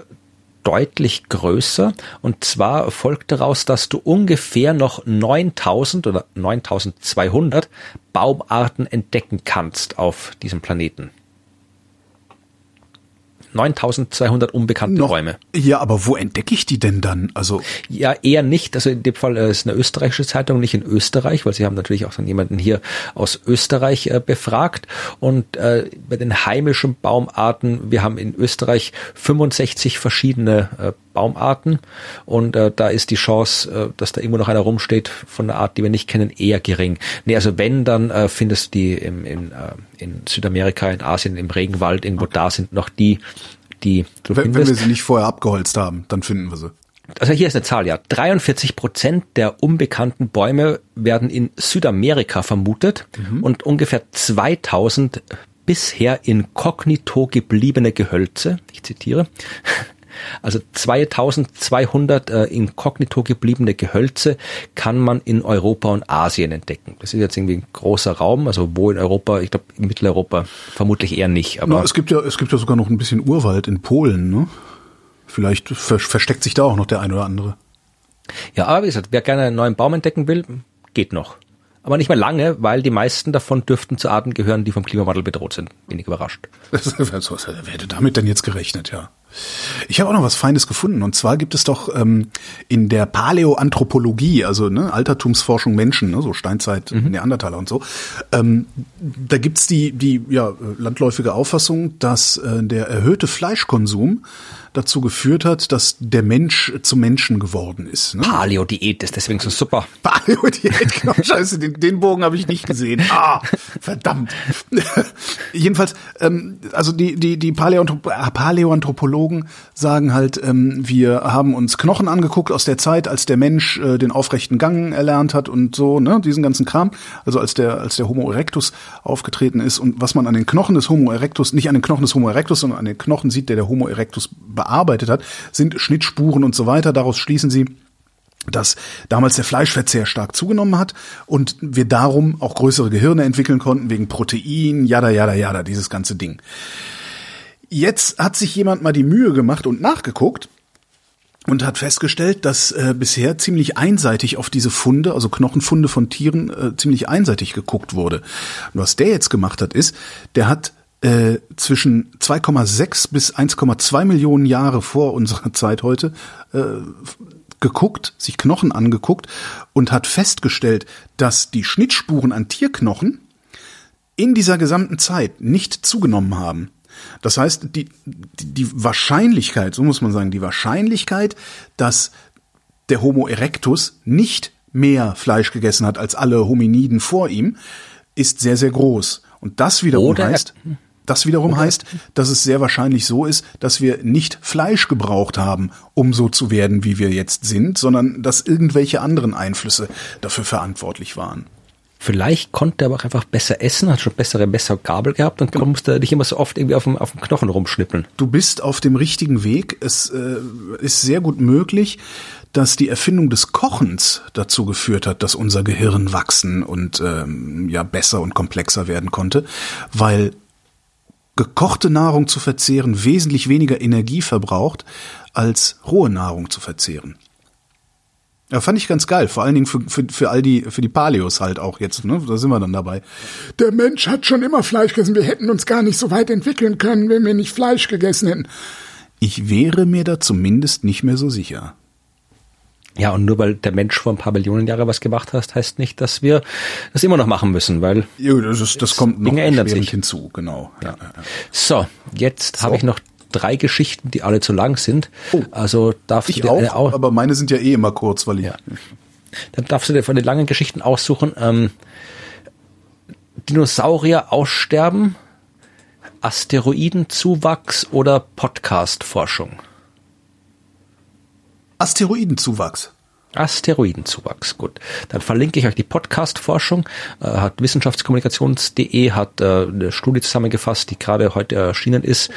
deutlich größer. Und zwar folgt daraus, dass du ungefähr noch 9000 oder 9200 Baumarten entdecken kannst auf diesem Planeten. 9200 unbekannte Noch, Bäume. Ja, aber wo entdecke ich die denn dann? Also Ja, eher nicht. Also in dem Fall äh, ist eine österreichische Zeitung, nicht in Österreich, weil sie haben natürlich auch dann jemanden hier aus Österreich äh, befragt. Und äh, bei den heimischen Baumarten, wir haben in Österreich 65 verschiedene äh, Baumarten und äh, da ist die Chance, äh, dass da irgendwo noch einer rumsteht von einer Art, die wir nicht kennen, eher gering. Nee, also wenn, dann äh, findest du die im, in, äh, in Südamerika, in Asien, im Regenwald, irgendwo da sind noch die, die du wenn, wenn wir findest. sie nicht vorher abgeholzt haben, dann finden wir sie. Also hier ist eine Zahl, ja. 43 Prozent der unbekannten Bäume werden in Südamerika vermutet und ungefähr 2000 bisher inkognito gebliebene Gehölze, ich zitiere, also 2200 äh, inkognito gebliebene Gehölze kann man in Europa und Asien entdecken. Das ist jetzt irgendwie ein großer Raum, also wo in Europa, ich glaube in Mitteleuropa vermutlich eher nicht, aber Na, es gibt ja, es gibt ja sogar noch ein bisschen Urwald in Polen, ne? Vielleicht ver versteckt sich da auch noch der ein oder andere. Ja, aber wie gesagt, wer gerne einen neuen Baum entdecken will, geht noch. Aber nicht mehr lange, weil die meisten davon dürften zu Arten gehören, die vom Klimawandel bedroht sind. Wenig überrascht. Was wer hätte damit denn jetzt gerechnet, ja? Ich habe auch noch was Feines gefunden. Und zwar gibt es doch ähm, in der Paläoanthropologie, also ne, Altertumsforschung Menschen, ne, so Steinzeit, Neandertaler und so, ähm, da gibt's die, die ja, landläufige Auffassung, dass äh, der erhöhte Fleischkonsum dazu geführt hat, dass der Mensch zum Menschen geworden ist. Ne? Paleo-Diät ist deswegen so super. Paleo-Diät, genau, scheiße, den, den Bogen habe ich nicht gesehen. Ah, verdammt. Jedenfalls, ähm, also die, die, die Paläoanthrop Paläoanthropologen sagen halt, ähm, wir haben uns Knochen angeguckt aus der Zeit, als der Mensch äh, den aufrechten Gang erlernt hat und so, ne, diesen ganzen Kram. Also als der, als der Homo erectus aufgetreten ist und was man an den Knochen des Homo erectus, nicht an den Knochen des Homo erectus, sondern an den Knochen sieht, der der Homo erectus bearbeitet hat, sind Schnittspuren und so weiter. Daraus schließen sie, dass damals der Fleischverzehr stark zugenommen hat und wir darum auch größere Gehirne entwickeln konnten wegen Protein, jada, jada, jada, dieses ganze Ding. Jetzt hat sich jemand mal die Mühe gemacht und nachgeguckt und hat festgestellt, dass äh, bisher ziemlich einseitig auf diese Funde, also Knochenfunde von Tieren, äh, ziemlich einseitig geguckt wurde. Und was der jetzt gemacht hat, ist, der hat äh, zwischen 2,6 bis 1,2 Millionen Jahre vor unserer Zeit heute äh, geguckt, sich Knochen angeguckt und hat festgestellt, dass die Schnittspuren an Tierknochen in dieser gesamten Zeit nicht zugenommen haben. Das heißt, die, die, Wahrscheinlichkeit, so muss man sagen, die Wahrscheinlichkeit, dass der Homo erectus nicht mehr Fleisch gegessen hat als alle Hominiden vor ihm, ist sehr, sehr groß. Und das wiederum Oder er- heißt, das wiederum heißt, dass es sehr wahrscheinlich so ist, dass wir nicht Fleisch gebraucht haben, um so zu werden, wie wir jetzt sind, sondern dass irgendwelche anderen Einflüsse dafür verantwortlich waren. Vielleicht konnte er aber auch einfach besser essen, hat schon bessere Messer und Gabel gehabt und musste nicht immer so oft irgendwie auf dem, auf dem Knochen rumschnippeln. Du bist auf dem richtigen Weg. Es äh, ist sehr gut möglich, dass die Erfindung des Kochens dazu geführt hat, dass unser Gehirn wachsen und ähm, ja besser und komplexer werden konnte, weil gekochte Nahrung zu verzehren wesentlich weniger Energie verbraucht, als rohe Nahrung zu verzehren. Ja, fand ich ganz geil. Vor allen Dingen für, für, für all die, für die Paleos halt auch jetzt, ne? Da sind wir dann dabei. Der Mensch hat schon immer Fleisch gegessen. Wir hätten uns gar nicht so weit entwickeln können, wenn wir nicht Fleisch gegessen hätten. Ich wäre mir da zumindest nicht mehr so sicher. Ja, und nur weil der Mensch vor ein paar Millionen Jahre was gemacht hat, heißt nicht, dass wir das immer noch machen müssen, weil Jo, das, ist, das kommt noch Dinge ändern sich. hinzu, genau. Ja. Ja, ja. so, jetzt habe ich noch drei Geschichten, die alle zu lang sind. Oh. Also darfst Ich du dir eine auch, au- aber meine sind ja eh immer kurz, weil ich. Ja. Dann darfst du dir von den langen Geschichten aussuchen. Ähm, Dinosaurier aussterben, Asteroidenzuwachs oder Podcast-Forschung? Asteroidenzuwachs. Asteroidenzuwachs, gut. Dann verlinke ich euch die Podcast-Forschung. Äh, hat wissenschaftskommunikations.de hat äh, eine Studie zusammengefasst, die gerade heute erschienen ist,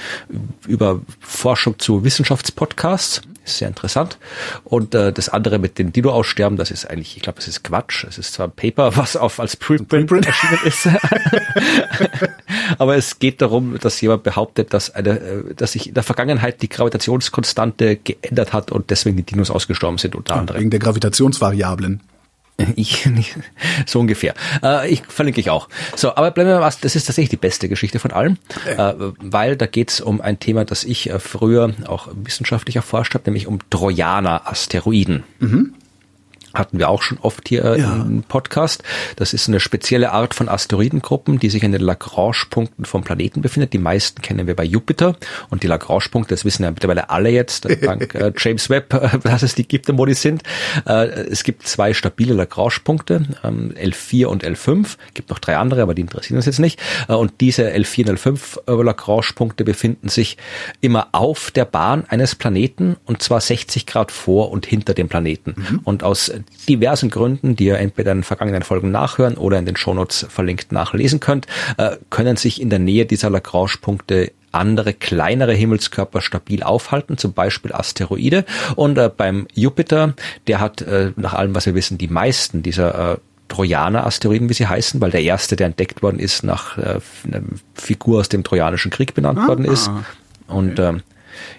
über Forschung zu Wissenschaftspodcasts. Ist sehr interessant. Und äh, das andere mit den Dino-Aussterben, das ist eigentlich, ich glaube, es ist Quatsch. Es ist zwar ein Paper, was auf als Preprint, Preprint. erschienen ist. Aber es geht darum, dass jemand behauptet, dass eine, äh, dass sich in der Vergangenheit die Gravitationskonstante geändert hat und deswegen die Dinos ausgestorben sind, unter anderem. Wegen der Gravitationsvariablen. Ich, so ungefähr. Äh, ich verlinke ich auch. So, aber bleiben wir mal das ist tatsächlich die beste Geschichte von allen, äh, weil da geht es um ein Thema, das ich äh, früher auch wissenschaftlich erforscht habe, nämlich um Trojaner-Asteroiden. Mhm hatten wir auch schon oft hier äh, ja. im Podcast. Das ist eine spezielle Art von Asteroidengruppen, die sich in den Lagrange-Punkten vom Planeten befindet. Die meisten kennen wir bei Jupiter und die Lagrange-Punkte, das wissen ja mittlerweile alle jetzt, dank äh, James Webb, äh, dass es die gibt, wo die sind. Äh, es gibt zwei stabile Lagrange-Punkte, ähm, L4 und L5. Gibt noch drei andere, aber die interessieren uns jetzt nicht. Äh, und diese L4 und L5 äh, Lagrange-Punkte befinden sich immer auf der Bahn eines Planeten und zwar 60 Grad vor und hinter dem Planeten. Mhm. Und aus diversen Gründen, die ihr entweder in den vergangenen Folgen nachhören oder in den Shownotes verlinkt nachlesen könnt, äh, können sich in der Nähe dieser Lagrange-Punkte andere kleinere Himmelskörper stabil aufhalten, zum Beispiel Asteroide. Und äh, beim Jupiter, der hat äh, nach allem, was wir wissen, die meisten dieser äh, Trojaner-Asteroiden, wie sie heißen, weil der erste, der entdeckt worden ist, nach äh, einer Figur aus dem Trojanischen Krieg benannt ah, worden ist. Und ähm,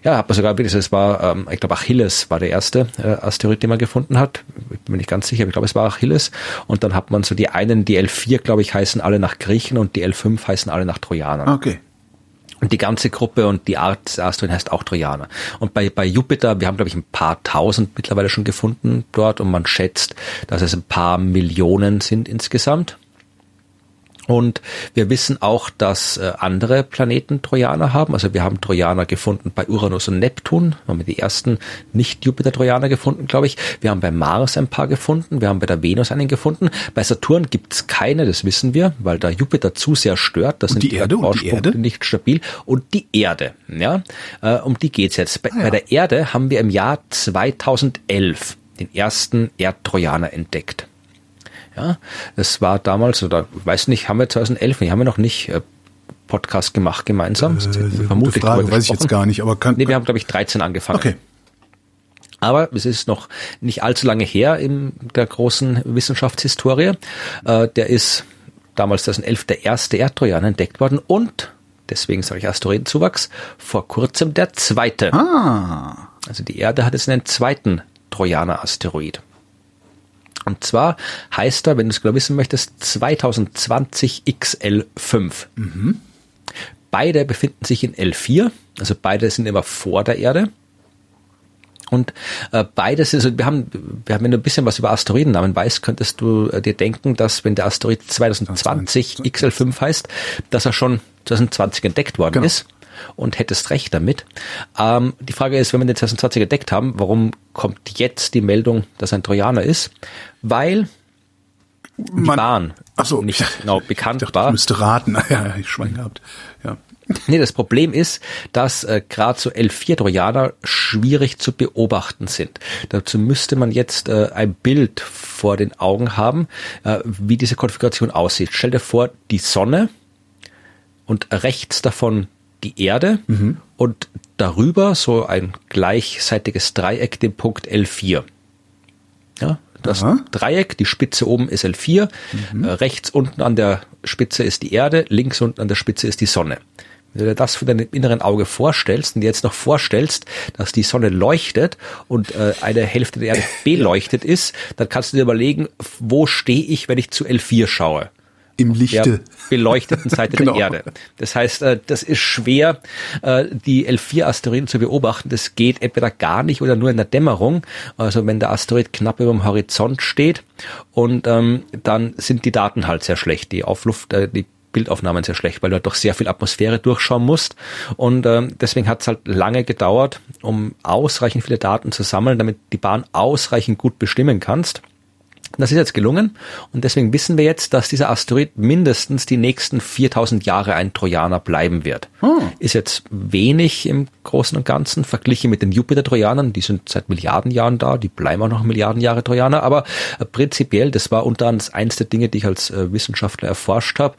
ja, hat man sogar wirklich, es war, ähm, ich glaube Achilles war der erste äh, Asteroid, den man gefunden hat. Ich bin mir nicht ganz sicher, aber ich glaube, es war Achilles. Und dann hat man so die einen, die L4, glaube ich, heißen alle nach Griechen und die L5 heißen alle nach Trojanern. Okay. Und die ganze Gruppe und die Art des Asteroiden heißt auch Trojaner. Und bei, bei Jupiter, wir haben, glaube ich, ein paar tausend mittlerweile schon gefunden dort und man schätzt, dass es ein paar Millionen sind insgesamt. Und wir wissen auch, dass äh, andere Planeten Trojaner haben. Also wir haben Trojaner gefunden bei Uranus und Neptun. Wir haben die ersten Nicht-Jupiter-Trojaner gefunden, glaube ich. Wir haben bei Mars ein paar gefunden. Wir haben bei der Venus einen gefunden. Bei Saturn gibt's keine, das wissen wir, weil der Jupiter zu sehr stört. Das und sind die, Erde und die Erde nicht stabil. Und die Erde, ja, äh, um die geht's jetzt. Bei, ah, ja. bei der Erde haben wir im Jahr 2011 den ersten Erdtrojaner entdeckt. Ja, das war damals, oder weiß nicht, haben wir 2011, nee, haben wir noch nicht äh, Podcast gemacht gemeinsam. Äh, Vermutlich. Frage, weiß ich jetzt gar nicht, aber kann. Nee, wir haben, glaube ich, 13 angefangen. Okay. Aber es ist noch nicht allzu lange her in der großen Wissenschaftshistorie. Äh, der ist damals 2011 der erste Erdtrojaner entdeckt worden und deswegen sage ich Asteroidenzuwachs, vor kurzem der zweite. Ah. Also die Erde hat jetzt einen zweiten Trojaner-Asteroid. Und zwar heißt er, wenn du es genau wissen möchtest, 2020 XL5. Mhm. Beide befinden sich in L4, also beide sind immer vor der Erde. Und äh, beides ist, also wir haben, wir haben, wenn du ein bisschen was über Asteroidennamen weißt, könntest du äh, dir denken, dass wenn der Asteroid 2020 XL5 heißt, dass er schon 2020 entdeckt worden genau. ist und hättest recht damit. Ähm, die Frage ist, wenn wir den 2020 entdeckt haben, warum kommt jetzt die Meldung, dass ein Trojaner ist? Weil die Man, Bahn so, nicht genau bekannt ich dachte, war. Ich müsste raten. Ja, ich Schwein gehabt. Ja. Nee, das Problem ist, dass äh, gerade so L4-Trojaner schwierig zu beobachten sind. Dazu müsste man jetzt äh, ein Bild vor den Augen haben, äh, wie diese Konfiguration aussieht. Stell dir vor, die Sonne und rechts davon die Erde mhm. und darüber so ein gleichseitiges Dreieck, den Punkt L4. Ja, das Aha. Dreieck, die Spitze oben ist L4, mhm. äh, rechts unten an der Spitze ist die Erde, links unten an der Spitze ist die Sonne. Wenn du dir das für deinem inneren Auge vorstellst und dir jetzt noch vorstellst, dass die Sonne leuchtet und äh, eine Hälfte der Erde beleuchtet ist, dann kannst du dir überlegen, wo stehe ich, wenn ich zu L4 schaue im Lichte. Der beleuchteten Seite genau. der Erde. Das heißt, äh, das ist schwer, äh, die L4-Asteroiden zu beobachten. Das geht entweder gar nicht oder nur in der Dämmerung. Also wenn der Asteroid knapp über dem Horizont steht und ähm, dann sind die Daten halt sehr schlecht. Die Aufluft, äh, die Bildaufnahmen sehr schlecht, weil du halt doch sehr viel Atmosphäre durchschauen musst. Und ähm, deswegen hat es halt lange gedauert, um ausreichend viele Daten zu sammeln, damit die Bahn ausreichend gut bestimmen kannst. Das ist jetzt gelungen und deswegen wissen wir jetzt, dass dieser Asteroid mindestens die nächsten 4000 Jahre ein Trojaner bleiben wird. Oh. Ist jetzt wenig im Großen und Ganzen verglichen mit den Jupiter-Trojanern, die sind seit Milliarden Jahren da, die bleiben auch noch Milliarden Jahre Trojaner, aber äh, prinzipiell, das war unter anderem eins der Dinge, die ich als äh, Wissenschaftler erforscht habe,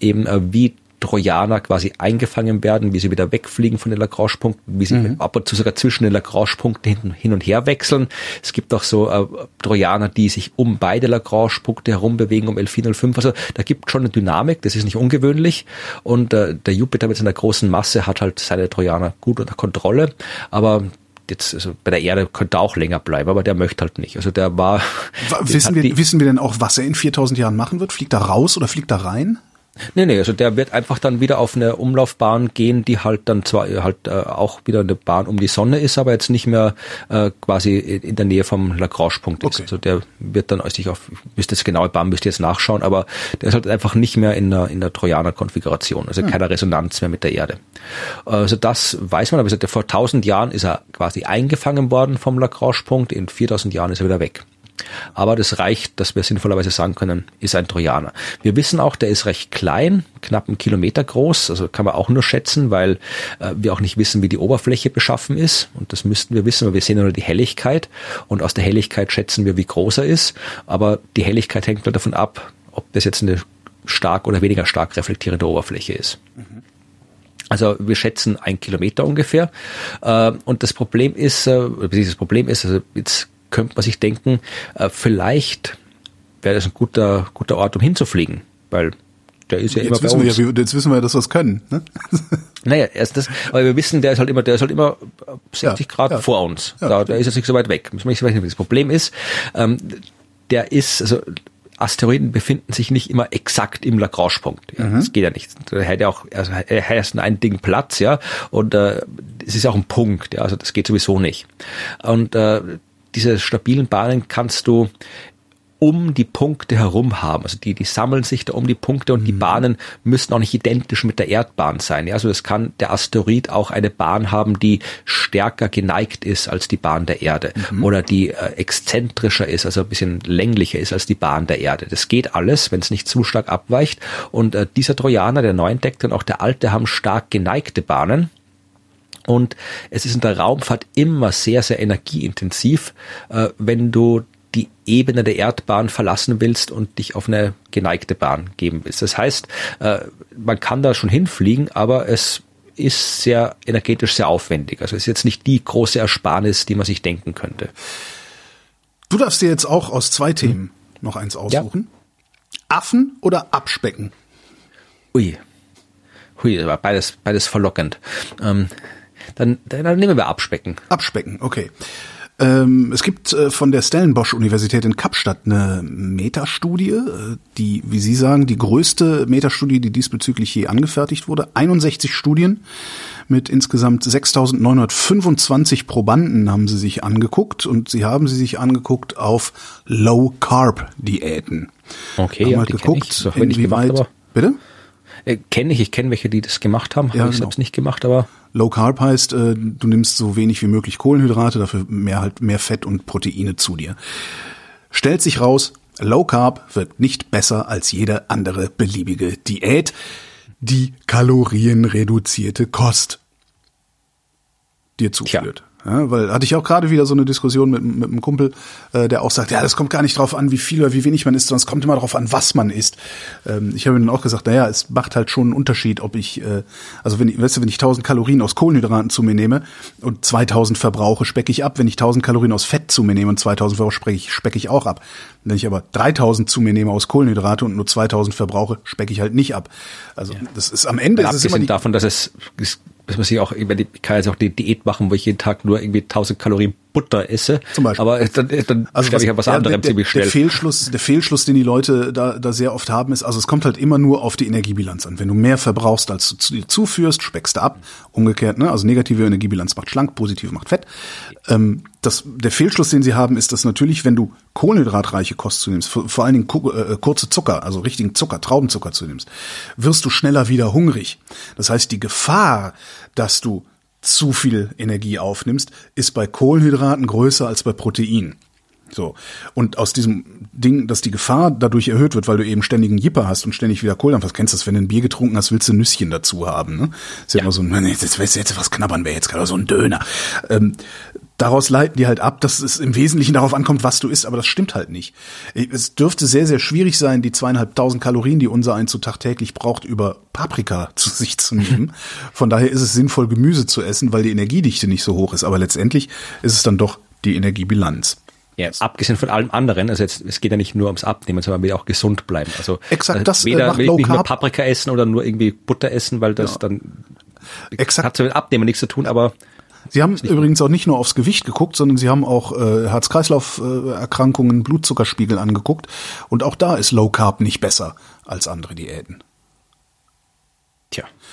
eben äh, wie Trojaner quasi eingefangen werden, wie sie wieder wegfliegen von den Lagrange-Punkten, wie sie mhm. ab und zu sogar zwischen den Lagrange-Punkten hin, und her wechseln. Es gibt auch so äh, Trojaner, die sich um beide Lagrange-Punkte herum bewegen, um L405. Also da gibt schon eine Dynamik, das ist nicht ungewöhnlich. Und äh, der Jupiter mit seiner großen Masse hat halt seine Trojaner gut unter Kontrolle. Aber jetzt also bei der Erde könnte er auch länger bleiben, aber der möchte halt nicht. Also der war. Wissen wir, wissen wir denn auch, was er in 4000 Jahren machen wird? Fliegt er raus oder fliegt er rein? Nee, nee, also der wird einfach dann wieder auf eine Umlaufbahn gehen, die halt dann zwar halt äh, auch wieder eine Bahn um die Sonne ist, aber jetzt nicht mehr äh, quasi in der Nähe vom Lagrange-Punkt okay. ist. Also der wird dann sich auf, müsste jetzt genaue Bahn müsste jetzt nachschauen, aber der ist halt einfach nicht mehr in der, in der Trojaner-Konfiguration, also hm. keine Resonanz mehr mit der Erde. Also das weiß man, aber vor 1000 Jahren ist er quasi eingefangen worden vom Lagrange-Punkt, in 4000 Jahren ist er wieder weg. Aber das reicht, dass wir sinnvollerweise sagen können, ist ein Trojaner. Wir wissen auch, der ist recht klein, knapp einen Kilometer groß. Also kann man auch nur schätzen, weil äh, wir auch nicht wissen, wie die Oberfläche beschaffen ist. Und das müssten wir wissen, weil wir sehen nur die Helligkeit. Und aus der Helligkeit schätzen wir, wie groß er ist. Aber die Helligkeit hängt halt davon ab, ob das jetzt eine stark oder weniger stark reflektierende Oberfläche ist. Mhm. Also wir schätzen ein Kilometer ungefähr. Äh, und das Problem ist, äh, das Problem ist, also jetzt könnte man sich denken, äh, vielleicht wäre das ein guter, guter Ort, um hinzufliegen, weil der ist ja jetzt immer bei uns. Ja, jetzt wissen wir ja, dass wir es können. Ne? Naja, erst das, aber wir wissen, der ist halt immer, der ist halt immer 60 ja, Grad ja. vor uns. Da, der ist jetzt nicht so weit weg. Das Problem ist, ähm, der ist, also Asteroiden befinden sich nicht immer exakt im Lagrange-Punkt. Ja, mhm. Das geht ja nicht. Er hat ja auch, also er ist ein Ding Platz, ja, und äh, es ist auch ein Punkt, ja, also das geht sowieso nicht. Und äh, diese stabilen Bahnen kannst du um die Punkte herum haben. Also die, die sammeln sich da um die Punkte und die mhm. Bahnen müssen auch nicht identisch mit der Erdbahn sein. Ja, also das kann der Asteroid auch eine Bahn haben, die stärker geneigt ist als die Bahn der Erde mhm. oder die äh, exzentrischer ist, also ein bisschen länglicher ist als die Bahn der Erde. Das geht alles, wenn es nicht zu stark abweicht. Und äh, dieser Trojaner, der neu entdeckte und auch der alte haben stark geneigte Bahnen. Und es ist in der Raumfahrt immer sehr, sehr energieintensiv, äh, wenn du die Ebene der Erdbahn verlassen willst und dich auf eine geneigte Bahn geben willst. Das heißt, äh, man kann da schon hinfliegen, aber es ist sehr energetisch sehr aufwendig. Also es ist jetzt nicht die große Ersparnis, die man sich denken könnte. Du darfst dir jetzt auch aus zwei Themen hm. noch eins aussuchen. Ja. Affen oder Abspecken? Ui. Hui, das war beides, beides verlockend. Ähm, dann, dann nehmen wir Abspecken. Abspecken, okay. Ähm, es gibt äh, von der Stellenbosch-Universität in Kapstadt eine Metastudie, äh, die, wie Sie sagen, die größte Metastudie, die diesbezüglich je angefertigt wurde. 61 Studien mit insgesamt 6.925 Probanden haben sie sich angeguckt und sie haben sie sich angeguckt auf Low-Carb-Diäten. Okay, haben ja, halt geguckt, ich, inwieweit, gemacht, bitte? Äh, kenne ich, ich kenne welche, die das gemacht haben, ja, habe ich genau. selbst nicht gemacht, aber Low Carb heißt, äh, du nimmst so wenig wie möglich Kohlenhydrate, dafür mehr halt mehr Fett und Proteine zu dir. Stellt sich raus, Low Carb wird nicht besser als jede andere beliebige Diät, die kalorienreduzierte Kost dir zuführt. Ja, weil hatte ich auch gerade wieder so eine Diskussion mit, mit einem Kumpel, äh, der auch sagt, ja, das kommt gar nicht drauf an, wie viel oder wie wenig man isst, sondern es kommt immer darauf an, was man isst. Ähm, ich habe ihm dann auch gesagt, naja, es macht halt schon einen Unterschied, ob ich, äh, also wenn weißt du, wenn ich 1000 Kalorien aus Kohlenhydraten zu mir nehme und 2000 verbrauche, specke ich ab. Wenn ich 1000 Kalorien aus Fett zu mir nehme und 2000 verbrauche, specke ich, specke ich auch ab. Wenn ich aber 3000 zu mir nehme aus Kohlenhydrate und nur 2000 verbrauche, specke ich halt nicht ab. Also ja. das ist am Ende. Ist es immer die, davon, dass es dass man sich auch, ich kann jetzt auch die Diät machen, wo ich jeden Tag nur irgendwie 1000 Kalorien Butter esse. Zum Beispiel. Aber dann, dann also sterbe ich an was ja, anderem der, ziemlich schnell. Der Fehlschluss, der Fehlschluss, den die Leute da, da sehr oft haben, ist, also es kommt halt immer nur auf die Energiebilanz an. Wenn du mehr verbrauchst, als du zu dir zuführst, speckst du ab. Umgekehrt, ne? Also negative Energiebilanz macht schlank, positive macht fett. Ähm, das, der Fehlschluss, den sie haben, ist, dass natürlich, wenn du kohlenhydratreiche Kost zunimmst, vor, vor allen Dingen äh, kurze Zucker, also richtigen Zucker, Traubenzucker zunimmst, wirst du schneller wieder hungrig. Das heißt, die Gefahr, dass du zu viel Energie aufnimmst, ist bei Kohlenhydraten größer als bei Protein. So. Und aus diesem Ding, dass die Gefahr dadurch erhöht wird, weil du eben ständigen Jipper hast und ständig wieder Kohlendampf. Kennst du das, wenn du ein Bier getrunken hast, willst du Nüsschen dazu haben, ne? Ist ja, ja. immer so ein, jetzt, jetzt, jetzt was knabbern wir jetzt gerade, so ein Döner. Ähm, daraus leiten die halt ab, dass es im Wesentlichen darauf ankommt, was du isst, aber das stimmt halt nicht. Es dürfte sehr, sehr schwierig sein, die zweieinhalbtausend Kalorien, die unser ein zu Tag täglich braucht, über Paprika zu sich zu nehmen. Von daher ist es sinnvoll, Gemüse zu essen, weil die Energiedichte nicht so hoch ist. Aber letztendlich ist es dann doch die Energiebilanz. Ja, abgesehen von allem anderen, also jetzt, es geht ja nicht nur ums Abnehmen, sondern will auch gesund bleiben. Also Exakt, also das, äh, weder macht will ich nicht nur. Paprika essen oder nur irgendwie Butter essen, weil das dann Exakt. hat mit Abnehmen nichts zu tun, aber Sie haben übrigens auch nicht nur aufs Gewicht geguckt, sondern Sie haben auch äh, Herz-Kreislauf-Erkrankungen, Blutzuckerspiegel angeguckt. Und auch da ist Low Carb nicht besser als andere Diäten.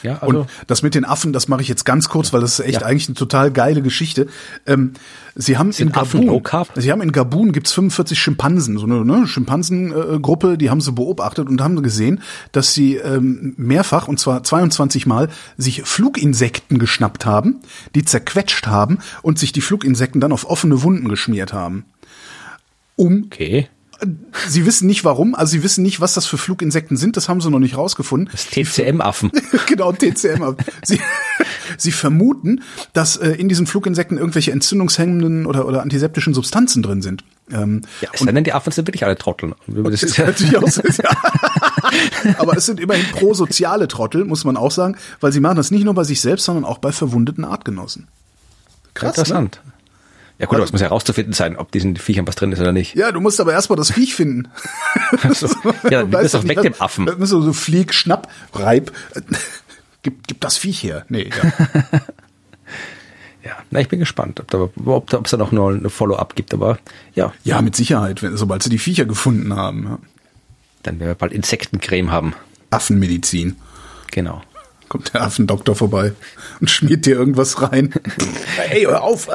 Ja, also Und das mit den Affen, das mache ich jetzt ganz kurz, weil das ist echt Ja. eigentlich eine total geile Geschichte. Ähm, sie haben Sind in Gabun, sie haben in Gabun gibt's 45 Schimpansen, so eine ne, Schimpansengruppe, die haben sie beobachtet und haben gesehen, dass sie ähm, mehrfach und zwar 22 Mal sich Fluginsekten geschnappt haben, die zerquetscht haben und sich die Fluginsekten dann auf offene Wunden geschmiert haben. Um okay. Sie wissen nicht warum, also sie wissen nicht, was das für Fluginsekten sind, das haben sie noch nicht rausgefunden. Das TCM-Affen. genau, TCM. Sie, sie vermuten, dass äh, in diesen Fluginsekten irgendwelche entzündungshemmenden oder, oder antiseptischen Substanzen drin sind. Ähm, Ja, es sei denn, die Affen sind wirklich alle Trotteln. Das ist natürlich auch so, ja. Aber es sind immerhin prosoziale Trottel, muss man auch sagen, weil sie machen das nicht nur bei sich selbst, sondern auch bei verwundeten Artgenossen. Krass, Ne? Ja gut, aber es muss ja herauszufinden sein, ob diesen Viechern was drin ist oder nicht. Ja, du musst aber erstmal das Viech finden. Also, ja, du doch weg, dem Affen. Das ist so, so Flieg, Schnapp, Reib. Gib, gib das Viech her. Nee, ja. Ja, na, ich bin gespannt, ob da, ob ob es da noch eine Follow-up gibt, aber ja, ja, mit Sicherheit, wenn, sobald sie die Viecher gefunden haben. Ja. dann werden wir bald Insektencreme haben. Affenmedizin. Genau. Kommt der Affendoktor vorbei und schmiert dir irgendwas rein. hey, hör auf!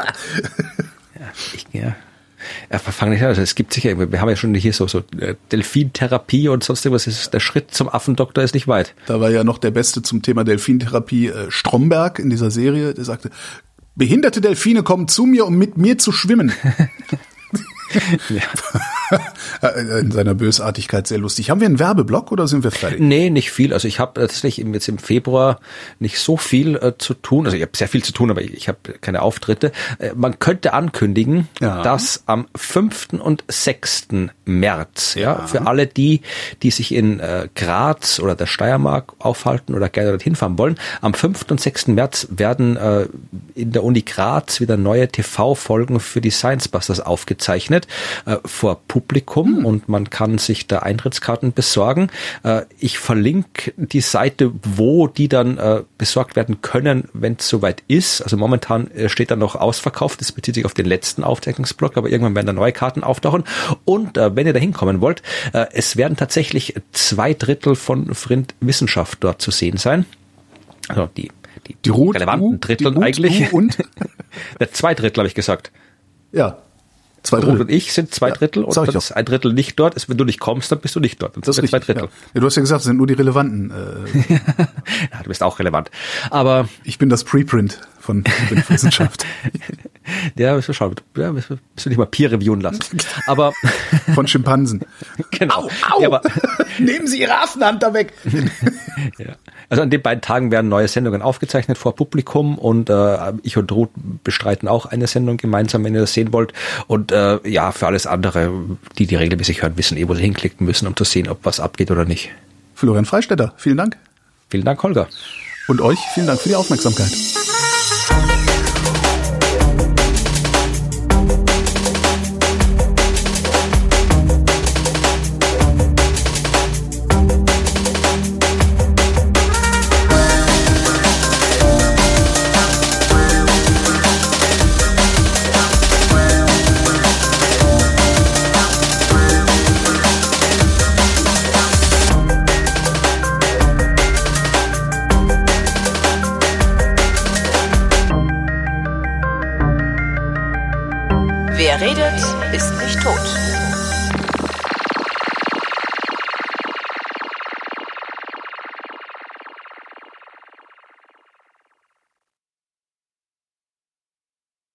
Ja, ich, ja. Ja, fang nicht an. Also es gibt sicher, wir haben ja schon hier so, so äh, Delfintherapie und sonst irgendwas. Ist, der Schritt zum Affendoktor ist nicht weit. Da war ja noch der Beste zum Thema Delfintherapie äh, Stromberg in dieser Serie, der sagte, behinderte Delfine kommen zu mir, um mit mir zu schwimmen. Äh, in seiner Bösartigkeit sehr lustig. Haben wir einen Werbeblock oder sind wir fertig? Nee, nicht viel. Also ich habe tatsächlich jetzt im Februar nicht so viel äh, zu tun. Also ich habe sehr viel zu tun, aber ich, ich habe keine Auftritte. Äh, man könnte ankündigen, Ja. dass am 5. und 6. März, ja, für alle die, die sich in äh, Graz oder der Steiermark aufhalten oder gerne dorthin fahren wollen, am 5. und 6. März werden äh, in der Uni Graz wieder neue TV-Folgen für die Science Busters aufgezeichnet äh, vor Publikum und man kann sich da Eintrittskarten besorgen. Äh, ich verlinke die Seite, wo die dann äh, besorgt werden können, wenn es soweit ist. Also momentan äh, steht da noch ausverkauft. Das bezieht sich auf den letzten Aufzeichnungsblock, aber irgendwann werden da neue Karten auftauchen. Und äh, wenn ihr da hinkommen wollt, äh, es werden tatsächlich zwei Drittel von Frind Wissenschaft dort zu sehen sein. Also die, die, Die Ruth, relevanten Drittel eigentlich. Du und? Der zwei Drittel habe ich gesagt. Ja. Zwei Ruth und ich sind zwei Ja, Drittel und sag ich dann ist ein Drittel nicht dort. Ist, wenn du nicht kommst, dann bist du nicht dort. Dann Das sind zwei Drittel. Ja. ja, du hast ja gesagt, es sind nur die relevanten. Äh, Ja, du bist auch relevant. Aber ich bin das Preprint von Wissenschaft. ja, müssen wir schauen. Ja, müssen wir nicht mal Peer reviewen lassen. Aber Von Schimpansen. genau. Au! Ja, aber, Nehmen Sie Ihre Affenhand da weg. ja. Also an den beiden Tagen werden neue Sendungen aufgezeichnet vor Publikum und äh, ich und Ruth bestreiten auch eine Sendung gemeinsam, wenn ihr das sehen wollt. Und äh, ja, für alles andere, die die regelmäßig hören, wissen eh, wo sie hinklicken müssen, um zu sehen, ob was abgeht oder nicht. Florian Freistetter, vielen Dank. Vielen Dank, Holger. Und euch vielen Dank für die Aufmerksamkeit.